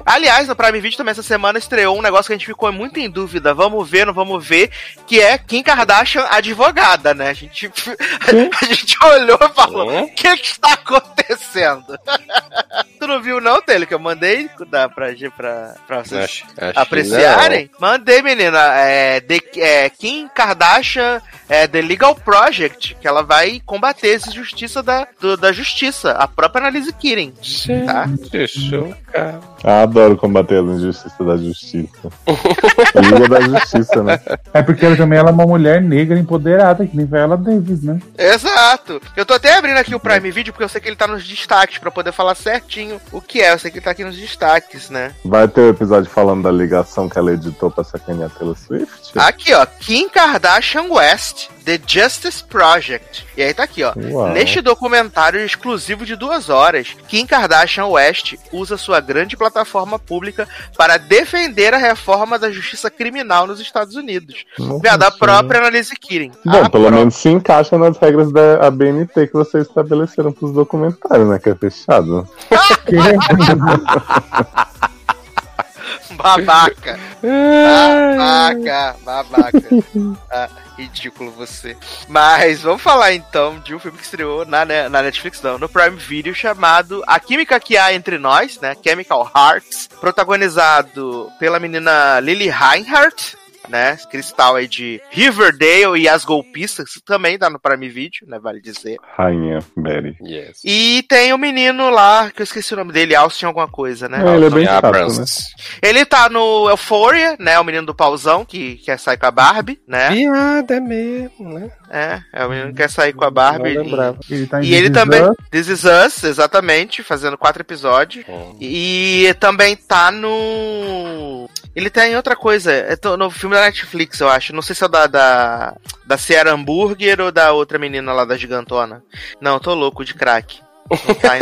Aliás, no Prime Video também essa semana estreou um negócio que a gente ficou muito em dúvida, vamos ver, não vamos ver, que é Kim Kardashian advogada, né? A gente, a gente olhou e falou, o que que está acontecendo? tu não viu não, Tele, que eu mandei pra, pra, pra vocês Acho- acho apreciarem? Mandei, menina. É, The- é, Kim Kardashian é The Legal Project, que ela vai combater essa injustiça da, do- da justiça, a própria Annalise Keating. Tá? cara. Ah, adoro combater as injustiças da justiça. Liga da justiça, né? É porque ela também ela é uma mulher negra empoderada, que nem Viola Davis, né? Exato. Eu tô até abrindo aqui o Prime Video porque eu sei que ele tá nos destaques pra poder falar certinho o que é. Eu sei que ele tá aqui nos destaques, né? Vai ter o episódio falando da ligação que ela editou pra sacanear Taylor Swift? Aqui, ó, Kim Kardashian West, The Justice Project. E aí tá aqui, ó. Uau. Neste documentário exclusivo de duas horas, Kim Kardashian West usa sua grande plataforma pública para defender a reforma da justiça criminal nos Estados Unidos. Nossa da própria Annalise Keating. Bom, pelo menos se encaixa nas regras da ABNT que vocês estabeleceram pros documentários, né? Que é fechado. Babaca. Babaca. Babaca. Ah, ridículo você. Mas vamos falar então de um filme que estreou na, na Netflix, não, no Prime Video, chamado A Química que Há Entre Nós, né? Chemical Hearts, protagonizado pela menina Lily Reinhardt. Né, Cristal aí de Riverdale e As Golpistas, que também tá no Prime Video, né, vale dizer. Rainha Betty. Yes. E tem o menino lá, que eu esqueci o nome dele, Austin alguma coisa, né? É, ele é bem chato, né? Ele tá no Euphoria, né? O menino do pauzão que quer sair com a Barbie, né? Piada é mesmo, né? É, é o menino que quer sair com a Barbie. Não lembrava. Ele tá em E ele também. Us. This Is Us, exatamente, fazendo quatro episódios. E também tá no. Ele tá em outra coisa. É no filme da Netflix, eu acho. Não sei se é da, da, da Sierra Hambúrguer ou da outra menina lá da gigantona. Não, tô louco de crack. Tá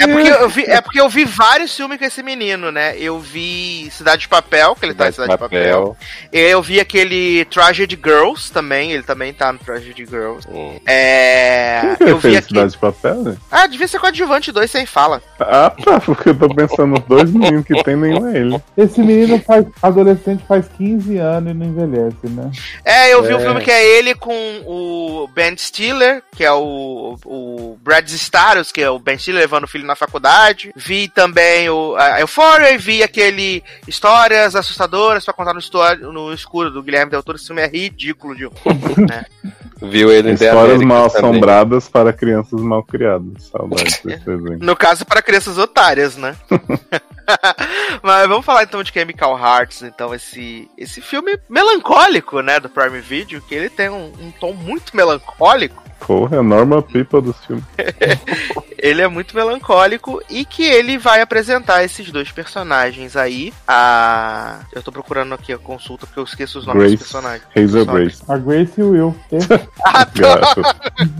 É porque, eu vi, é vários filmes com esse menino, né? Eu vi Cidade de Papel, que ele tá em Cidade de Papel. Eu vi aquele Tragedy Girls também, ele também tá no Tragedy Girls. Hum. É. que Eu vi aqui. Cidade de Papel, né? Ah, devia ser coadjuvante 2 sem fala. Ah, tá, porque eu tô pensando nos dois meninos que tem, nenhum é ele. Esse menino faz adolescente faz 15 anos e não envelhece, né? É, eu vi um É. filme que é ele com o Ben Stiller, que é o, o Brad Staros, que é o Ben Stiller levando o filho na faculdade. Vi também o a Euphoria e vi aquele Histórias Assustadoras pra contar no, no escuro do Guilherme Del Toro. Esse filme é ridículo de né? Viu ele Histórias mal assombradas para crianças mal criadas. Saudades desse desenho. No caso, para crianças otárias, né? Mas vamos falar então de Chemical Hearts, então, esse, esse filme melancólico, né, do Prime Video, que ele tem um, um tom muito melancólico. Porra, é normal people dos filmes. Ele é muito melancólico e que ele vai apresentar esses dois personagens aí. A. Eu tô procurando aqui a consulta porque eu esqueço os nomes Grace, dos personagens. Hazel Grace. A Grace e o Will. Gato.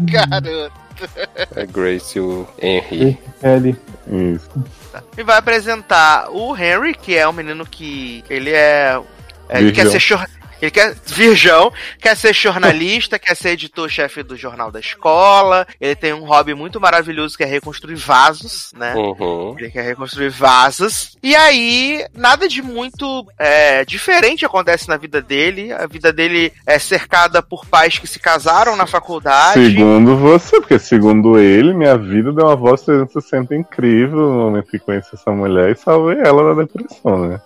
Garoto. É Grace e o Henry. Ele. Isso. E vai apresentar o Henry, que é um menino que ele é. é, ele quer ser ele quer virgão, quer ser jornalista, quer ser editor-chefe do jornal da escola. Ele tem um hobby muito maravilhoso que é reconstruir vasos, né? Uhum. Ele quer reconstruir vasos. E aí, nada de muito é, diferente acontece na vida dele. A vida dele é cercada por pais que se casaram na faculdade. Segundo você, porque segundo ele, minha vida deu uma voz 360 incrível no momento que conheci essa mulher e salvei ela da depressão, né?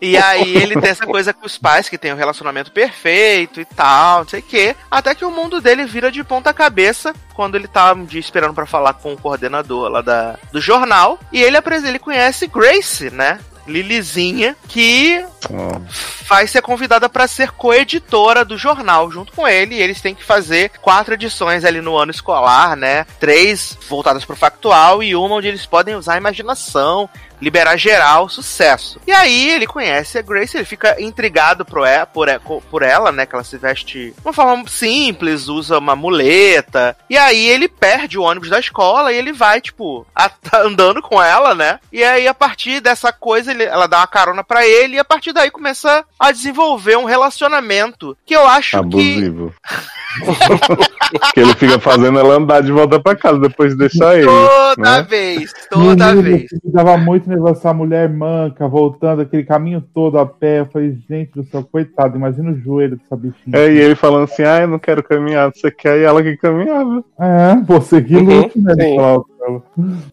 E aí ele tem essa coisa com os pais, que tem um relacionamento perfeito e tal, não sei o quê. Até que o mundo dele vira de ponta cabeça quando ele tá um dia esperando pra falar com o coordenador lá da, do jornal. E ele, ele conhece Grace, né? Lilizinha, que vai ser convidada para ser coeditora do jornal junto com ele. E eles têm que fazer quatro edições ali no ano escolar, né? Três voltadas pro factual e uma onde eles podem usar a imaginação, liberar geral, sucesso. E aí ele conhece a Grace, ele fica intrigado por ela, por, por ela, né? Que ela se veste de uma forma simples, usa uma muleta. E aí ele perde o ônibus da escola e ele vai, tipo, a- tá andando com ela, né? E aí a partir dessa coisa, ele- ela dá uma carona pra ele e a partir daí começa a desenvolver um relacionamento que eu acho que. Abusivo. que ele fica fazendo ela andar de volta pra casa depois de deixar ele. Toda né? vez, toda Menino, vez. Dava muito negócio mulher manca, voltando aquele caminho todo a pé. Eu falei, gente do céu, coitado, imagina o joelho dessa bichinha. É, e ele falando assim, ah, eu não quero caminhar, você quer? E ela que caminhava. É, você que Uhum, né? sim.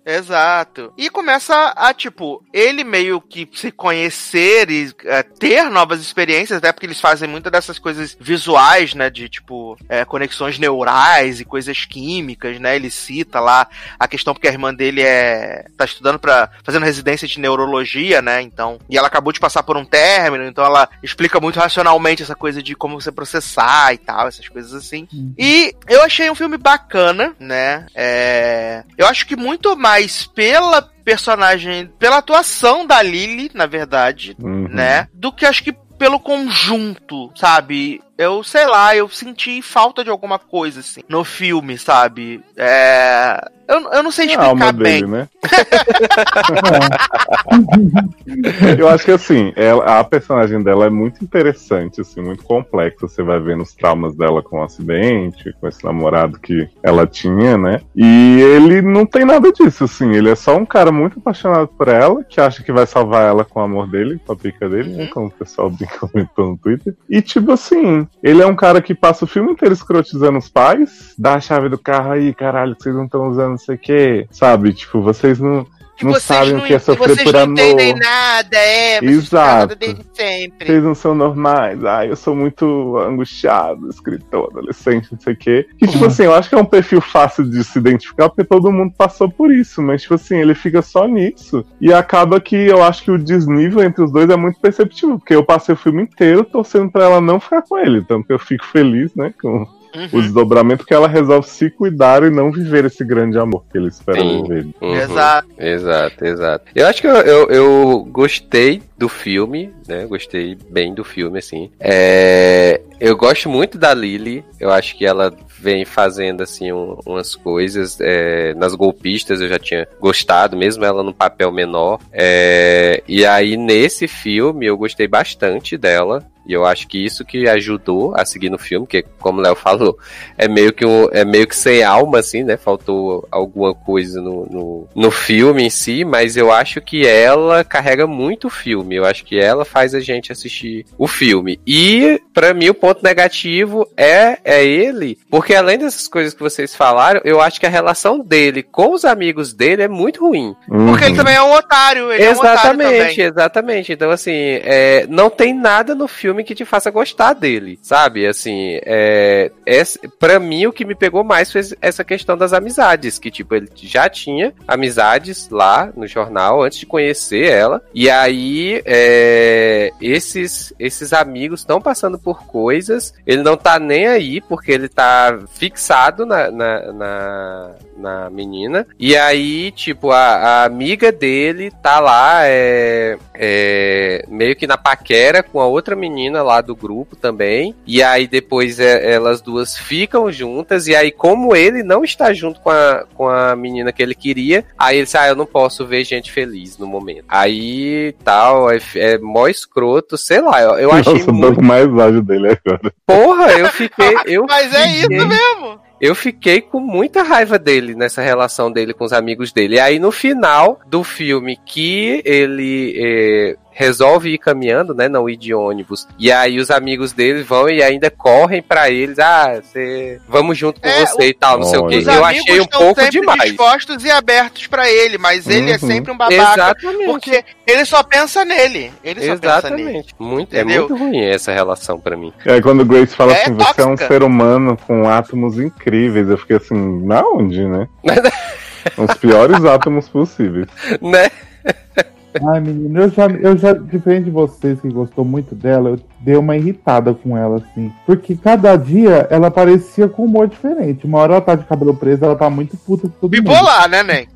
Exato. E começa a, tipo, ele meio que se conhecer e é, ter novas experiências, até porque eles fazem muitas dessas coisas visuais, né? De, tipo, é, conexões neurais e coisas químicas, né? Ele cita lá a questão porque a irmã dele é. tá estudando para fazendo residência de neurologia, né? Então. E ela acabou de passar por um término, então ela explica muito racionalmente essa coisa de como você processar e tal, essas coisas assim. E eu achei um filme bacana, né? É, eu acho que muito mais pela personagem, pela atuação da Lily, na verdade, Uhum. né? Do que acho que pelo conjunto, sabe? Eu sei lá, eu senti falta de alguma coisa, assim, no filme, sabe? É. Eu, eu não sei É a alma explicar bem. dele, né? Eu acho que assim, ela- a personagem dela é muito interessante, assim, muito complexa. Você vai vendo os traumas dela com o acidente, com esse namorado que ela tinha, né? E ele não tem nada disso, assim. Ele é só um cara muito apaixonado por ela, que acha que vai salvar ela com o amor dele, com a pica dele, né? Como o pessoal bem comentou no Twitter. E tipo assim, ele é um cara que passa o filme inteiro escrotizando os pais, dá a chave do carro aí, caralho, vocês não estão usando não sei o quê. Sabe? Tipo, vocês não. Que não vocês sabem não, o que é sofrer vocês por não amor. entendem nada, é, vocês Exato. desde sempre. Vocês não são normais. Ai, eu sou muito angustiado, escritor, adolescente, não sei o quê. E, tipo assim, eu acho que é um perfil fácil de se identificar, porque todo mundo passou por isso. Mas, tipo assim, ele fica só nisso. E acaba que eu acho que o desnível entre os dois é muito perceptível. Porque eu passei o filme inteiro torcendo pra ela não ficar com ele. Tanto que eu fico feliz, né, com o desdobramento que ela resolve se cuidar e não viver esse grande amor que ele espera Sim. viver. Uhum. Exato. Exato, exato. Eu acho que eu, eu, eu gostei do filme, né? Gostei bem do filme, assim. É, eu gosto muito da Lily. Eu acho que ela vem fazendo, assim, um- umas coisas. é, nas golpistas eu já tinha gostado, mesmo ela no papel menor. É, e aí, nesse filme, eu gostei bastante dela. E eu acho que isso que ajudou a seguir no filme, porque, como o Léo falou, é meio que um, é meio que sem alma, assim, né? Faltou alguma coisa no, no, no filme em si, mas eu acho que ela carrega muito o filme. Eu acho que ela faz a gente assistir o filme. E, pra mim, o ponto negativo é, é ele, porque além dessas coisas que vocês falaram, eu acho que a relação dele com os amigos dele é muito ruim. Porque ele também é um otário, ele é um otário Exatamente, exatamente. Então, assim, é, não tem nada no filme que te faça gostar dele, sabe? Assim, é, esse, pra mim, o que me pegou mais foi essa questão das amizades, que, tipo, ele já tinha amizades lá no jornal antes de conhecer ela, e aí, é, esses, esses amigos estão passando por coisas, ele não tá nem aí, porque ele tá fixado na, na, na, na menina, e aí, tipo, a, a amiga dele tá lá, é, é, meio que na paquera com a outra menina lá do grupo também. E aí depois é, elas duas ficam juntas. E aí, como ele não está junto com a, com a menina que ele queria, aí ele disse: Ah, eu não posso ver gente feliz no momento. Aí tal, é, é mó escroto, sei lá, eu, eu achei Nossa, eu tô muito. mais ódio dele agora. Porra, eu fiquei. Eu Mas é isso fiquei- mesmo. eu fiquei com muita raiva dele nessa relação dele com os amigos dele. E aí no final do filme que ele eh, resolve ir caminhando, né, não ir de ônibus. E aí os amigos dele vão e ainda correm pra eles, ah, você vamos junto com É, você e tal, não sei o Olha. que. Os Eu amigos achei um estão pouco sempre demais. dispostos e abertos pra ele, mas ele é Uhum. sempre um babaca. Exatamente. Porque ele só pensa nele. Ele só pensa nele. Exatamente. Muito, é muito ruim essa relação pra mim. É quando o Grace fala É assim, você é um tóxica. ser humano com átomos incríveis. Eu fiquei assim, na onde, né? Os piores átomos possíveis. né? Ai, menino, eu já, eu já, diferente de vocês que gostou muito dela, eu dei uma irritada com ela, assim. Porque cada dia ela parecia com humor diferente. Uma hora ela tá de cabelo preso, ela tá muito puta todo mundo. Bipolar, né, Nen?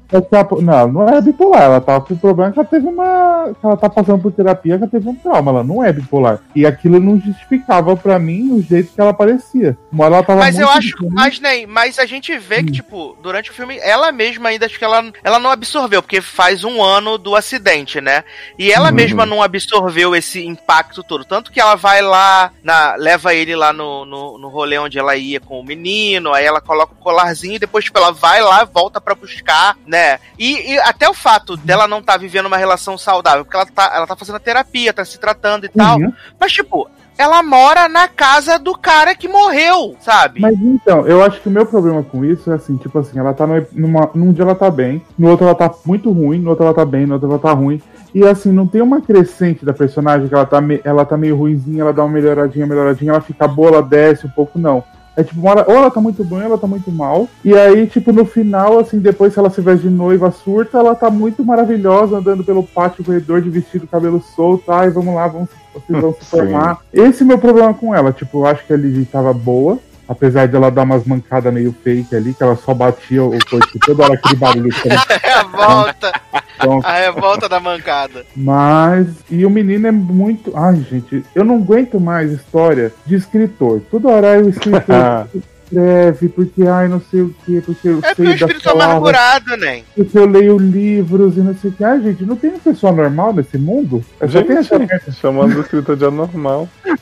Não, não é bipolar. Ela tá com problema que ela teve uma. que ela tá passando por terapia, que ela teve um trauma. Ela não é bipolar. E aquilo não justificava pra mim o jeito que ela parecia. Uma hora ela tava Mas eu acho, diferente. mas nem, mas a gente vê que tipo, durante o filme, ela mesma ainda acho que ela, ela não absorveu, porque faz um ano do acidente, né? E ela Uhum. mesma não absorveu esse impacto todo, tanto que ela vai lá, na, leva ele lá no, no, no rolê onde ela ia com o menino, aí ela coloca o colarzinho e depois tipo ela vai lá, volta pra buscar, né? E, e até o fato dela não estar vivendo uma relação saudável, porque ela tá, ela tá fazendo a terapia, tá se tratando e tal, Uhum. mas tipo, ela mora na casa do cara que morreu, sabe? Mas então, eu acho que o meu problema com isso é assim, tipo assim, ela tá no- numa, num dia ela tá bem, no outro ela tá muito ruim, no outro ela tá bem, no outro ela tá ruim. E assim, não tem uma crescente da personagem que ela tá, me- ela tá meio ruimzinha, ela dá uma melhoradinha, melhoradinha, ela fica boa, ela desce um pouco, não. É tipo, uma hora, ou ela tá muito bem, ou ela tá muito mal. E aí, tipo, no final, assim, depois que ela se veste de noiva surta, ela tá muito maravilhosa, andando pelo pátio corredor de vestido, cabelo solto. Ai, vamos lá, vamos, vocês vão se Sim. formar. Esse é o meu problema com ela. Tipo, eu acho que a Lizzie tava boa. Apesar dela dar umas mancadas meio fake ali, que ela só batia o coice toda hora aquele barulho. que ela- É a volta, Então, a revolta da mancada. mas. E o menino é muito. Ai, gente, eu não aguento mais história de escritor. Toda hora aí o escritor escreve, porque, ai, não sei o quê, porque eu É porque sei o das espírito é palavras, amargurado, né? porque eu leio livros e não sei o que. Ai, gente, não tem uma pessoa normal nesse mundo? Eu só tenho essa Gente, chamando o escritor de anormal.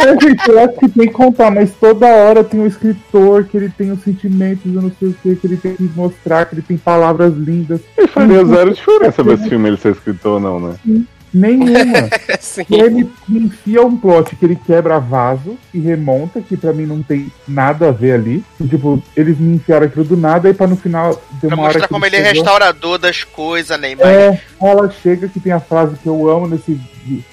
É, gente, eu acho que tem que contar, mas toda hora tem um escritor que ele tem os sentimentos, eu não sei o que, que ele tem que mostrar, que ele tem palavras lindas. E faria zero diferença ver esse filme ele ser escritor ou não, né? Nenhuma. Sim. E ele me enfia um plot que ele quebra vaso e remonta, que pra mim não tem nada a ver ali. E, tipo, eles me enfiaram aquilo do nada e pra no final ter Pra uma hora mostrar como ele é chegou- restaurador das coisas, né? Mas É, ela chega que tem a frase que eu amo nesse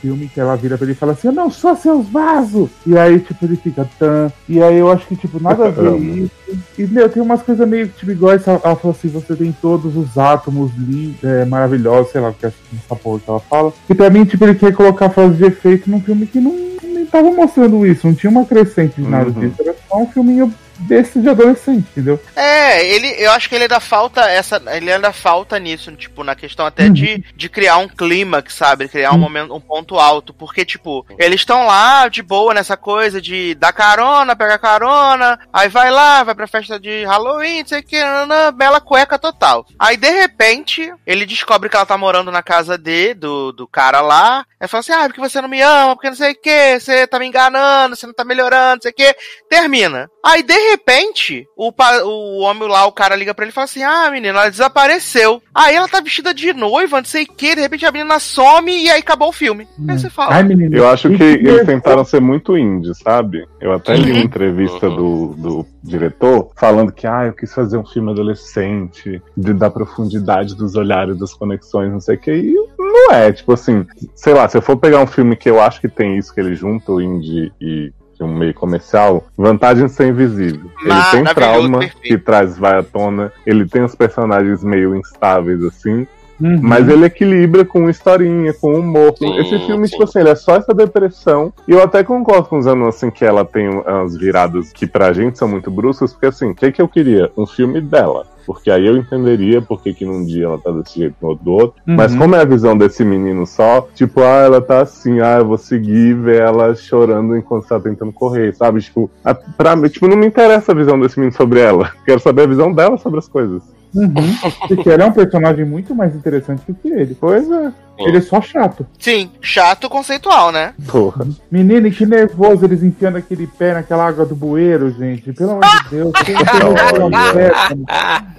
filme, que ela vira pra ele e fala assim, eu não sou seus vasos! E aí, tipo, ele fica tan. E aí eu acho que, tipo, nada a ver isso. E, meu, tem umas coisas meio, tipo, igual essa, ela falou assim, você tem todos os átomos li, é, maravilhosos, sei lá o que é essa porra que ela fala. E pra mim, tipo, ele quer colocar frase de efeito num filme que não, nem tava mostrando isso, não tinha uma crescente de nada Uhum. disso. Era só um filminho desse de adolescente, entendeu? É, ele, eu acho que ele ainda falta essa, ele ainda falta nisso, tipo, na questão até Uhum. de, de criar um clímax, sabe? Criar um momento, um ponto alto, porque tipo, eles estão lá de boa nessa coisa de dar carona, pegar carona, aí vai lá, vai pra festa de Halloween, não sei o que, nananã, bela cueca total. Aí de repente, ele descobre que ela tá morando na casa de, do, do cara lá, aí fala assim, ah, porque você não me ama, porque não sei o que, você tá me enganando, você não tá melhorando, não sei o que, termina. Aí de repente, o, o homem lá, o cara liga pra ele e fala assim: Ah, menina, ela desapareceu. Aí ela tá vestida de noiva, não sei o que, de repente a menina some e aí acabou o filme. Aí você fala. Ai, menino. Eu acho que eles tentaram ser muito indie, sabe? Eu até li uma entrevista do, do diretor falando que ah, eu quis fazer um filme adolescente, de, da profundidade dos olhares, das conexões, não sei o que. E não é, tipo assim, sei lá, se eu for pegar um filme que eu acho que tem isso, que ele junta o indie e um meio comercial, vantagem de ser invisível. Ele tem trauma perfeito. que traz, vai à tona, ele tem os personagens meio instáveis, assim, Uhum. mas ele equilibra com historinha, com humor. Sim, Esse filme, sim. tipo assim, ele é só essa depressão. E eu até concordo com os anos, assim, que ela tem umas viradas que pra gente são muito bruscas, porque assim, o que, que eu queria? Um filme dela. Porque aí eu entenderia por que que num dia ela tá desse jeito, no outro do outro. Uhum. Mas como é a visão desse menino só, tipo, ah, ela tá assim, ah, eu vou seguir e ver ela chorando enquanto tá tentando correr, sabe? Tipo, a, pra mim, tipo, não me interessa a visão desse menino sobre ela. Quero saber a visão dela sobre as coisas. Uhum. Porque ela é um personagem muito mais interessante do que ele. Pois é. Ele é só chato. Sim, chato conceitual, né? Porra. Menino, que nervoso eles enfiando aquele pé naquela água do bueiro, gente. Pelo amor de Deus.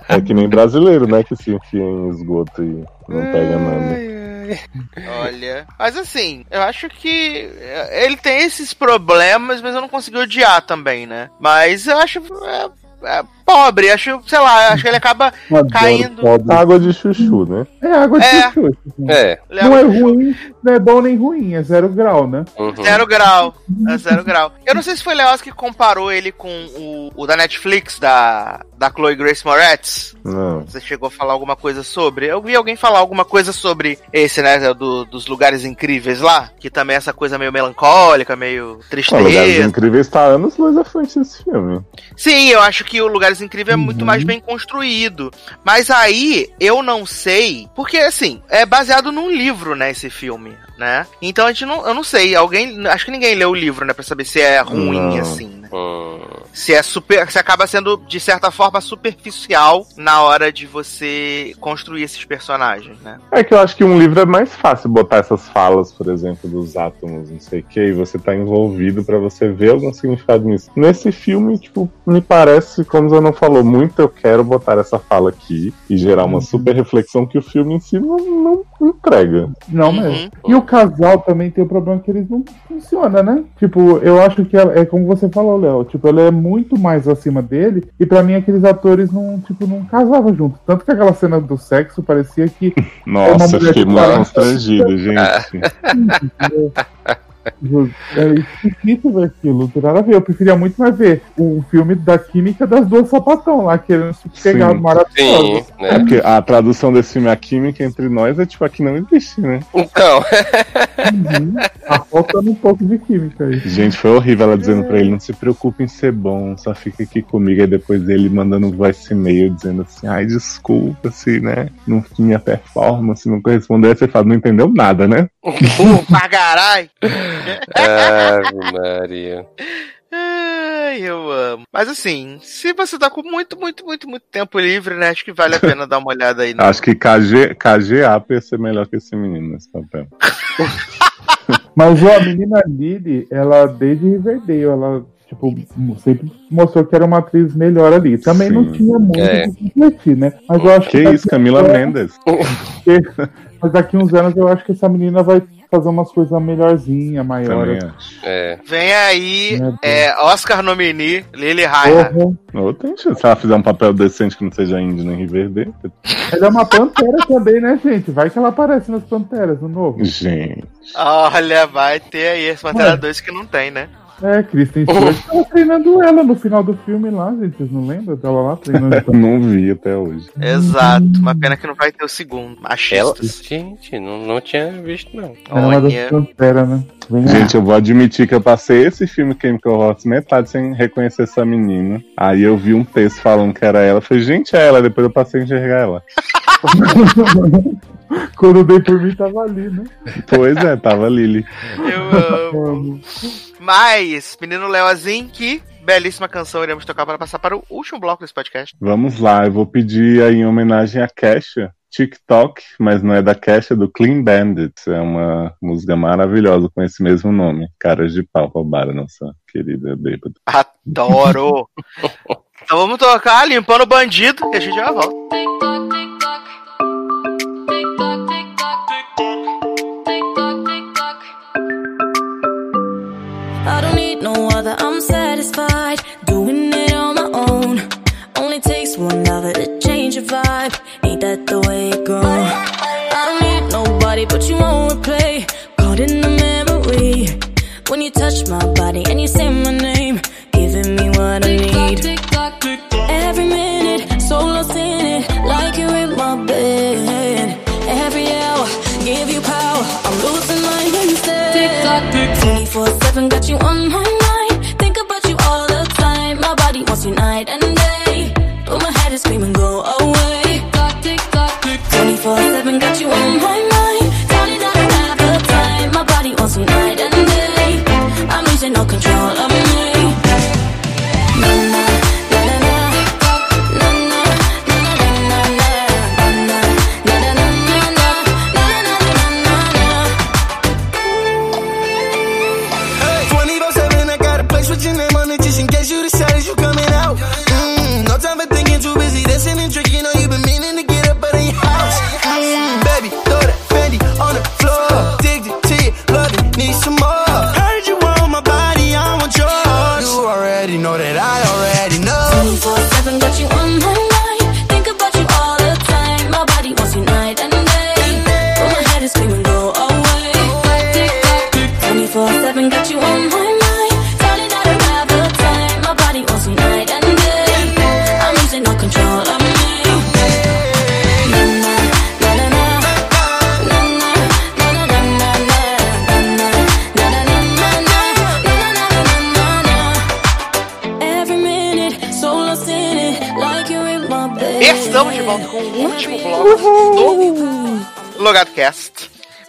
É que nem brasileiro, né? Que se enfia em esgoto e não pega nada. Olha. Mas assim, eu acho que é, ele tem esses problemas, mas eu não consegui odiar também, né? Mas eu acho. é, é pobre, acho, sei lá, acho que ele acaba caindo. pobre. Água de chuchu, né? É água de É. chuchu. assim. É. Não é ruim, não é bom nem ruim, é zero grau, né? Uhum. Zero grau. É zero grau. Eu não sei se foi Leoz que comparou ele com o, o da Netflix, da, da Chloe Grace Moretz. Não. Você chegou a falar alguma coisa sobre? Eu vi alguém falar alguma coisa sobre esse, né? Do, dos lugares incríveis lá. Que também é essa coisa meio melancólica, meio Não, Lugares tristeza. Incríveis tá anos luz à frente desse filme. Sim, eu acho que o Lugares incrível é muito mais bem construído. Mas aí eu não sei, porque assim, é baseado num livro, né, esse filme, né? Então a gente não, eu não sei, alguém, acho que ninguém leu o livro, né, para saber se é ruim Não. assim, né? Hum, Se é super, se acaba sendo de certa forma superficial na hora de você construir esses personagens, né? É que eu acho que um livro é mais fácil botar essas falas, por exemplo, dos átomos, não sei o que, e você tá envolvido pra você ver algum significado nisso. Nesse filme, tipo, me parece, como você não falou muito, eu quero botar essa fala aqui e gerar uma super reflexão que o filme em si não, não entrega. Não Uhum. mesmo. E o casal também tem o problema que eles não funcionam, né? Tipo, eu acho que ela- é como você falou, Léo. Tipo, ela é muito mais acima dele. E pra mim, aqueles atores não, tipo, não casavam junto. Tanto que aquela cena do sexo parecia que. Nossa, eu mulher fiquei que muito fala- constrangido, gente. É esquisito ver aquilo, não tem nada a ver. Eu preferia muito mais ver o filme da química das duas sapatão lá, querendo se pegar maravilhoso. sim, É né? porque a tradução desse filme, a química entre nós, é tipo, aqui não existe, né? Então, Uhum. Tá faltando um pouco de química aí. Gente, foi horrível ela dizendo pra ele, não se preocupe em ser bom, só fica aqui comigo. Aí depois ele mandando um voice e-mail dizendo assim, ai, desculpa se, né, não tinha performance, não correspondeu. Aí você fala, não entendeu nada, né? Uh, pra caralho! Ave Maria. Ai, eu amo. Mas assim, se você tá com muito, muito, muito, muito tempo livre, né? Acho que vale a pena dar uma olhada aí. No... Acho que KG, KGA ia ser melhor que esse menino nesse papel. Mas ó, a menina Lily, ela desde Riverdale, ela tipo, sempre mostrou que era uma atriz melhor ali. Também Sim. não tinha muito É. o que competir, né? Mas eu acho Que daqui isso, Camila Mendes. Mas daqui uns anos eu acho que essa menina vai fazer umas coisas melhorzinha, maiores. É. Vem aí, é, Oscar nominee, Lily. Porra, Ou tem chance, se ela fizer um papel decente que não seja índio nem Riverdale. ela é uma pantera também, né, gente? Vai que ela aparece nas panteras no novo. Gente. Olha, vai ter aí esse Pantera Ué. 2 que não tem, né? É, Kristen Stewart tava treinando ela no final do filme lá, gente. Vocês não lembram? Tava lá treinando. Não vi até hoje. Exato. Uma pena que não vai ter o segundo. Ela... Machistas. Gente, não, não tinha visto, não. Era uma das Olha. panteras, né? Vem lá. Gente, eu vou admitir que eu passei esse filme Chemical Hearts metade sem reconhecer essa menina. Aí eu vi um texto falando que era ela. Eu falei, gente, é ela. Depois eu passei a enxergar ela. Quando dei por mim, tava ali, né? Pois é, tava a Lily. Eu amo. Amo. Mas, menino Leozinho, que belíssima canção iremos tocar para passar para o último bloco desse podcast. Vamos lá, eu vou pedir aí em homenagem a Kesha. TikTok, mas não é da Kesha, é do Clean Bandits. É uma música maravilhosa com esse mesmo nome. Caras de pau roubaram nossa querida bêbada. Adoro! então vamos tocar Limpando o Bandido e a gente já volta. That the way it goes? I don't need nobody, but you won't replay. Caught in the memory when you touch my body and you say my name,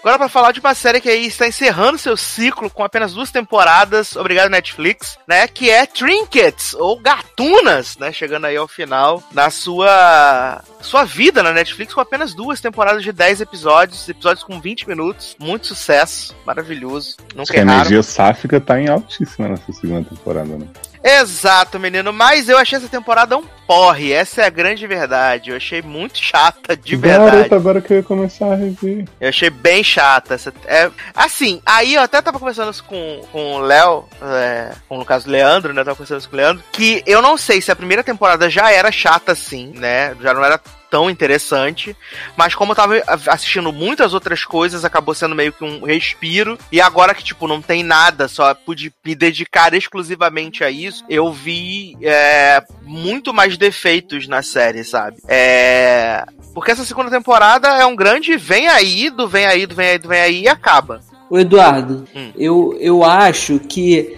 Agora para falar de uma série que aí está encerrando seu ciclo com apenas duas temporadas, obrigado Netflix, né, que é Trinkets ou Gatunas, né, chegando aí ao final na sua sua vida na Netflix com apenas duas temporadas de 10 episódios, episódios com 20 minutos, muito sucesso, maravilhoso, Acho nunca que a erraram. energia sáfica tá em altíssima nessa segunda temporada, né? Exato, menino. Mas eu achei essa temporada um porre. Essa é a grande verdade. Eu achei muito chata, de verdade. Garoto, agora que eu ia começar a rever. Eu achei bem chata. Essa, é, assim, aí eu até tava conversando com, com o Léo, é, com no caso o Leandro, né? Eu tava conversando com o Leandro, que eu não sei se a primeira temporada já era chata assim, né? Já não era tão interessante, mas como eu tava assistindo muitas outras coisas, acabou sendo meio que um respiro, e agora que, tipo, não tem nada, só pude me dedicar exclusivamente a isso, eu vi é, muito mais defeitos na série, sabe? É... Porque essa segunda temporada é um grande vem aí, do vem aí, do vem aí, do vem aí, e acaba. O Eduardo, Hum. eu, eu acho que.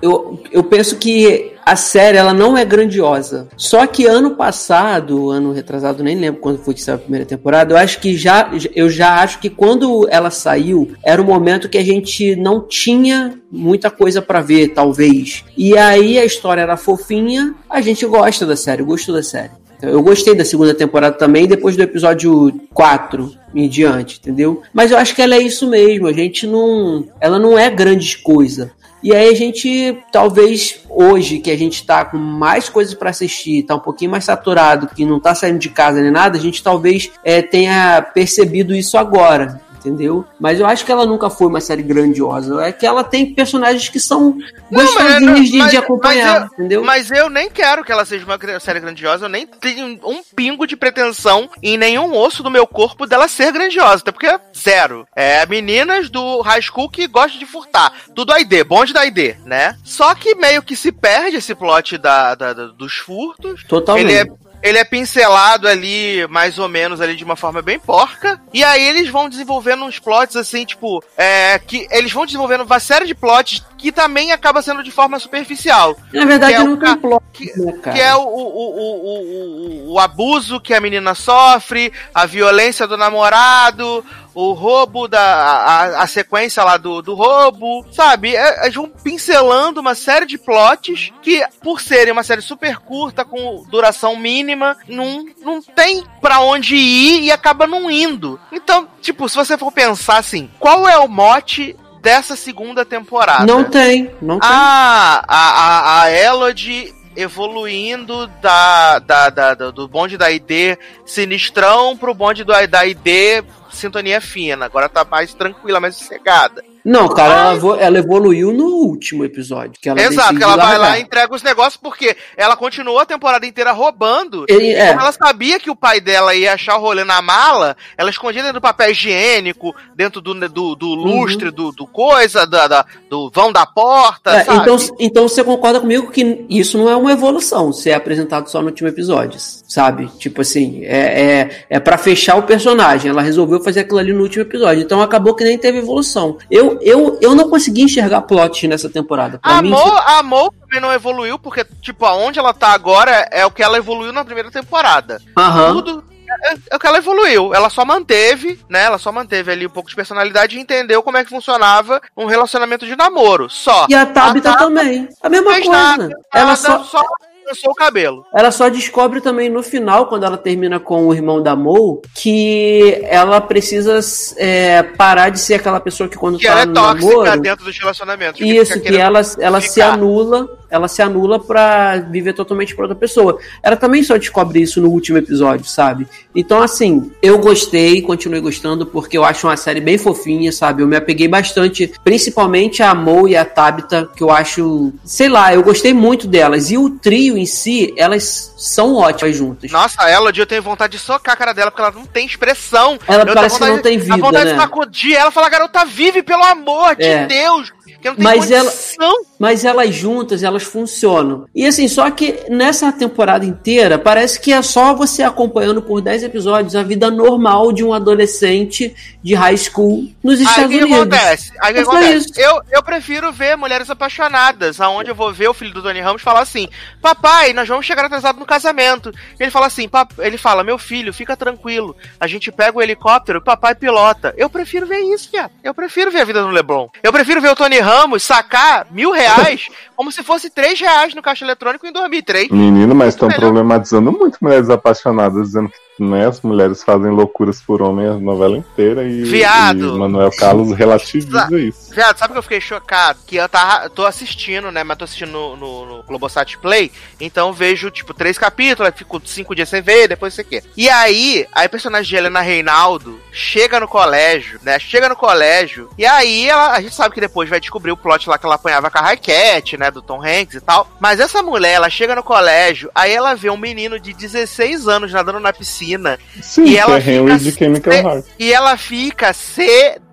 Eu, eu penso que a série ela não é grandiosa. Só que ano passado, ano retrasado, nem lembro quando foi que saiu a primeira temporada, eu acho que já. Eu já acho que quando ela saiu, era o momento que a gente não tinha muita coisa pra ver, talvez. E aí a história era fofinha, a gente gosta da série, gostou da série. Então, Eu gostei da segunda temporada também, depois do episódio 4 em diante, entendeu? Mas eu acho que ela é isso mesmo, a gente não. Ela não é grande coisa. E aí a gente, talvez hoje, que a gente tá com mais coisas pra assistir, tá um pouquinho mais saturado, que não tá saindo de casa nem nada, a gente talvez é, tenha percebido isso agora. Entendeu? Mas eu acho que ela nunca foi uma série grandiosa. É que ela tem personagens que são gostosinhos de, mas- de acompanhar, mas eu, entendeu? Mas eu nem quero que ela seja uma série grandiosa, eu nem tenho um pingo de pretensão em nenhum osso do meu corpo dela ser grandiosa, até porque zero. É meninas do high school que gostam de furtar. Tudo ID, bonde da ID, né? Só que meio que se perde esse plot da, da- da- dos furtos. Totalmente. Ele é, ele é pincelado ali, mais ou menos, ali de uma forma bem porca. E aí eles vão desenvolvendo uns plots assim, tipo, é, que eles vão desenvolvendo uma série de plots que também acaba sendo de forma superficial. Na verdade, é não o tem ca- plot, que, né, que é o, o, o, o, o abuso que a menina sofre, a violência do namorado, o roubo da. a, a sequência lá do, do roubo, sabe? É, Eles vão pincelando uma série de plots que, por serem uma série super curta, com duração mínima, não, não tem pra onde ir e acaba não indo. Então, tipo, se você for pensar assim, qual é o mote dessa segunda temporada? Não tem, não tem. Ah, a, a, a Elodie evoluindo da, da, da- do bonde da ID sinistrão pro bonde do, da ID sintonia fina. Agora tá mais tranquila, mais sossegada. Não, cara, ela, ela evoluiu no último episódio. Que ela Exato, que ela vai lá largar. e entrega os negócios, porque ela continuou a temporada inteira roubando. E é. como ela sabia que o pai dela ia achar o rolê na mala, ela escondia dentro do papel higiênico, dentro do, do, do lustre, do, do coisa, da, da- do vão da porta, É, sabe? então, então você concorda comigo que isso não é uma evolução, se é apresentado só no último episódio, sabe? Tipo assim, é, é, é para fechar o personagem. Ela resolveu fazer aquilo ali no último episódio. Então acabou que nem teve evolução. Eu, eu, eu não consegui enxergar plot nessa temporada. Pra mim, Amor, amor também não evoluiu, porque, tipo, aonde ela tá agora é o que ela evoluiu na primeira temporada. Aham. Tudo é, é o que ela evoluiu. Ela só manteve, né? Ela só manteve ali um pouco de personalidade e entendeu como é que funcionava um relacionamento de namoro. Só. E a Tabitha Tabitha também. A mesma coisa. nada, ela nada, só, só o cabelo. Ela só descobre também no final, quando ela termina com o irmão da Mo, que ela precisa é, parar de ser aquela pessoa que quando Que tá ela é no tóxica namoro. dentro dos relacionamentos. Isso, que querendo ela, ela se anula, ela se anula pra viver totalmente pra outra pessoa. Ela também só descobre isso no último episódio, sabe? Então, assim, eu gostei, continuei gostando, porque eu acho uma série bem fofinha, sabe? Eu me apeguei bastante, principalmente a Mo e a Tabitha, que eu acho, sei lá, eu gostei muito delas. E o trio em si, elas são ótimas juntas. Nossa, a Elodie, eu tenho vontade de socar a cara dela, porque ela não tem expressão. Ela Eu parece que não tem de- vida, A vontade né? de sacudir ela e falar, garota, vive, pelo amor de É. Deus. Não tem Mas ela-. Mas elas juntas, elas funcionam. E assim, só que nessa temporada inteira, parece que é só você acompanhando por 10 episódios a vida normal de um adolescente de high school nos Aí Estados que, que Unidos. acontece? Aí o que É acontece? isso. Eu, eu prefiro ver Mulheres Apaixonadas, aonde eu vou ver o filho do Tony Ramos falar assim: Papai, nós vamos chegar atrasado no casamento. Ele fala assim: ele fala, meu filho, fica tranquilo. A gente pega o helicóptero, papai pilota. Eu prefiro ver isso, viado. Eu prefiro ver a vida do Leblon. Eu prefiro ver o Tony Ramos sacar mil reais como se fosse três reais no caixa eletrônico em 2003. Menino, mas estão problematizando muito mulheres apaixonadas, dizendo que né, as mulheres fazem loucuras por homem a novela inteira e, Viado. e Manuel Carlos relativiza isso. Viado, sabe que eu fiquei chocado? Que eu tava, tô assistindo, né? Mas tô assistindo no, no, no Globosat Play. Então vejo, tipo, três capítulos, fico cinco dias sem ver, depois sei o quê. E aí, aí a personagem de Helena Reinaldo chega no colégio, né? Chega no colégio. E aí ela, a gente sabe que depois vai descobrir o plot lá que ela apanhava com a Raquete, né? Do Tom Hanks e tal. Mas essa mulher, ela chega no colégio, aí ela vê um menino de 16 anos nadando na piscina. Sim, e ela é Henry fica de Chemical se- Heart. E ela fica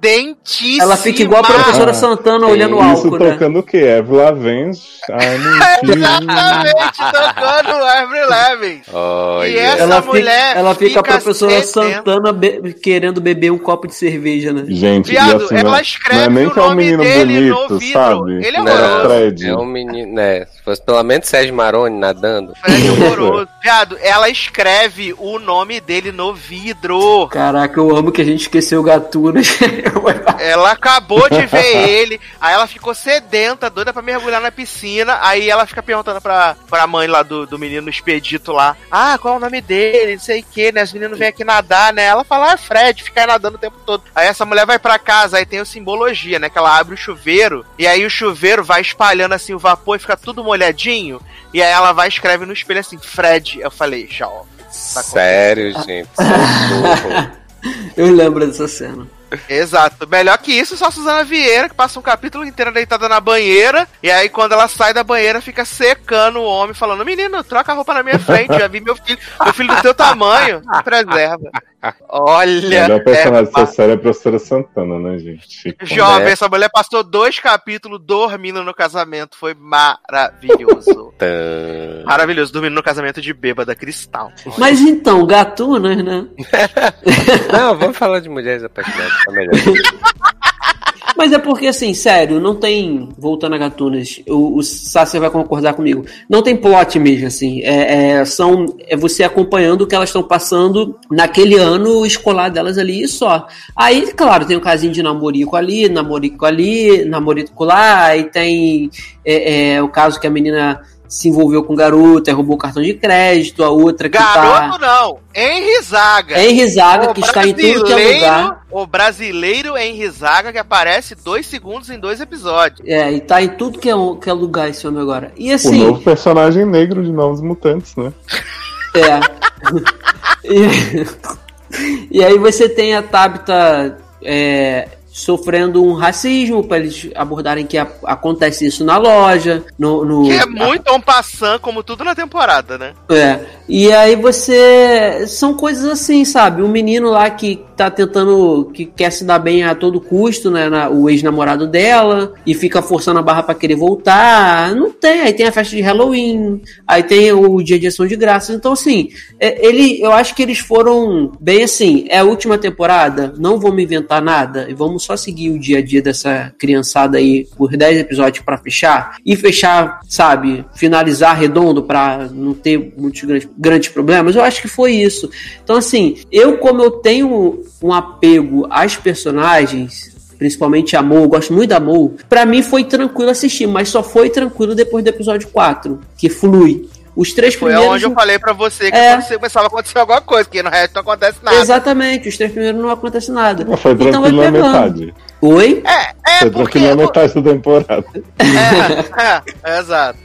sedentíssima. Ela fica igual a professora Santana olhando o Isso álcool, né? tocando o quê? Avril Lavigne. Exatamente, tocando Avril Lavigne. Olha. E essa Ela mulher fica, ela fica a professora sedenta. Santana be- querendo beber um copo de cerveja, né? Gente, Viado, e assim, ela escreve não é nem o que é um nome menino dele no bonito, vidro. sabe? Ele é horroroso. Fred. É um menino, né? Se fosse pelo menos Sérgio Maroni nadando. Fred horroroso. Viado, ela escreve o nome dele no vidro. Caraca, eu amo que a gente esqueceu o Gatuno. Ela acabou de ver ele, aí ela ficou sedenta, doida pra mergulhar na piscina. Aí ela fica perguntando pra, pra mãe lá do, do menino expedito lá: Ah, qual é o nome dele? Não sei o que, né? Os meninos vêm aqui nadar, né? Ela fala: Ah, Fred, fica aí nadando o tempo todo. Aí essa mulher vai pra casa, aí tem o simbologia, né? Que ela abre o chuveiro, e aí o chuveiro vai espalhando assim o vapor e fica tudo molhadinho. E aí ela vai e escreve no espelho assim: Fred. Eu falei: Jovem. tá Sério, gente. socorro. Eu lembro dessa cena. Exato. Melhor que isso, só a Suzana Vieira, que passa um capítulo inteiro deitada na banheira. E aí, quando ela sai da banheira, fica secando o homem, falando: Menino, troca a roupa na minha frente. Já vi meu filho, meu filho do teu tamanho. Preserva. O Olha. melhor personagem é, dessa série é a professora Santana, né, gente? Jovem, né? essa mulher passou dois capítulos dormindo no casamento. Foi maravilhoso. Maravilhoso, dormindo no casamento de bêbada cristal. Mas então, Gatunas, né? Não, vamos falar de mulheres apaixonadas, tá melhor. Mas é porque, assim, sério, não tem. Voltando a Gatunas, o, o Sasser vai concordar comigo. Não tem plot mesmo, assim. É, é- são, é você acompanhando o que elas estão passando naquele ano escolar delas ali e só. Aí, claro, tem um casinho de namorico ali, namorico ali, namorico lá, aí tem é, é, o caso que a menina se envolveu com o garoto, aí roubou o cartão de crédito, a outra que Garoto tá. não, Henry Zaga. Henry Zaga, O que está em tudo que é lugar. O brasileiro Henry Zaga, que aparece dois segundos em dois episódios. É, e tá em tudo que é, que é lugar esse homem agora. E O assim. novo personagem negro de Novos Mutantes, né? É. e, e aí você tem a Tabitha é, sofrendo um racismo para eles abordarem que a- acontece isso na loja, no, no- Que é muito um passant, como tudo na temporada, né? É. E aí você. São coisas assim, sabe? Um menino lá que tá tentando. que quer se dar bem a todo custo, né? na- o ex-namorado dela, e fica forçando a barra pra querer voltar. Não tem. Aí tem a festa de Halloween, aí tem o dia de ação de graças. Então, assim, é, ele, eu acho que eles foram bem assim. É a última temporada, não vamos inventar nada, e vamos só seguir o dia a dia dessa criançada aí por 10 episódios pra fechar. E fechar, sabe, finalizar redondo pra não ter muitos grandes, grandes problemas. Eu acho que foi isso. Então, assim, eu, como eu tenho um apego às personagens. Principalmente Amor, eu gosto muito da Amor. Pra mim foi tranquilo assistir, mas só foi tranquilo depois do episódio 4, que flui. Os três Foi primeiros. onde eu falei pra você que É. você começava a acontecer alguma coisa, que no resto não acontece nada. Exatamente, os três primeiros não acontece nada. Mas foi Então tranquilo na pegando. metade. Oi? É, foi porque- tranquilo na metade da temporada. É, é, exato.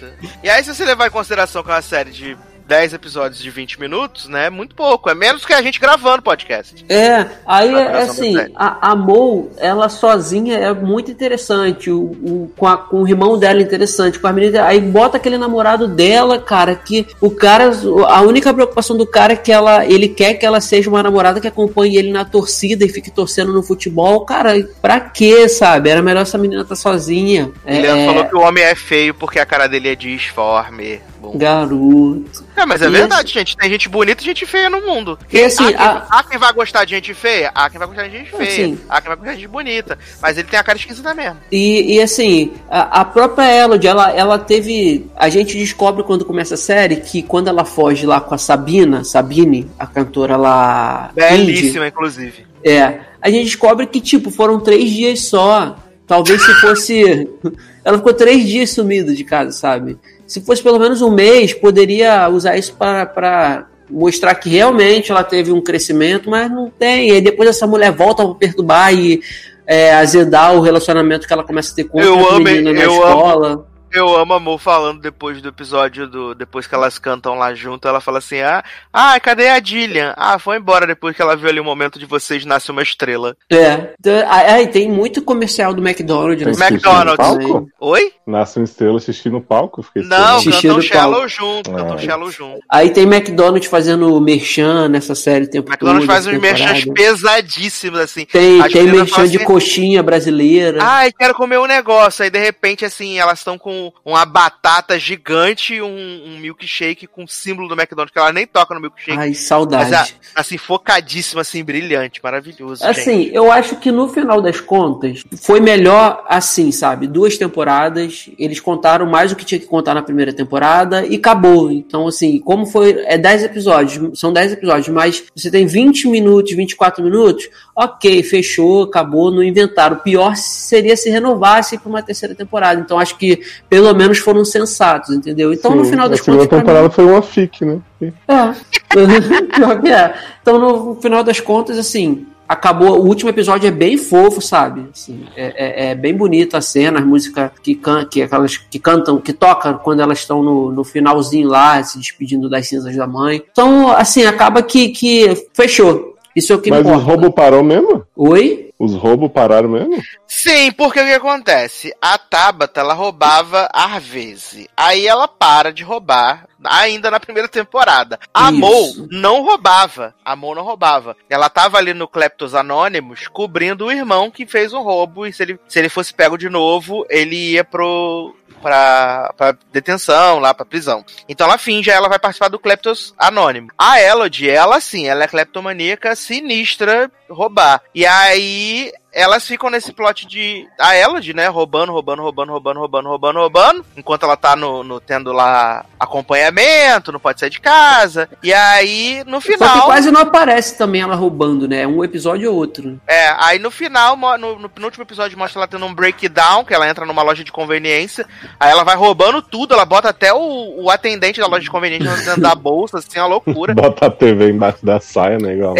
E aí, se você levar em consideração que é uma série de 10 episódios de 20 minutos, né? É muito pouco. É menos que a gente gravando podcast. É, aí é assim, a, a Mo, ela sozinha é muito interessante, o, o- com, a- com o irmão dela é interessante, com a menina, aí bota aquele namorado dela, cara, que o cara, a única preocupação do cara é que ela, ele quer que ela seja uma namorada que acompanhe ele na torcida e fique torcendo no futebol, cara, pra quê, sabe? Era melhor essa menina estar sozinha. Ele É, falou que o homem é feio porque a cara dele é disforme. Bom. garoto. É, mas é E verdade, gente. Tem gente bonita e gente feia no mundo. E assim, há, quem, a- há quem vai gostar de gente feia? Há quem vai gostar de gente feia. Assim. Há quem vai gostar de gente bonita. Mas ele tem a cara esquisita mesmo. E, e, assim, a, a própria Elodie, ela, ela teve. A gente descobre quando começa a série que quando ela foge lá com a Sabina, Sabine, a cantora lá. indie, Belíssima, inclusive. É. A gente descobre que, tipo, foram três dias só. Talvez se fosse. ela ficou três dias sumida de casa, sabe? Se fosse pelo menos um mês, poderia usar isso para- mostrar que realmente ela teve um crescimento, mas não tem. E aí depois essa mulher volta pra perturbar e é, azedar o relacionamento que ela começa a ter com amo- menina na eu escola. Eu amo a Mo falando depois do episódio do. Depois que elas cantam lá junto, ela fala assim: Ah, ah cadê a Dillian? Ah, foi embora depois que ela viu ali o momento de vocês nasce uma estrela. É. Então, aí tem muito comercial do McDonald's. Tem nesse McDonald's. Oi? Nasce uma estrela xixi no palco? Fiquei Não, Xixi cantam Shallow palco. junto, cantam Ah. Shallow junto. Aí tem McDonald's fazendo merchan nessa série o tempo McDonald's todo. faz uns merchans pesadíssimos, assim. Tem, As tem merchan de assim, coxinha brasileira. Ai, quero comer um negócio. Aí, de repente, assim, elas estão com uma batata gigante e um, um milkshake com o símbolo do McDonald's, que ela nem toca no milkshake. Ai, mas, saudade. a- assim, focadíssima, assim, brilhante, maravilhoso, gente. Assim, eu acho que no final das contas foi melhor assim, sabe? Duas temporadas, eles contaram mais o que tinha que contar na primeira temporada e acabou. Então, assim, como foi. É 10 episódios, são 10 episódios, mas você tem 20 minutos, 24 minutos, ok, fechou, acabou, não inventaram. O pior seria se renovasse para uma terceira temporada. Então, acho que pelo menos foram sensatos, entendeu? Então, no Sim, final das a contas. mim- temporada foi uma fic, né? é. É. Então, no final das contas, assim, acabou. O último episódio é bem fofo, sabe? Assim, é, é- é bem bonita a cena, as músicas que, can, que aquelas que cantam, que tocam quando elas estão no, no finalzinho lá, se despedindo das cinzas da mãe. Então, assim, acaba que, que fechou. Isso é o que Mas importa. os roubos parou mesmo? Oi? Os roubos pararam mesmo? Sim, porque o que acontece? A Tabata, ela roubava Arvese. Aí ela para de roubar, ainda na primeira temporada. A Isso. Mo não roubava. A Mo não roubava. Ela tava ali no Kleptos Anônimos cobrindo o irmão que fez um roubo. E se ele, se ele fosse pego de novo, ele ia pro. Pra, pra detenção, lá pra prisão. Então ela finge, ela vai participar do Kleptos Anônimo. A Elodie, ela sim, ela é kleptomaníaca sinistra roubar. E aí elas ficam nesse plot de. A Elodie, né? Roubando, roubando, roubando, roubando, roubando, roubando, roubando. Enquanto ela tá no, no- tendo lá acompanhamento, não pode sair de casa. E aí, no Só que final. quase não aparece também ela roubando, né? Um episódio ou outro. É, aí no final, no, no penúltimo episódio, mostra ela tendo um breakdown, que ela entra numa loja de conveniência, aí ela vai roubando tudo, ela bota até o, o atendente da loja de conveniência dentro da bolsa, assim, uma loucura. Bota a TV embaixo da saia, né? Igual.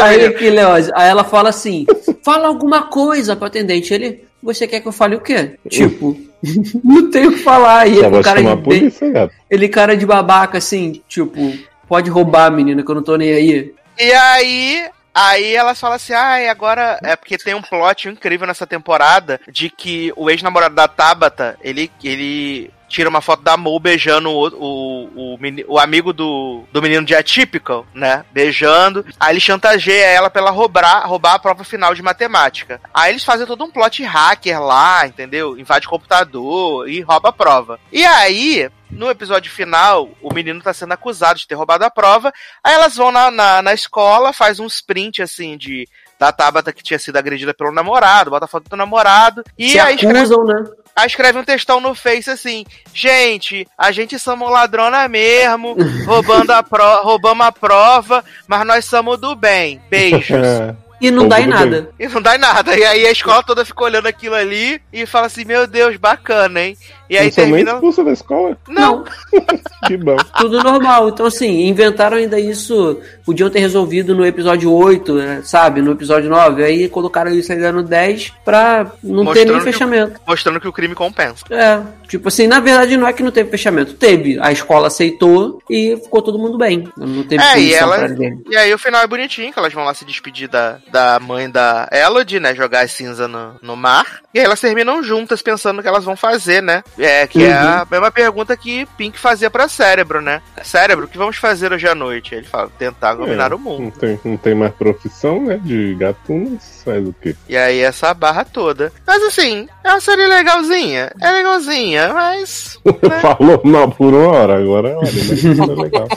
Aí, que Leoz, aí ela fala assim: fala alguma coisa pro atendente. Ele, você quer que eu fale o quê? Tipo, não tenho o que falar. E vai cara de, polícia, ele cara de babaca, assim, tipo, pode roubar, menina, que eu não tô nem aí. E aí. Aí elas falam assim, ah, e agora é porque tem um plot incrível nessa temporada de que o ex-namorado da Tabata, ele, ele tira uma foto da Mo beijando o, o, o, o amigo do, do menino de Atypical, né? Beijando. Aí ele chantageia ela pra ela roubar, roubar a prova final de matemática. Aí eles fazem todo um plot hacker lá, entendeu? Invade computador e rouba a prova. E aí, no episódio final, o menino tá sendo acusado de ter roubado a prova. Aí elas vão na, na, na escola, faz um sprint assim de. Da Tabata que tinha sido agredida pelo namorado, bota a foto do namorado. E Se aí escreve, acusam, né? Aí escreve um textão no Face assim: Gente, a gente somos ladrona mesmo, roubando a pro, roubamos a prova, mas nós somos do bem. Beijos. E não Ou dá em nada. bem. E não dá em nada. E aí a escola toda fica olhando aquilo ali e fala assim: Meu Deus, bacana, hein? E aí nem termina. expulsa da escola? Não, Que bom. Tudo normal. Então, assim, inventaram ainda isso. Podiam ter resolvido no episódio 8, né, sabe? No episódio 9. Aí colocaram isso ainda no 10 pra não ter nem Mostrando que- fechamento. mostrando que o crime compensa. É, tipo assim, na verdade não é que não teve fechamento. Teve. A escola aceitou e ficou todo mundo bem. Não teve É, e ela. E aí o final é bonitinho, que elas vão lá se despedir da, da mãe da Elodie, né? Jogar as cinza no, no mar. E aí elas terminam juntas pensando o que elas vão fazer, né? É, que é a mesma pergunta que Pink fazia pra cérebro, né? Cérebro, o que vamos fazer hoje à noite? Ele fala, tentar dominar É, o mundo. Não tem, não tem mais profissão, né? De gatunas, faz o quê? E aí essa barra toda. Mas assim, é uma série legalzinha. É legalzinha, mas. Falou mal por uma hora, agora olha, mas isso é legal.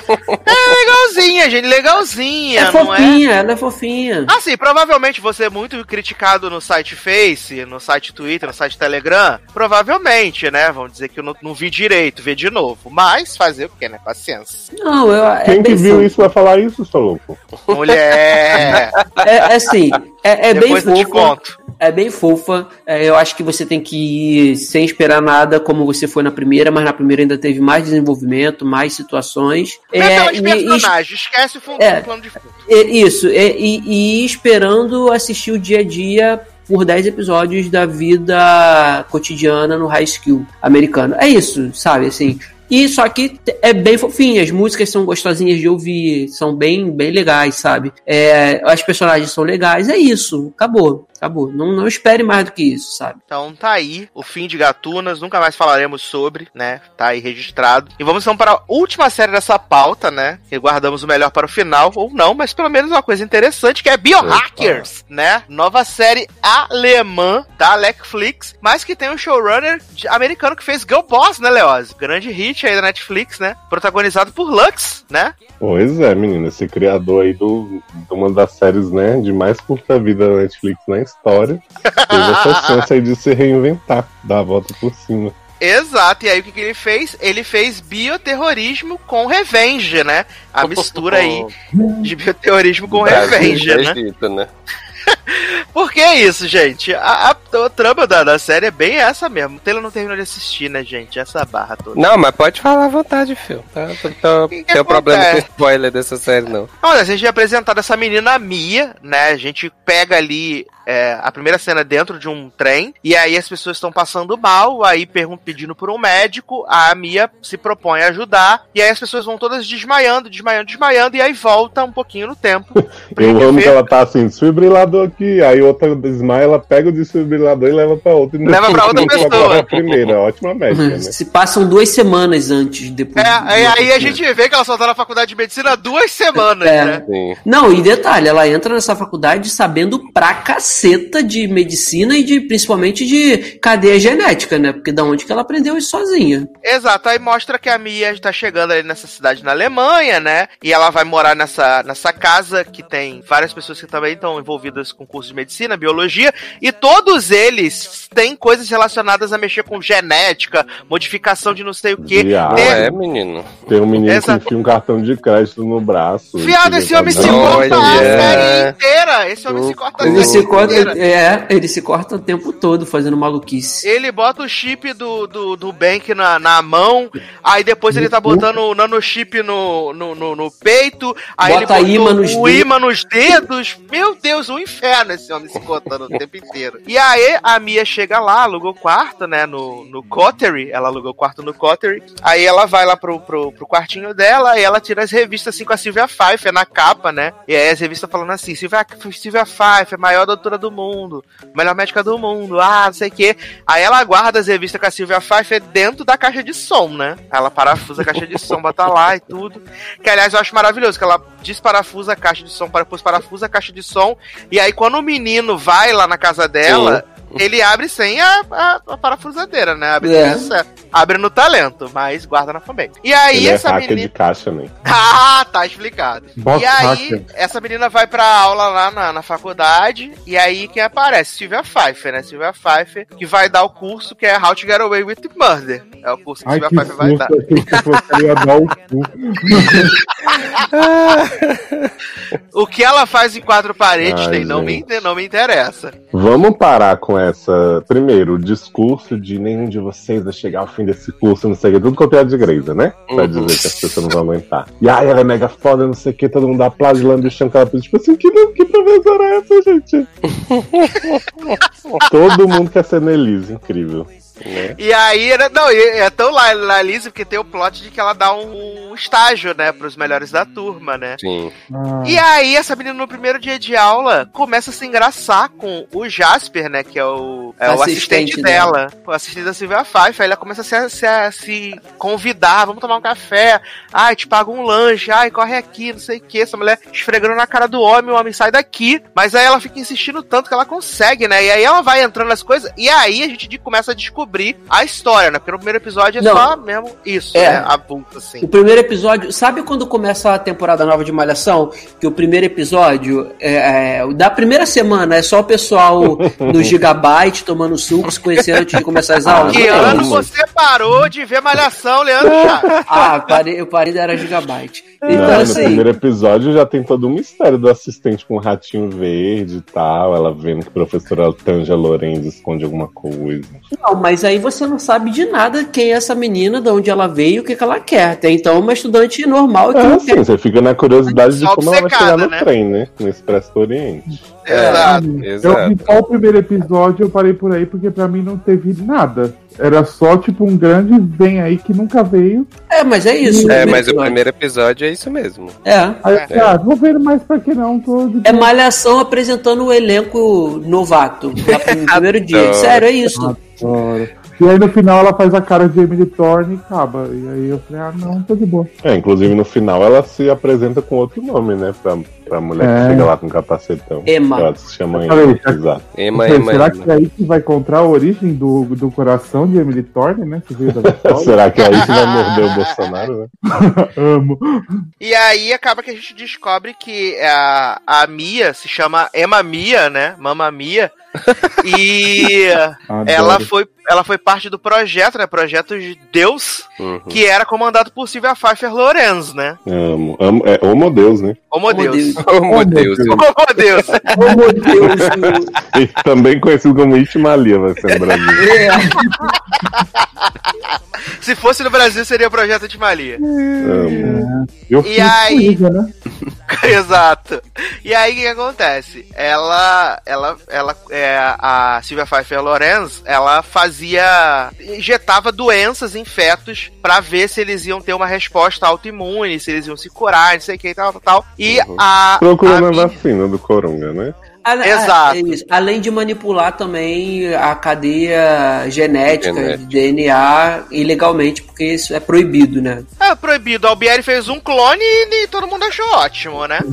É legalzinha, gente. Legalzinha, É não é? fofinha, ela é fofinha. Assim, provavelmente você é muito criticado no site Face, no site Twitter, no site Telegram. Provavelmente, né? Vamos dizer que eu não, não vi direito, ver de novo. Mas fazer o quê, né? Paciência. Não, eu, é Quem que viu isso vai falar isso, seu louco? Mulher! É, é assim, é, é bem fofa. É bem fofa. É, eu acho que você tem que ir sem esperar nada, como você foi na primeira, mas na primeira ainda teve mais desenvolvimento, mais situações. É, pelos e- e- personagens, esquece o fundo É. do plano de fundo. e- isso, e, e- e esperando assistir o dia a dia por 10 episódios da vida cotidiana no high school americano. É isso, sabe, assim. E só que é bem fofinho, as músicas são gostosinhas de ouvir, são bem, bem legais, sabe? É, as personagens são legais, é isso, acabou, acabou. Não, não espere mais do que isso, sabe? Então tá aí, o fim de Gatunas, nunca mais falaremos sobre, né? Tá aí registrado. E vamos então para a última série dessa pauta, né? Que guardamos o melhor para o final, ou não, mas pelo menos uma coisa interessante, que é Biohackers, né? Nova série alemã da Netflix, mas que tem um showrunner de- americano que fez Girl Boss, né, Leoz? Grande hit aí da Netflix, né? Protagonizado por Lux, né? Pois é, menino, esse criador aí do, de uma das séries, né, de mais curta vida da Netflix na história, teve essa chance aí de se reinventar, dar a volta por cima. Exato, e aí o que, que ele fez? Ele fez bioterrorismo com revenge, né? A mistura aí de bioterrorismo com Brasil revenge, né? Egito, né? Por que isso, gente? A, a, a trama da, da série é bem essa mesmo. O Taylor não terminou de assistir, né, gente? Essa barra toda. Não, mas pode falar à vontade, filho. Tá? Que tem problema com spoiler dessa série, não. Olha, a gente é apresentado essa menina Mia, né? A gente pega ali é, a primeira cena dentro de um trem, e aí as pessoas estão passando mal, aí pedindo por um médico, a Mia se propõe a ajudar, e aí as pessoas vão todas desmaiando, desmaiando, desmaiando, e aí volta um pouquinho no tempo. Eu amo ver- que ela tá assim, desfibrilador aqui, aí outra desmaia, ela pega o desfibrilador e leva pra outra. não- Leva pra outra pessoa. coloca a primeira, ótima médica, né? Se passam duas semanas antes, depois. É, aí, aí a gente vê que ela só tá na faculdade de medicina duas semanas, É. né? Sim. Não, e detalhe, ela entra nessa faculdade sabendo pra caceta de medicina e de principalmente de cadeia genética, né? Porque da onde que ela aprendeu isso sozinha? Exato, aí mostra que a Mia está chegando ali nessa cidade na Alemanha, né? E ela vai morar nessa, nessa casa que tem várias pessoas que também estão envolvidas com curso de medicina, biologia, e todos eles têm coisas relacionadas a mexer com genética, modificação de não sei o. Não Tem- é, menino. Tem um menino Essa- que enfia um cartão de crédito no braço. Viado, esse homem se corta a série inteira. Esse homem se corta a série se corta, inteira. é, ele se corta o tempo todo fazendo maluquice. Ele bota o chip do, do, do Bank na, na mão, aí depois ele tá botando o nanochip no, no, no, no peito, aí Bota ele imã nos o dedos. imã nos dedos. Meu Deus, um inferno esse homem se contando o tempo inteiro. E aí a Mia chega lá, alugou quarto, né, no, no Coterie, ela alugou quarto no Coterie, aí ela vai lá pro, pro, pro quartinho dela e ela tira as revistas assim com a Sylvia Pfeiffer na capa, né, e aí as revistas falando assim, Sylvia, Sylvia Pfeiffer, maior doutora do mundo, melhor médica do mundo, ah, não sei o que. Aí ela guarda as revistas com a Sylvia Pfeiffer dentro da caixa de som, né? Ela parafusa a caixa de som, bota lá e tudo. Que aliás eu acho maravilhoso, que ela desparafusa a caixa de som, depois parafusa a caixa de som. E aí quando o menino vai lá na casa dela, ele abre sem a, a- a parafusadeira, né? Abre, É. certo. Abre no talento, mas guarda na fanbase. E aí Ele é essa hacker menina. de caixa, né? Ah, tá explicado. Boss e aí, hacker. essa menina vai pra aula lá na, na faculdade, e aí quem aparece? Sylvia Pfeiffer, né? Sylvia Pfeiffer, que vai dar o curso que é How to Get Away with Murder. É o curso que Ai, Sylvia que Pfeiffer vai dar. ia dar o. O que ela faz em quatro paredes Ai, nem não, me, não me interessa. Vamos parar com essa. Primeiro, o discurso de nenhum de vocês vai chegar ao fim desse curso, não sei o que, tudo copiado de igreja, né? Pra Uhum. dizer que as pessoas não vão aguentar. E aí ela é mega foda, não sei o que, todo mundo aplaude, lambe o chão, que ela tipo assim, que, que professora é essa, gente? todo mundo quer ser Nelise, incrível. Né? E aí, né, não, é tão lá, lá Lizzie porque tem o plot de que ela dá um, estágio, né, pros melhores da turma, né? Sim. Ah, E aí, essa menina no primeiro dia de aula começa a se engraçar com o Jasper, né? Que é o, é o Assistente assistente dela, o assistente da Silvia Pfeiffer. Aí ela começa a se, se- a se convidar, vamos tomar um café. Ai, te pago um lanche. Ai, corre aqui, não sei o que. Essa mulher esfregando na cara do homem, o homem sai daqui. Mas aí ela fica insistindo tanto que ela consegue, né? E aí ela vai entrando nas coisas. E aí a gente de- começa a descobrir a história, né? Porque no primeiro episódio é Não. só mesmo isso, É. né? A vulta, assim. O primeiro episódio, sabe quando começa a temporada nova de Malhação? Que o primeiro episódio, é, é, da primeira semana, é só o pessoal no Gigabyte tomando suco, se conhecendo antes de começar as aulas? Que ano você parou de ver Malhação, Leandro Chá? Ah, parei, eu parei da era Gigabyte. Então, Não, no assim, primeiro episódio já tem todo o mistério do assistente com o ratinho verde e tal, ela vendo que a professora Tanja Lorenzo esconde alguma coisa. não, mas aí você não sabe de nada quem é essa menina, de onde ela veio, o que, que ela quer. Até então, uma estudante normal que É não assim, quer. você fica na curiosidade de como ela vai chegar no né? trem, né? No Expresso do Oriente. Exato. Eu vi Exato. só o primeiro episódio, eu parei por aí, porque pra mim não teve nada. Era só, tipo, um grande vem aí que nunca veio. É, mas é isso. É, mas o episódio. primeiro episódio é isso mesmo. É. Aí falei, ah, vou ver mais pra que não, tô de É malhação apresentando o elenco novato no primeiro dia. Sério, é isso. Adoro. E aí no final ela faz a cara de Emily Thorne e acaba. E aí eu falei, ah, não, tô de boa. É, inclusive no final ela se apresenta com outro nome, né? Pra, pra mulher É. que chega lá com capacetão. Emma. Ela se chama falei, Emma. Exato. Ema, Será ema, que é aí que vai encontrar a origem do, do coração de Emily Thorne, né? Que veio da Vitória? Será que é aí que vai morder o Bolsonaro, né? Amo. E aí acaba que a gente descobre que a, a Mia se chama Emma Mia, né? Mama Mia. E Adoro. ela foi, ela foi parte do projeto, né? Projeto de Deus, Uhum. que era comandado por Silvia Pfeiffer Lorenz, né? Amo, amo, é Homo Deus, né? Homo Deus. Meu Deus. Homo Deus. Meu Deus. E também conhecido como Itmalia, vai ser no Brasil. Se fosse no Brasil, seria o Projeto de Malia. Amo. Eu E aí? né? Exato. E aí o que, que acontece? Ela, ela, ela, é, a Silvia Pfeiffer Lorenz, ela fazia, injetava doenças em fetos pra ver se eles iam ter uma resposta autoimune, se eles iam se curar, não sei o que e tal, tal, tal. E Uhum. a, Procurando a a vacina do Coronga, né? Ale- Exato. é isso. Além de manipular também a cadeia genética, Genética. de DNA ilegalmente, porque isso é proibido, né? é proibido. A Albieri fez um clone e, e todo mundo achou ótimo, né?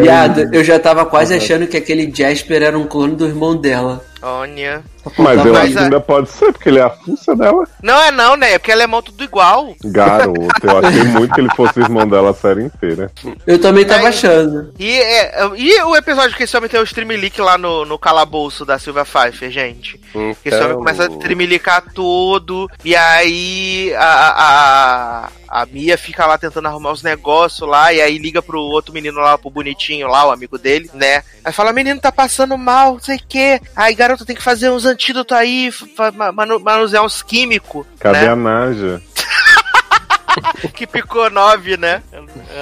Viado, eu já tava quase achando que aquele Jasper era um clone do irmão dela. Olha. Mas eu Mas acho que ainda pode ser, porque ele é a fuça dela. Não é não, né? É porque ela é mão tudo igual. Garoto, eu achei muito que ele fosse o irmão dela a série inteira. Eu também tava É, achando. E, é, e o episódio que esse homem tem o stream leak lá no, no calabouço da Silvia Pfeiffer, gente? Que esse homem Então, começa a tremelicar tudo, e aí a, a, a Mia fica lá tentando arrumar os negócios lá, e aí liga pro outro menino lá, pro bonitinho lá, o amigo dele, né? Aí fala, menino tá passando mal, não sei o quê. Aí, garoto, tem que fazer uns antídotos aí, manu- manusear uns químicos, Cadê né? a Naja? que picou nove, né?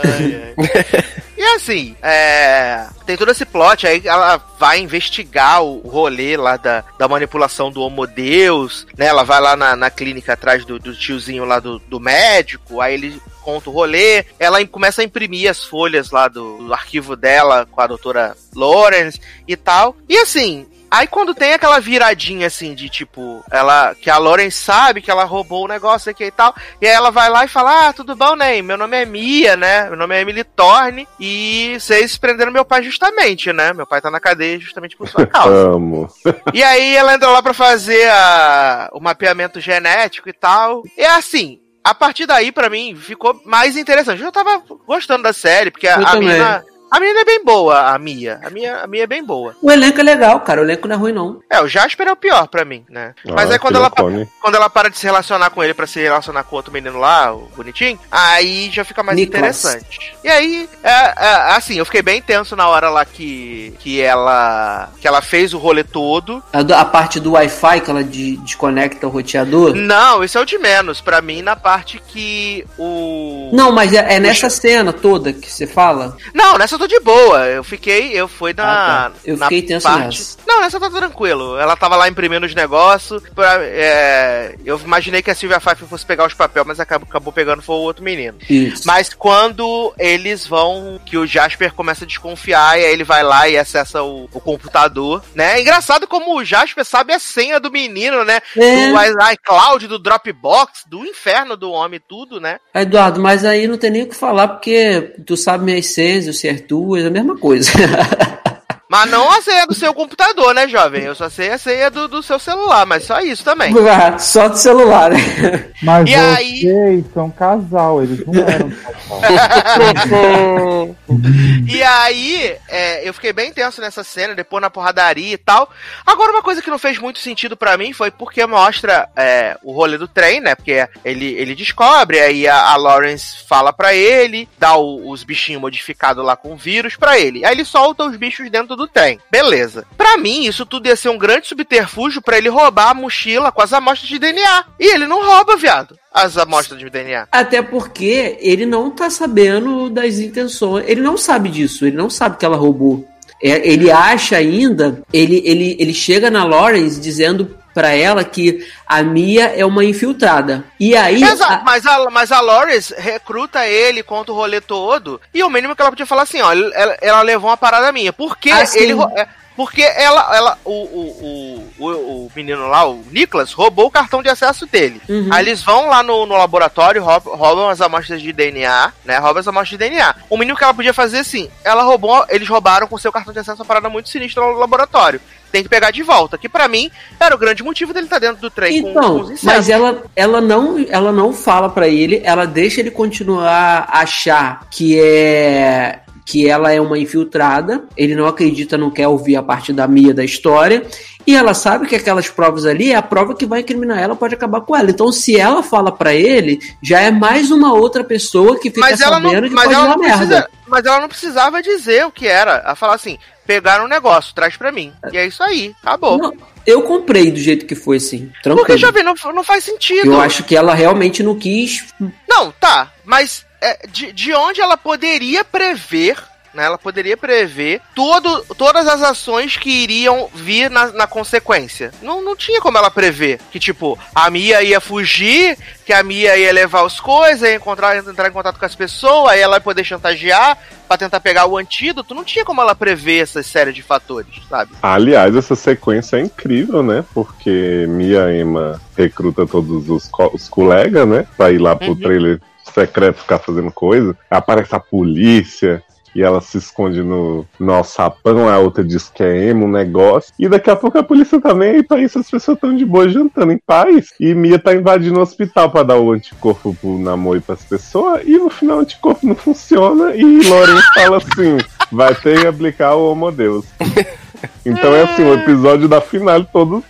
Ai, ai. E assim, é, tem todo esse plot, aí ela vai investigar o rolê lá da, da manipulação do Homo Deus, né? Ela vai lá na, na clínica atrás do, do tiozinho lá do, do médico, aí ele conta o rolê, ela começa a imprimir as folhas lá do, do arquivo dela com a doutora Lawrence e tal. E assim, Aí quando tem aquela viradinha assim de tipo, ela que a Lauren sabe que ela roubou o negócio aqui e tal, e aí ela vai lá e fala: "Ah, tudo bom, né? Meu nome é Mia, né? Meu nome é Emily Thorne e vocês prenderam meu pai justamente, né? Meu pai tá na cadeia justamente por sua causa". Amo. E aí ela entra lá pra fazer a- o mapeamento genético e tal. E assim, a partir daí, pra mim, ficou mais interessante. Eu já tava gostando da série, porque a, Eu a mina. A menina é bem boa, a Mia. A Mia, a Mia é bem boa. O elenco é legal, cara. O elenco não é ruim, não. É, o Jasper é o pior pra mim, né? Mas Ah, aí quando ela, quando ela para de se relacionar com ele pra se relacionar com outro menino lá, o bonitinho, aí já fica mais Nicholas. interessante. E aí, é, é, assim, eu fiquei bem tenso na hora lá que, que ela que ela fez o rolê todo. A, a parte do Wi-Fi que ela de- desconecta o roteador. Não, isso é o de menos. Pra mim, na parte que o. Não, mas é, é nessa cena toda que você fala. Não, nessa tô de boa. Eu fiquei, eu fui na. Ah, tá. Eu na fiquei tenso nessa. Não, nessa tá tranquilo. Ela tava lá imprimindo os negócios. é, eu imaginei que a Silvia Pfeiffer fosse pegar os papéis, mas acabou, acabou pegando foi o outro menino. Isso. Mas quando eles vão, que o Jasper começa a desconfiar, e aí ele vai lá e acessa o, o computador, né? É engraçado como o Jasper sabe a senha do menino, né? É. Do iCloud, do Dropbox, do inferno do homem, tudo, né? Eduardo, mas aí não tem nem o que falar, porque tu sabe minhas senhas, eu sei as tuas, é a mesma coisa. Mas não a senha do seu computador, né, jovem? Eu só sei a senha do, do seu celular, mas só isso também. Só do celular, né? Mas E aí- são casal, eles não eram casal. E aí, é, eu fiquei bem tenso nessa cena, depois na porradaria e tal. Agora, uma coisa que não fez muito sentido pra mim foi porque mostra é, o rolê do trem, né? Porque ele, ele descobre, aí a, a Lawrence fala pra ele, dá o- os bichinhos modificados lá com vírus pra ele. Aí ele solta os bichos dentro do trem. Beleza. Pra mim, isso tudo ia ser um grande subterfúgio pra ele roubar a mochila com as amostras de DNA. E ele não rouba, viado, as amostras de DNA. Até porque ele não tá sabendo das intenções. Ele não sabe disso, ele não sabe que ela roubou. É, ele acha ainda, ele, ele, ele chega na Lawrence dizendo pra ela que a Mia é uma infiltrada. E aí. Exato, a- mas, a, mas a Loris recruta ele, conta o rolê todo. E o mínimo que ela podia falar assim, ó, ela, ela levou uma parada minha. Porque Ah, sim. ele. Porque ela, ela o, o, o, o, menino lá, o Nicholas, roubou o cartão de acesso dele. Uhum. Aí eles vão lá no, no laboratório, roubam, roubam as amostras de DNA, né? Roubam as amostras de DNA. O mínimo que ela podia fazer assim, ela roubou, eles roubaram com seu cartão de acesso uma parada muito sinistra no laboratório. Tem que pegar de volta. Que pra mim era o grande motivo dele estar dentro do trem com, com Então, os mas ela, ela, não, ela não fala pra ele, ela deixa ele continuar a achar que é que ela é uma infiltrada, ele não acredita, não quer ouvir a parte da Mia da história, e ela sabe que aquelas provas ali é a prova que vai incriminar ela, pode acabar com ela. Então, se ela fala pra ele, já é mais uma outra pessoa que fica mas ela não, sabendo que mas pode ela dar não merda. precisa, mas ela não precisava dizer o que era. Ela falar assim, pegaram um negócio, traz pra mim. E é isso aí, acabou. Não, eu comprei do jeito que foi, assim, tranquilo. Porque, jovem, não, não faz sentido. Eu acho que ela realmente não quis Não, tá, mas de, de onde ela poderia prever, né? Ela poderia prever todo, todas as ações que iriam vir na, na consequência. Não, não tinha como ela prever que, tipo, a Mia ia fugir, que a Mia ia levar as coisas, ia encontrar, entrar em contato com as pessoas, aí ela ia poder chantagear pra tentar pegar o antídoto. Não tinha como ela prever essa série de fatores, sabe? Aliás, essa sequência é incrível, né? Porque Mia Ema recruta todos os, co- os colegas, né? Pra ir lá pro Uhum. trailer secreto ficar fazendo coisa. Aparece a polícia. E ela se esconde no, no alçapão, a outra diz que é emo, um negócio. E daqui a pouco a polícia tá nem aí pra isso, as pessoas estão de boa jantando em paz. E Mia tá invadindo o hospital pra dar o anticorpo pro namoro e pras pessoas. E no final o anticorpo não funciona. E Loren fala assim: vai ter que aplicar o Homo Deus. Então é assim, o episódio da final todo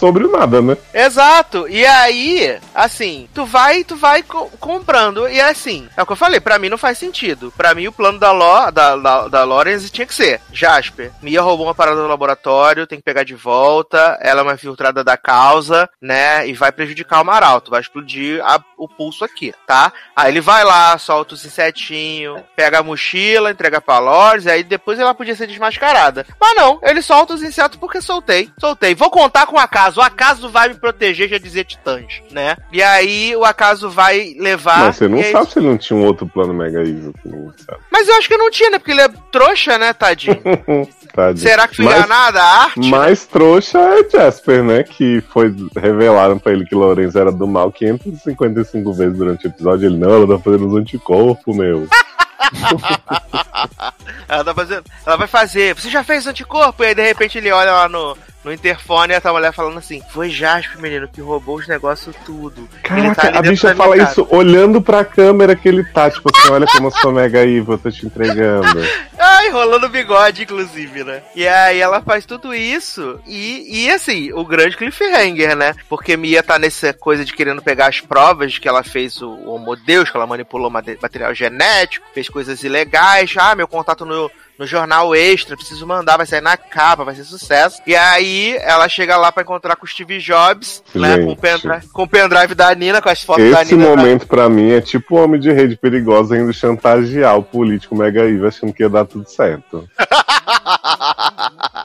sobre nada, né? Exato. E aí, assim, tu vai, tu vai co- comprando. E assim, é o que eu falei, pra mim não faz sentido. Pra mim o plano da Lo, da, da, da Lawrence tinha que ser Jasper. Mia roubou uma parada do laboratório, tem que pegar de volta. Ela é uma infiltrada da causa, né? E vai prejudicar o Maralto, vai explodir a- o pulso aqui, tá? Aí ele vai lá, solta os insetinhos, pega a mochila, entrega pra Lawrence, aí depois ela podia ser desmascarada. Mas não, ele solta os insetos porque soltei. Soltei. Vou contar com o acaso. O acaso vai me proteger, já dizia Titãs, né? E aí o acaso vai levar. Mas você não aí- sabe se ele não tinha um outro plano mega evil. Mas eu acho que não tinha, né? Porque ele é trouxa, né, tadinho? Tadinho. Será que fui Mas- enganada? A arte? Mais trouxa é Jasper, né? Que foi revelaram pra ele que Lorenzo era do mal 555 vezes durante o episódio. Ele, não, ela tá fazendo os anticorpos, meu. Ela tá fazendo. Ela vai fazer. Você já fez anticorpo? E aí de repente ele olha lá no, no interfone e a tua mulher falando assim: Foi Jasper, menino, que roubou os negócios tudo. Tá Caraca, ali a bicha fala minha casa." isso olhando pra câmera que ele tá. Tipo assim, olha como eu sou mega evil, eu tô te entregando. Ah, Tá enrolando o bigode, inclusive, né? E aí ela faz tudo isso e, e assim, o grande cliffhanger, né? Porque Mia tá nessa coisa de querendo pegar as provas de que ela fez o Homo Deus, que ela manipulou mate- material genético, fez coisas ilegais. Ah, meu contato no, no jornal extra, preciso mandar, vai sair na capa, vai ser sucesso. E aí ela chega lá pra encontrar com o Steve Jobs, né? Com o, Gente. pendrive, com o pendrive da Nina, com as fotos da Esse Nina. momento, pra mim, é tipo o homem de rede perigosa indo chantagear o político mega evil achando que ia dar tudo certo.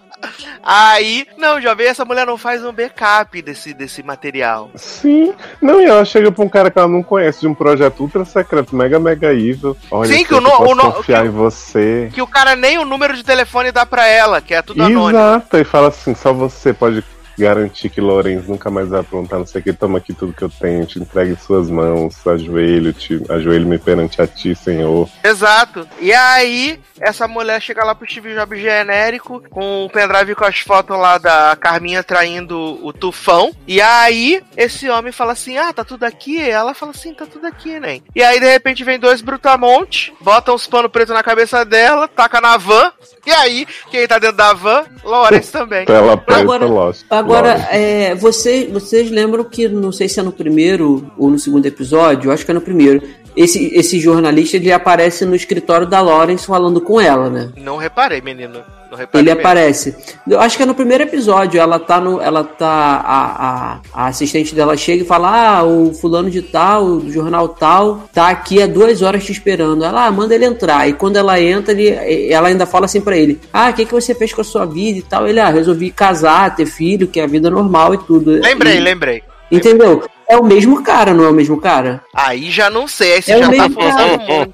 Aí, não, jovem, essa mulher não faz um backup desse, desse material. Sim. Não, e ela chega pra um cara que ela não conhece de um projeto ultra secreto, mega, mega evil. Olha, Sim, que o no- eu posso o no- confiar que- em você. Que o cara nem o número de telefone dá pra ela, que é tudo anônimo. Exato, e fala assim, só você pode garantir que Lourenço nunca mais vai aprontar, não sei o que, toma aqui tudo que eu tenho, te entrego em suas mãos, ajoelho, te, ajoelho-me perante a ti, Senhor. Exato. E aí, essa mulher chega lá pro Steve Jobs genérico, com o pendrive com as fotos lá da Carminha traindo o Tufão. E aí, esse homem fala assim: Ah, tá tudo aqui? E ela fala assim: Tá tudo aqui, né? E aí, de repente, vem dois brutamontes, botam os panos pretos na cabeça dela, taca na van. E aí, quem tá dentro da van? Lawrence também. Tela preta, Agora-. Agora, é, você, vocês lembram que, não sei se é no primeiro ou no segundo episódio, eu acho que é no primeiro, esse, esse jornalista ele aparece no escritório da Lawrence falando com ela, né? Não reparei, menino. Não reparei. Ele mesmo. aparece. Eu acho que é no primeiro episódio. Ela tá no. Ela tá. A, a, a assistente dela chega e fala: Ah, o fulano de tal, do jornal tal, tá aqui há duas horas te esperando. Ela, ah, manda ele entrar. E quando ela entra, ele, ela ainda fala assim pra ele: Ah, o que, que você fez com a sua vida e tal? Ele, ah, resolvi casar, ter filho, que é a vida normal e tudo. Lembrei, E- lembrei. Entendeu? É o mesmo cara, não é o mesmo cara? Aí já não sei, aí você É o já tá muito.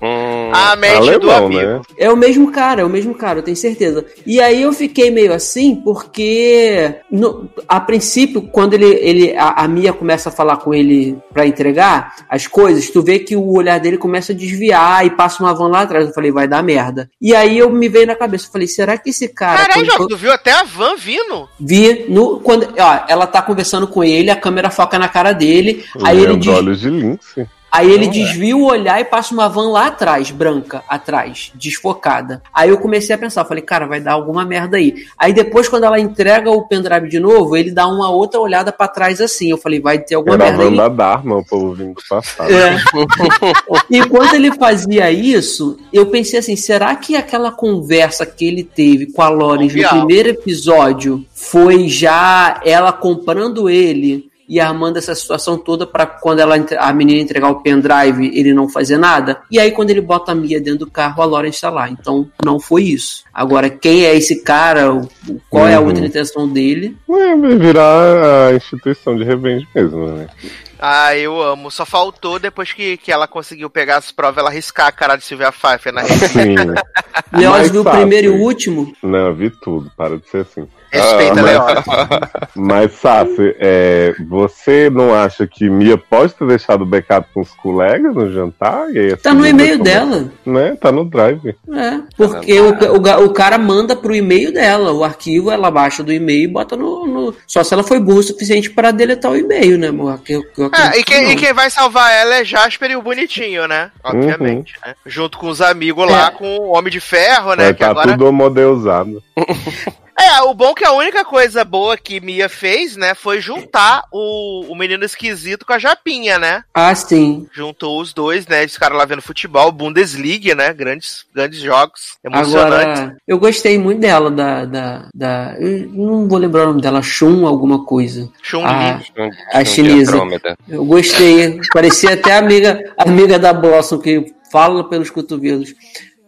A mente do Alemão, amigo. né? É o mesmo cara, é o mesmo cara, eu tenho certeza. E aí eu fiquei meio assim, porque no- a princípio, quando ele, ele a, a Mia começa a falar com ele pra entregar as coisas, tu vê que o olhar dele começa a desviar e passa uma van lá atrás. Eu falei, vai dar merda. E aí eu me veio na cabeça, eu falei, será que esse cara. Caralho, quando- tu viu até a van vindo? Vi no quando, ó, ela tá conversando com ele, a câmera foca na cara dele, aí ele diz, olhos de lince. Aí ele Não é. desvia o olhar e passa uma van lá atrás, branca, atrás, desfocada. Aí eu comecei a pensar, falei, cara, vai dar alguma merda aí. Aí depois, quando ela entrega o pendrive de novo, ele dá uma outra olhada pra trás assim. Eu falei, vai ter alguma Era a merda aí. Wanda Dharma, o povo vindo do passado. É. e quando ele fazia isso, eu pensei assim: será que aquela conversa que ele teve com a Lawrence no primeiro episódio foi já ela comprando ele e armando essa situação toda pra quando ela a menina entregar o pendrive ele não fazer nada? E aí, quando ele bota a Mia dentro do carro, a Lawrence tá lá. Então, não foi isso. Agora, quem é esse cara? Qual é a Uhum. outra intenção dele? É, vai virar a instituição de revenge mesmo, né? Ah, eu amo. Só faltou depois que, que ela conseguiu pegar as provas, ela riscar a cara de Silvia Pfeiffer na rede. Sim. Leoz Mais viu o primeiro e o último? Não, eu vi tudo, para de ser assim. Respeita, Ah, Leoz. Mas, Sassi, é, você não acha que Mia pode ter deixado o backup com os colegas no jantar? E aí, Tá assim, no e-mail como- dela. Né? Tá no drive. É, porque o, o, ga- o cara manda pro e-mail dela, o arquivo ela baixa do e-mail e bota no, no- Só se ela foi burra o suficiente para deletar o e-mail, né, amor? Eu- eu acredito e, quem, que e quem vai salvar ela é Jasper e o bonitinho, né? Obviamente, né? Junto com os amigos lá, É. com o Homem de Ferro, né? Vai que tá agora. tudo homodeusado. É, o bom é que a única coisa boa que Mia fez, né, foi juntar o, o menino esquisito com a Japinha, né? Ah, sim. Juntou os dois, né? Esse cara lá vendo futebol, Bundesliga, né? Grandes, grandes jogos. Emocionantes. Agora, eu gostei muito dela, da. da, da eu não vou lembrar o nome dela, Shun, alguma coisa. Chun-Li. A, Um- a chinesa. Eu gostei, parecia até amiga, amiga da Blossom, que fala pelos cotovelos.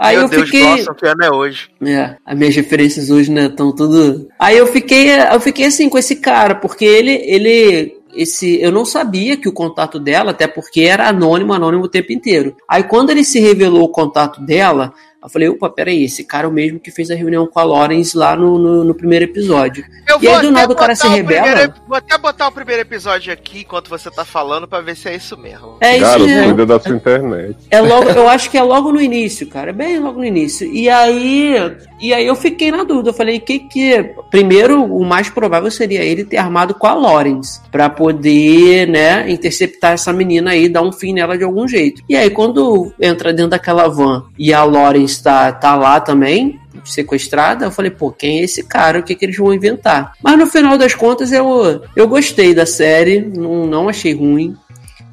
Aí Meu eu Deus, fiquei. Blossom, que ano é hoje? É, as minhas referências hoje, né, estão tudo. Aí eu fiquei, eu fiquei assim com esse cara, porque ele, ele, esse, eu não sabia que o contato dela, até porque era anônimo, anônimo o tempo inteiro. Aí quando ele se revelou o contato dela, eu falei, opa, peraí, esse cara é o mesmo que fez a reunião com a Lawrence lá no, no, no primeiro episódio. Eu E aí, do nada, o cara se revela? primeiro- vou até botar o primeiro episódio aqui enquanto você tá falando pra ver se é isso mesmo. É isso mesmo. cuida da sua internet. É logo, eu acho que é logo no início, cara. É bem logo no início. E aí, e aí eu fiquei na dúvida. Eu falei que que primeiro o mais provável seria ele ter armado com a Lawrence Pra poder, né, interceptar essa menina aí, dar um fim nela de algum jeito. E aí quando entra dentro daquela van e a Lawrence tá, tá lá também, sequestrada. Eu falei, pô, quem é esse cara? O que, que eles vão inventar? Mas no final das contas, eu, eu gostei da série, não, não achei ruim.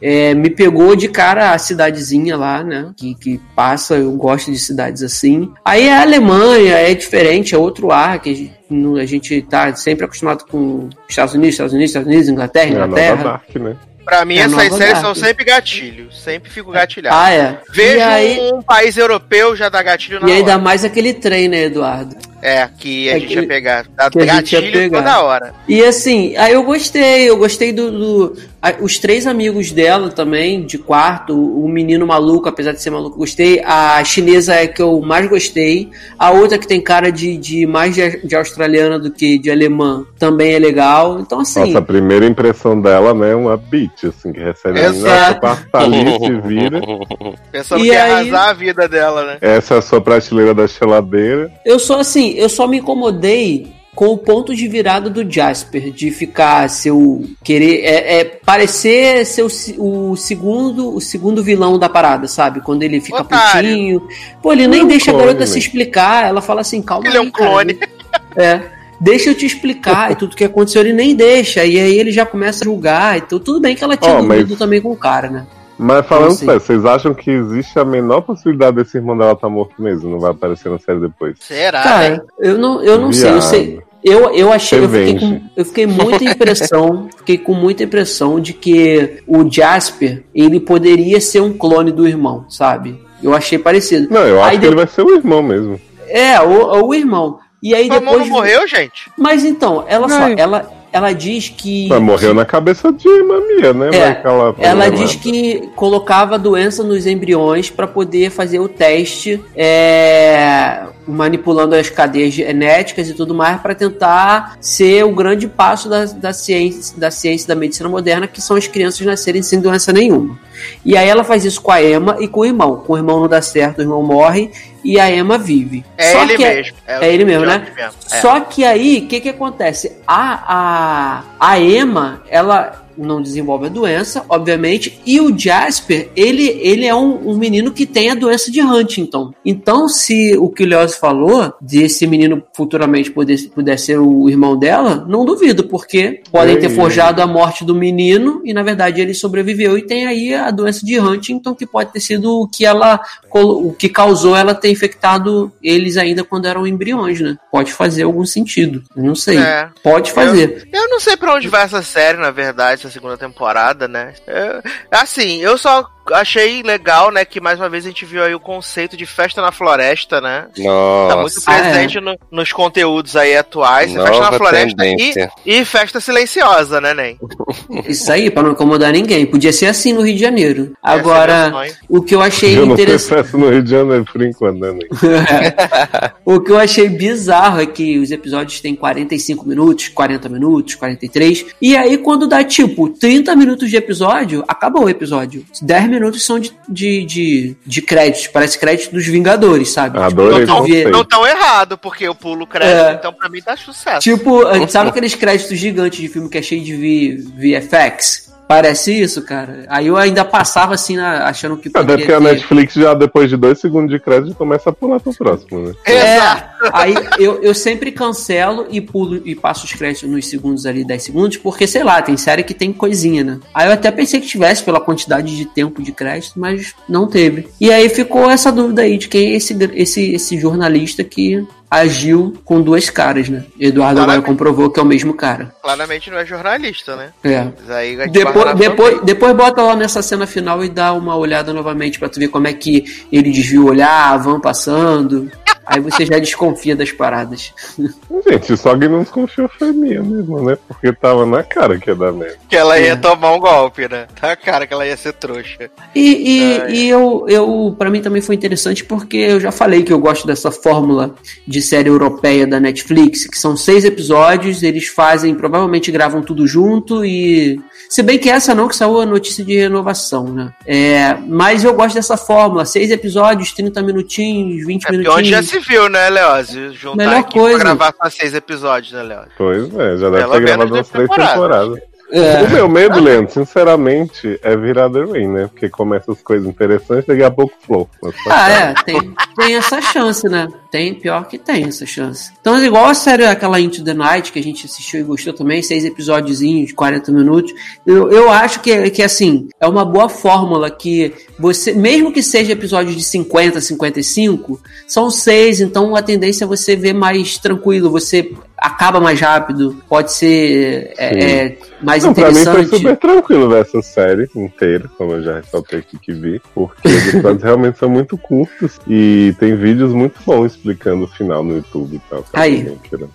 É, me pegou de cara a cidadezinha lá, né? Que, que passa, eu gosto de cidades assim. Aí a Alemanha é diferente, é outro ar, que a gente, tá sempre acostumado com Estados Unidos, Estados Unidos, Estados Unidos, Inglaterra, É a nova Inglaterra. Né? Pra mim, É essas séries são sempre gatilho. Sempre fico gatilhado. Ah, é. Vejo aí, um país europeu, já dá gatilho na e ainda hora. mais aquele trem, né, Eduardo? É, que a É gente que- ia pegar. Dá que a gente ia gatilho pegar. toda hora. E assim, aí eu gostei, eu gostei do. do- a- os três amigos dela também, de quarto, o menino maluco, apesar de ser maluco, eu gostei. A chinesa é que eu mais gostei. A outra que tem cara de, de mais de, de australiana do que de alemã também é legal. Então, assim. Nossa, a primeira impressão dela, né, é uma bitch, assim, que recebe a menina, vira. Pensando E que ia aí- arrasar a vida dela, né? Essa é a sua prateleira da geladeira. Eu só assim, eu só me incomodei com o ponto de virada do Jasper, de ficar seu querer é, é parecer ser o, se- o segundo o segundo vilão da parada, sabe? Quando ele fica Otário. putinho. Pô, ele nem É um deixa a clone, garota se explicar, ela fala assim, calma Ele é aí, um cara. clone. É. Deixa eu te explicar e tudo que aconteceu ele nem deixa. E aí ele já começa a julgar. Então tudo bem que ela tinha Ó, mas- dormido também com o cara, né? Mas falando Assim. sério, vocês acham que existe a menor possibilidade desse irmão dela estar morto mesmo? Não vai aparecer na série depois? Será, Cara, né? eu não, eu não sei, eu sei. Eu, eu achei, eu fiquei, com, eu fiquei muita impressão, fiquei com muita impressão de que o Jasper, ele poderia ser um clone do irmão, sabe? Eu achei parecido. Não, eu acho Aí que ele vai ser o irmão mesmo. É, o, o irmão. E aí O irmão depois. não morreu, gente? Mas então, ela só, ela, ela diz que. Mas morreu na cabeça de mamia, né? É, Ela programada. diz que colocava a doença nos embriões para poder fazer o teste, é, manipulando as cadeias genéticas e tudo mais, para tentar ser o grande passo da, da, ciência, da ciência da medicina moderna, que são as crianças nascerem sem doença nenhuma. E aí ela faz isso com a Emma e com o irmão. Com o irmão não dá certo, o irmão morre e a Emma vive. É Só ele que mesmo. o é ele mesmo, né? mesmo. É. Só que aí, o que que acontece? A, a, a Emma, ela não desenvolve a doença, obviamente, e o Jasper, ele, ele é um, um menino que tem a doença de Huntington. Então, se o que o Leoz falou, de esse menino futuramente poder, puder ser o irmão dela, não duvido, porque podem ter Ei. forjado a morte do menino e, na verdade, ele sobreviveu e tem aí a doença de Huntington, que pode ter sido o que ela o que causou ela ter infectado eles ainda quando eram embriões, né? Pode fazer algum sentido. Eu não sei. É. Pode fazer. Eu não sei pra onde vai essa série, na verdade, essa segunda temporada, né? É, assim, eu só achei legal, né, que mais uma vez a gente viu aí o conceito de festa na floresta, né? Tá muito Nossa, presente no- nos conteúdos aí atuais. Nova festa na floresta e, e festa silenciosa, né, Nen? Isso aí, pra não incomodar ninguém. Podia ser assim no Rio de Janeiro. É Agora, sonho. o que eu achei Eu interessante. no Rio de Janeiro por enquanto, né? O que eu achei bizarro é que os episódios têm 45 minutos, 40 minutos, 43. E aí, quando dá tipo 30 minutos de episódio, acabou o episódio. 10 minutos são de, de, de, de créditos. Parece crédito dos Vingadores, sabe? Adorei Tipo, vê- conceito. Não tão errado, porque eu pulo crédito, É. então pra mim tá sucesso. Tipo, sabe aqueles créditos gigantes de filme que é cheio de V- VFX? Parece isso, cara. Aí eu ainda passava assim, na- achando que Até porque a Netflix já, depois de dois segundos de crédito, começa a pular pro próximo, né? É, aí eu, eu sempre cancelo e pulo e passo os créditos nos segundos ali, 10 segundos, porque sei lá, tem série que tem coisinha, né? Aí eu até pensei que tivesse pela quantidade de tempo de crédito, mas não teve. E aí ficou essa dúvida aí de quem é esse, esse, esse jornalista que agiu com duas caras, né? Eduardo agora Claramente. comprovou que é o mesmo cara. Claramente não é jornalista, né? É. Mas aí Depois, depois, depois bota lá nessa cena final e dá uma olhada novamente pra tu ver como é que ele desvia o olhar, a van passando. Aí você já desconfia das paradas. Gente, só quem não desconfiou foi minha mesmo, né? Porque tava na cara que ia dar merda. Que ela ia É. tomar um golpe, né? Tá a cara que ela ia ser trouxa. E, e, e eu, eu para mim também foi interessante porque eu já falei que eu gosto dessa fórmula de série europeia da Netflix, que são seis episódios, eles fazem, provavelmente gravam tudo junto e. Se bem que essa não, que saiu a notícia de renovação, né? É, mas eu gosto dessa fórmula, seis episódios, 30 minutinhos, 20 É minutinhos. onde já se viu, né, Leose? Juntar Melhor aqui coisa. pra gravar só seis episódios, né, Leose? Pois é, já deve Pelo ter gravado umas três temporadas. É. O meu medo, Leandro, sinceramente, é virar The Rain, né? Porque começa as coisas interessantes, daqui a pouco flow. Ah, é, tem, tem essa chance, né? Tem, pior que tem essa chance. Então, é igual a série aquela Into the Night, que a gente assistiu e gostou também, seis episódiozinhos de 40 minutos. Eu, eu acho que, que, assim, é uma boa fórmula que você, mesmo que seja episódio de 50, 55, são seis, então a tendência é você ver mais tranquilo, você acaba mais rápido, pode ser é, é, mais Não, pra mim foi interessante. super tranquilo ver essa série inteira, como eu já ressaltei aqui que vi, porque os episódios realmente são muito curtos e tem vídeos muito bons explicando o final no YouTube e tal. Aí.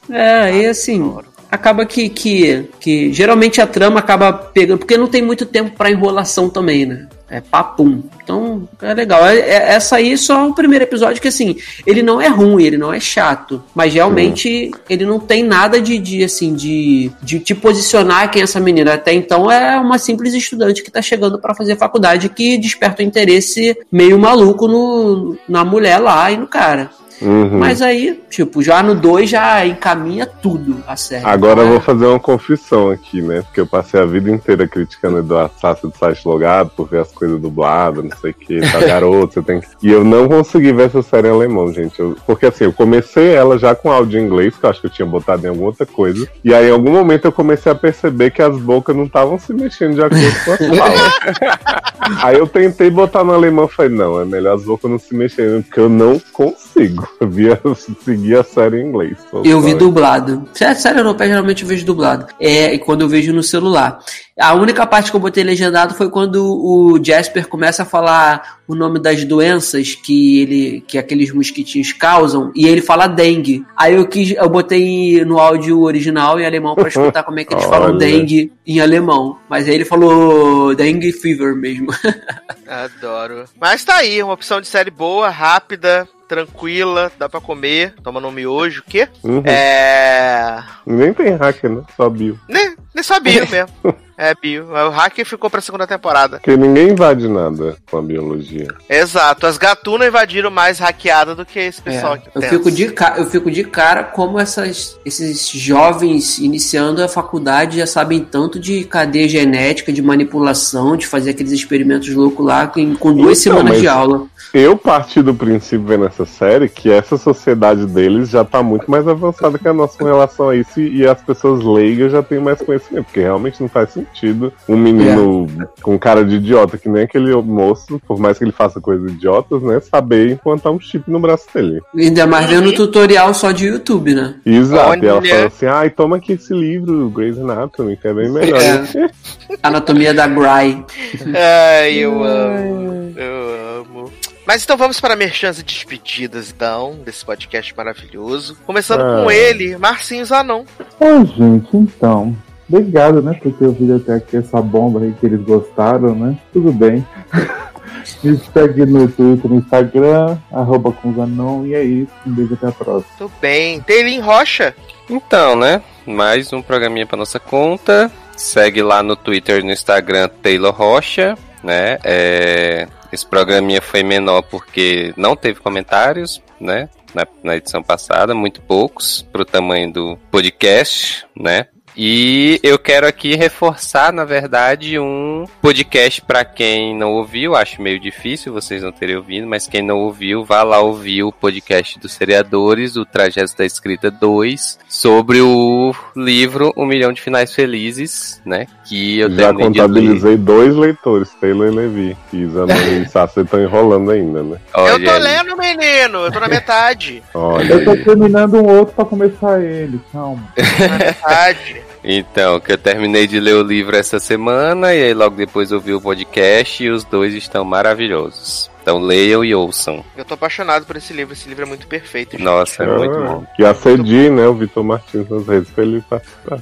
É, e assim, acaba que, que, que geralmente a trama acaba pegando, porque não tem muito tempo pra enrolação também, né? É papum. Então, é legal. É- é- essa aí é só o primeiro episódio que, assim, ele não é ruim, ele não é chato, mas realmente ele não tem nada de, de assim, de, de te posicionar quem é essa menina. Até então é uma simples estudante que tá chegando pra fazer faculdade que desperta o interesse meio maluco no, na mulher lá e no cara. Uhum. Mas aí, tipo, já no 2 já encaminha tudo a série. Agora eu vou fazer uma confissão aqui, né? Porque eu passei a vida inteira criticando o Eduardo Sassi do site logado por ver as coisas dubladas, não sei o que, tá garoto, você tem que. E eu não consegui ver essa série em alemão, gente. Eu- Porque assim, eu comecei ela já com áudio em inglês, que eu acho que eu tinha botado em alguma outra coisa. E aí, em algum momento, eu comecei a perceber que as bocas não estavam se mexendo de acordo com as falas. aí eu tentei botar no alemão e falei, não, é melhor as bocas não se mexerem, porque eu não consigo. Eu via, seguir a série em inglês. Eu vi dublado. Sério, série europeia geralmente eu vejo dublado. É, e quando eu vejo no celular. A única parte que eu botei legendado foi quando o Jasper começa a falar o nome das doenças que ele que aqueles mosquitinhos causam e ele fala dengue. Aí eu quis eu botei no áudio original em alemão pra escutar como é que eles falam dengue em alemão. Mas aí ele falou dengue fever mesmo. Adoro. Mas tá aí, uma opção de série boa, rápida, tranquila, dá pra comer, tomando um miojo, o quê? Uhum. É. Nem tem hacker, né? Só bio. Nem, nem só bio mesmo. É bio. O hacker ficou pra segunda temporada. Porque ninguém invade nada com a biologia. Exato, as gatunas invadiram mais hackeada do que esse pessoal aqui. É, eu, fico de eu fico de cara como essas, esses jovens iniciando a faculdade já sabem tanto de cadeia genética, de manipulação, de fazer aqueles experimentos loucos lá com, com duas Então, semanas mas de aula. Eu parti do princípio vendo essa série que essa sociedade deles já tá muito mais avançada que a nossa com relação a isso e as pessoas leigas já têm mais conhecimento, porque realmente não faz sentido um menino com cara de idiota, que nem aquele moço, por mais que ele faça coisas idiotas, né, saber implantar um chip no braço dele. Ainda mais vendo tutorial só de YouTube, né? Exato, e ela Olha. fala assim, ai, toma aqui esse livro, Grey's Anatomy, que é bem melhor. É. Anatomia da Gray. Ai, eu amo. Eu amo. Mas então vamos para merchans e despedidas, então, desse podcast maravilhoso. Começando Ah. com ele, Marcinho Zanon. Ô, gente, então. Obrigado, né, por ter ouvido até aqui essa bomba aí que eles gostaram, né? Tudo bem. Me segue no Twitter, no Instagram, arroba com Zanon, e é isso. Um beijo até a próxima. Tudo bem. Teilin Rocha. Então, né? Mais um programinha pra nossa conta. Segue lá no Twitter e no Instagram Taylor Rocha, né? É, Esse programinha foi menor porque não teve comentários, né? Na, na edição passada, muito poucos pro tamanho do podcast, né? E eu quero aqui reforçar, na verdade, um podcast para quem não ouviu. Acho meio difícil vocês não terem ouvido, mas quem não ouviu, vá lá ouvir o podcast dos seriadores, o Trajeto da Escrita 2, sobre o livro Um Milhão de Finais Felizes, né? Que eu Já contabilizei dois leitores, Taylor e Levi. E Zanon e Sassi estão enrolando ainda, né? eu tô lendo, menino. Eu tô na metade. Olha Eu tô aí. terminando um outro pra começar ele, calma. na metade. Então, que eu terminei de ler o livro essa semana e aí logo depois ouvi o podcast e os dois estão maravilhosos. Então leiam e ouçam. Eu tô apaixonado por esse livro. Esse livro é muito perfeito. gente. Nossa, é muito bom. E acedi, né, o Vitor Martins nas redes pra ele participar.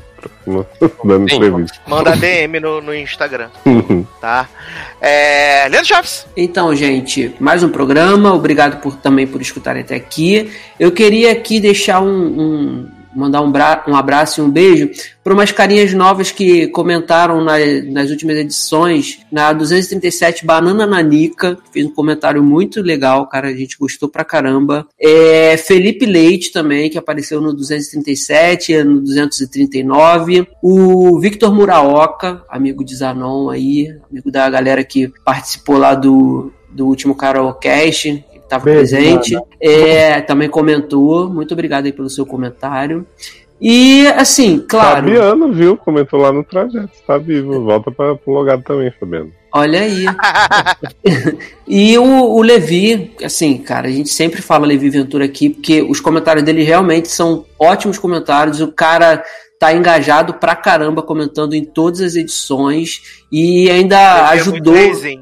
Dando Sim. entrevista. Manda DM no, no Instagram, tá? É, Leandro Chaves. Então, gente, mais um programa. Obrigado por também por escutarem até aqui. Eu queria aqui deixar um, um, mandar um, um abraço e um beijo para umas carinhas novas que comentaram na, nas últimas edições, na 237 Banana Nanica, fez um comentário muito legal, cara, a gente gostou pra caramba. É, Felipe Leite também, que apareceu no 237, no 239. O Victor Muraoka, amigo de Zanon aí, amigo da galera que participou lá do, do último Carolcast, estava presente. É, também comentou. Muito obrigado aí pelo seu comentário. E, assim, claro. Fabiano, viu? Comentou lá no trajeto. Está vivo. Volta para o logado também, Fabiano. Olha aí. e o, o, Levi, assim, cara, a gente sempre fala Levi Ventura aqui, porque os comentários dele realmente são ótimos comentários. O cara tá engajado pra caramba comentando em todas as edições e ainda ajudou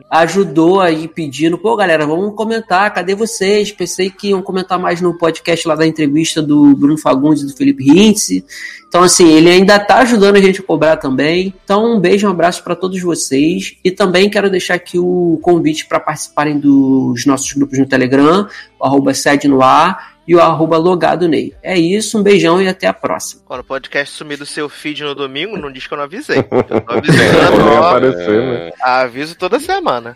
ajudou aí pedindo, pô galera, vamos comentar, cadê vocês? Pensei que iam comentar mais no podcast lá da entrevista do Bruno Fagundes e do Felipe Rintz. Então assim, ele ainda tá ajudando a gente a cobrar também. Então um beijo, um abraço para todos vocês e também quero deixar aqui o convite para participarem dos nossos grupos no Telegram, o arroba sede no ar e o arroba logado Ney. É isso, um beijão e até a próxima. Quando o podcast sumir do seu feed no domingo, não diz que eu não avisei. Eu tô avisando, ó, aparecer, né? aviso toda semana.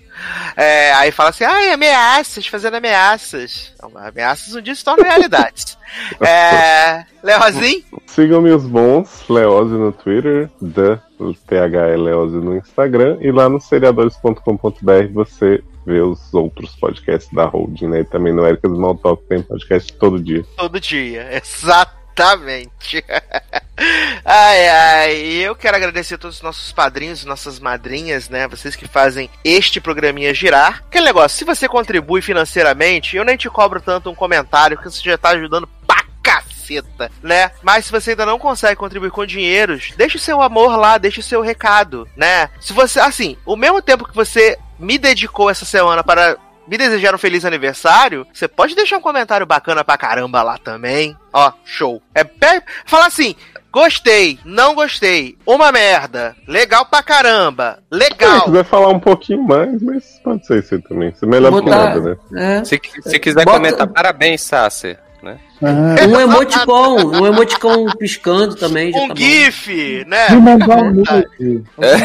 É, aí fala assim, ai, ameaças, fazendo ameaças. Não, ameaças um dia se tornam realidades. é, Leozinho? Sigam meus bons, Leoze no Twitter, da THE Leoze no Instagram e lá no seriadores.com.br você ver os outros podcasts da Holding, né? E também no Erika do Maltalk tem podcast todo dia. Todo dia, exatamente. ai, ai, eu quero agradecer a todos os nossos padrinhos, nossas madrinhas, né? Vocês que fazem este programinha girar. Aquele negócio, se você contribui financeiramente, eu nem te cobro tanto um comentário, que você já tá ajudando pra caceta, né? Mas se você ainda não consegue contribuir com dinheiros, deixa o seu amor lá, deixa o seu recado, né? Se você, assim, o mesmo tempo que você me dedicou essa semana para me desejar um feliz aniversário, você pode deixar um comentário bacana pra caramba lá também. Ó, show. É pe... falar assim, gostei, não gostei, uma merda, legal pra caramba, legal. Se quiser falar um pouquinho mais, mas pode ser isso também. Isso é melhor do que nada, né? É. Se, se quiser Bota... comentar, parabéns, Sasser Ah. Um emoticon, um emoticon piscando também. um tá GIF, né? É.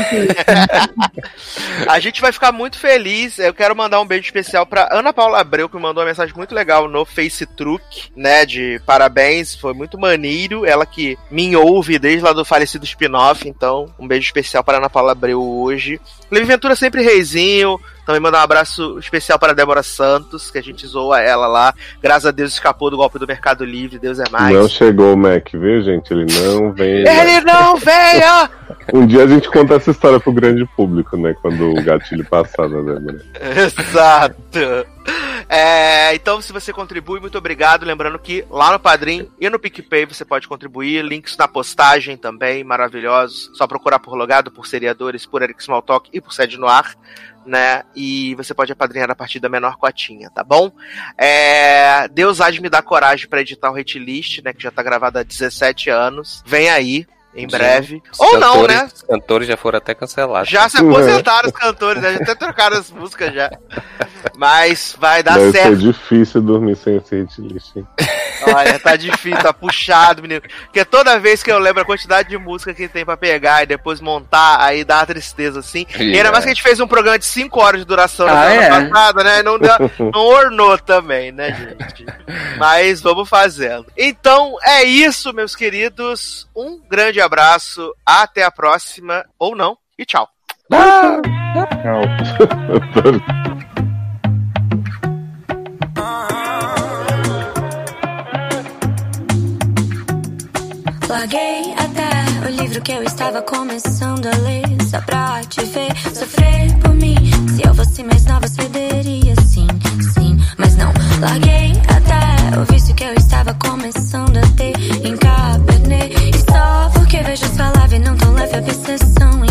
A gente vai ficar muito feliz. Eu quero mandar um beijo especial pra Ana Paula Abreu, que mandou uma mensagem muito legal no Face Truque, né? De parabéns, foi muito maneiro. Ela que me ouve desde lá do falecido spin-off. Então, um beijo especial para Ana Paula Abreu hoje. Levi Ventura sempre reizinho. Também mandar um abraço especial para a Débora Santos, que a gente zoa ela lá. Graças a Deus escapou do golpe do Mercado Livre, Deus é mais. Não chegou o Mac, viu, gente? Ele não veio. Ele não veio! um dia a gente conta essa história pro grande público, né? Quando o gatilho passar, né, Débora? Exato. É, então, se você contribui, muito obrigado. Lembrando que lá no Padrim e no PicPay você pode contribuir. Links na postagem também, maravilhosos. Só procurar por Logado, por Seriadores, por Eric Smalltalk e por Sede no Ar né? E você pode apadrinhar a partir da menor cotinha, tá bom? É... Deus há de me dar coragem para editar o Hate List, né? Que já tá gravado há 17 anos. Vem aí, em breve. Os Ou cantores, não, né? Os cantores já foram até cancelados. Já se aposentaram os cantores, né? Já até trocaram as músicas já. Mas vai dar Deve certo. ser difícil dormir sem esse hit list, hein? Olha, tá difícil, tá puxado, menino. Porque toda vez que eu lembro a quantidade de música que tem pra pegar e depois montar, aí dá uma tristeza, assim. E ainda mais que a gente fez um programa de 5 horas de duração na Ah, semana é? passada, né? Não, deu, não ornou também, né, gente? Mas vamos fazendo. Então é isso, meus queridos. Um grande abraço, até a próxima, ou não, e tchau. Larguei até o livro que eu estava começando a ler Só pra te ver sofrer por mim. Se eu fosse mais nova cederia sim, sim Mas não, larguei até o vício que eu estava começando a ter vejo sua live não tão leve obsessão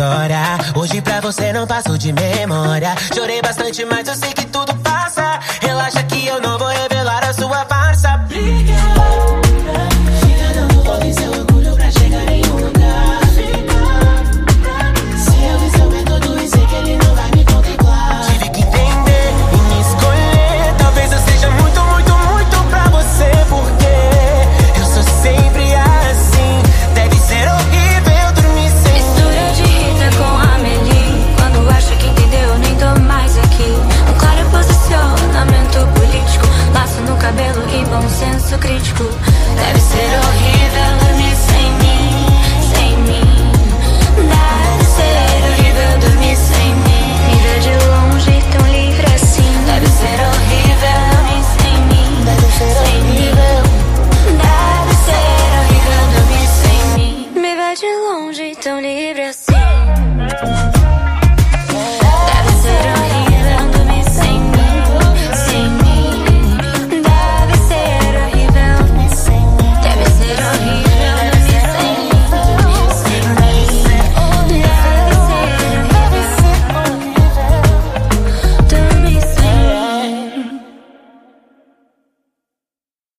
história. Hoje pra você não passo de memória. Chorei bastante, mas eu sei que tudo passa. Relaxa que eu não vou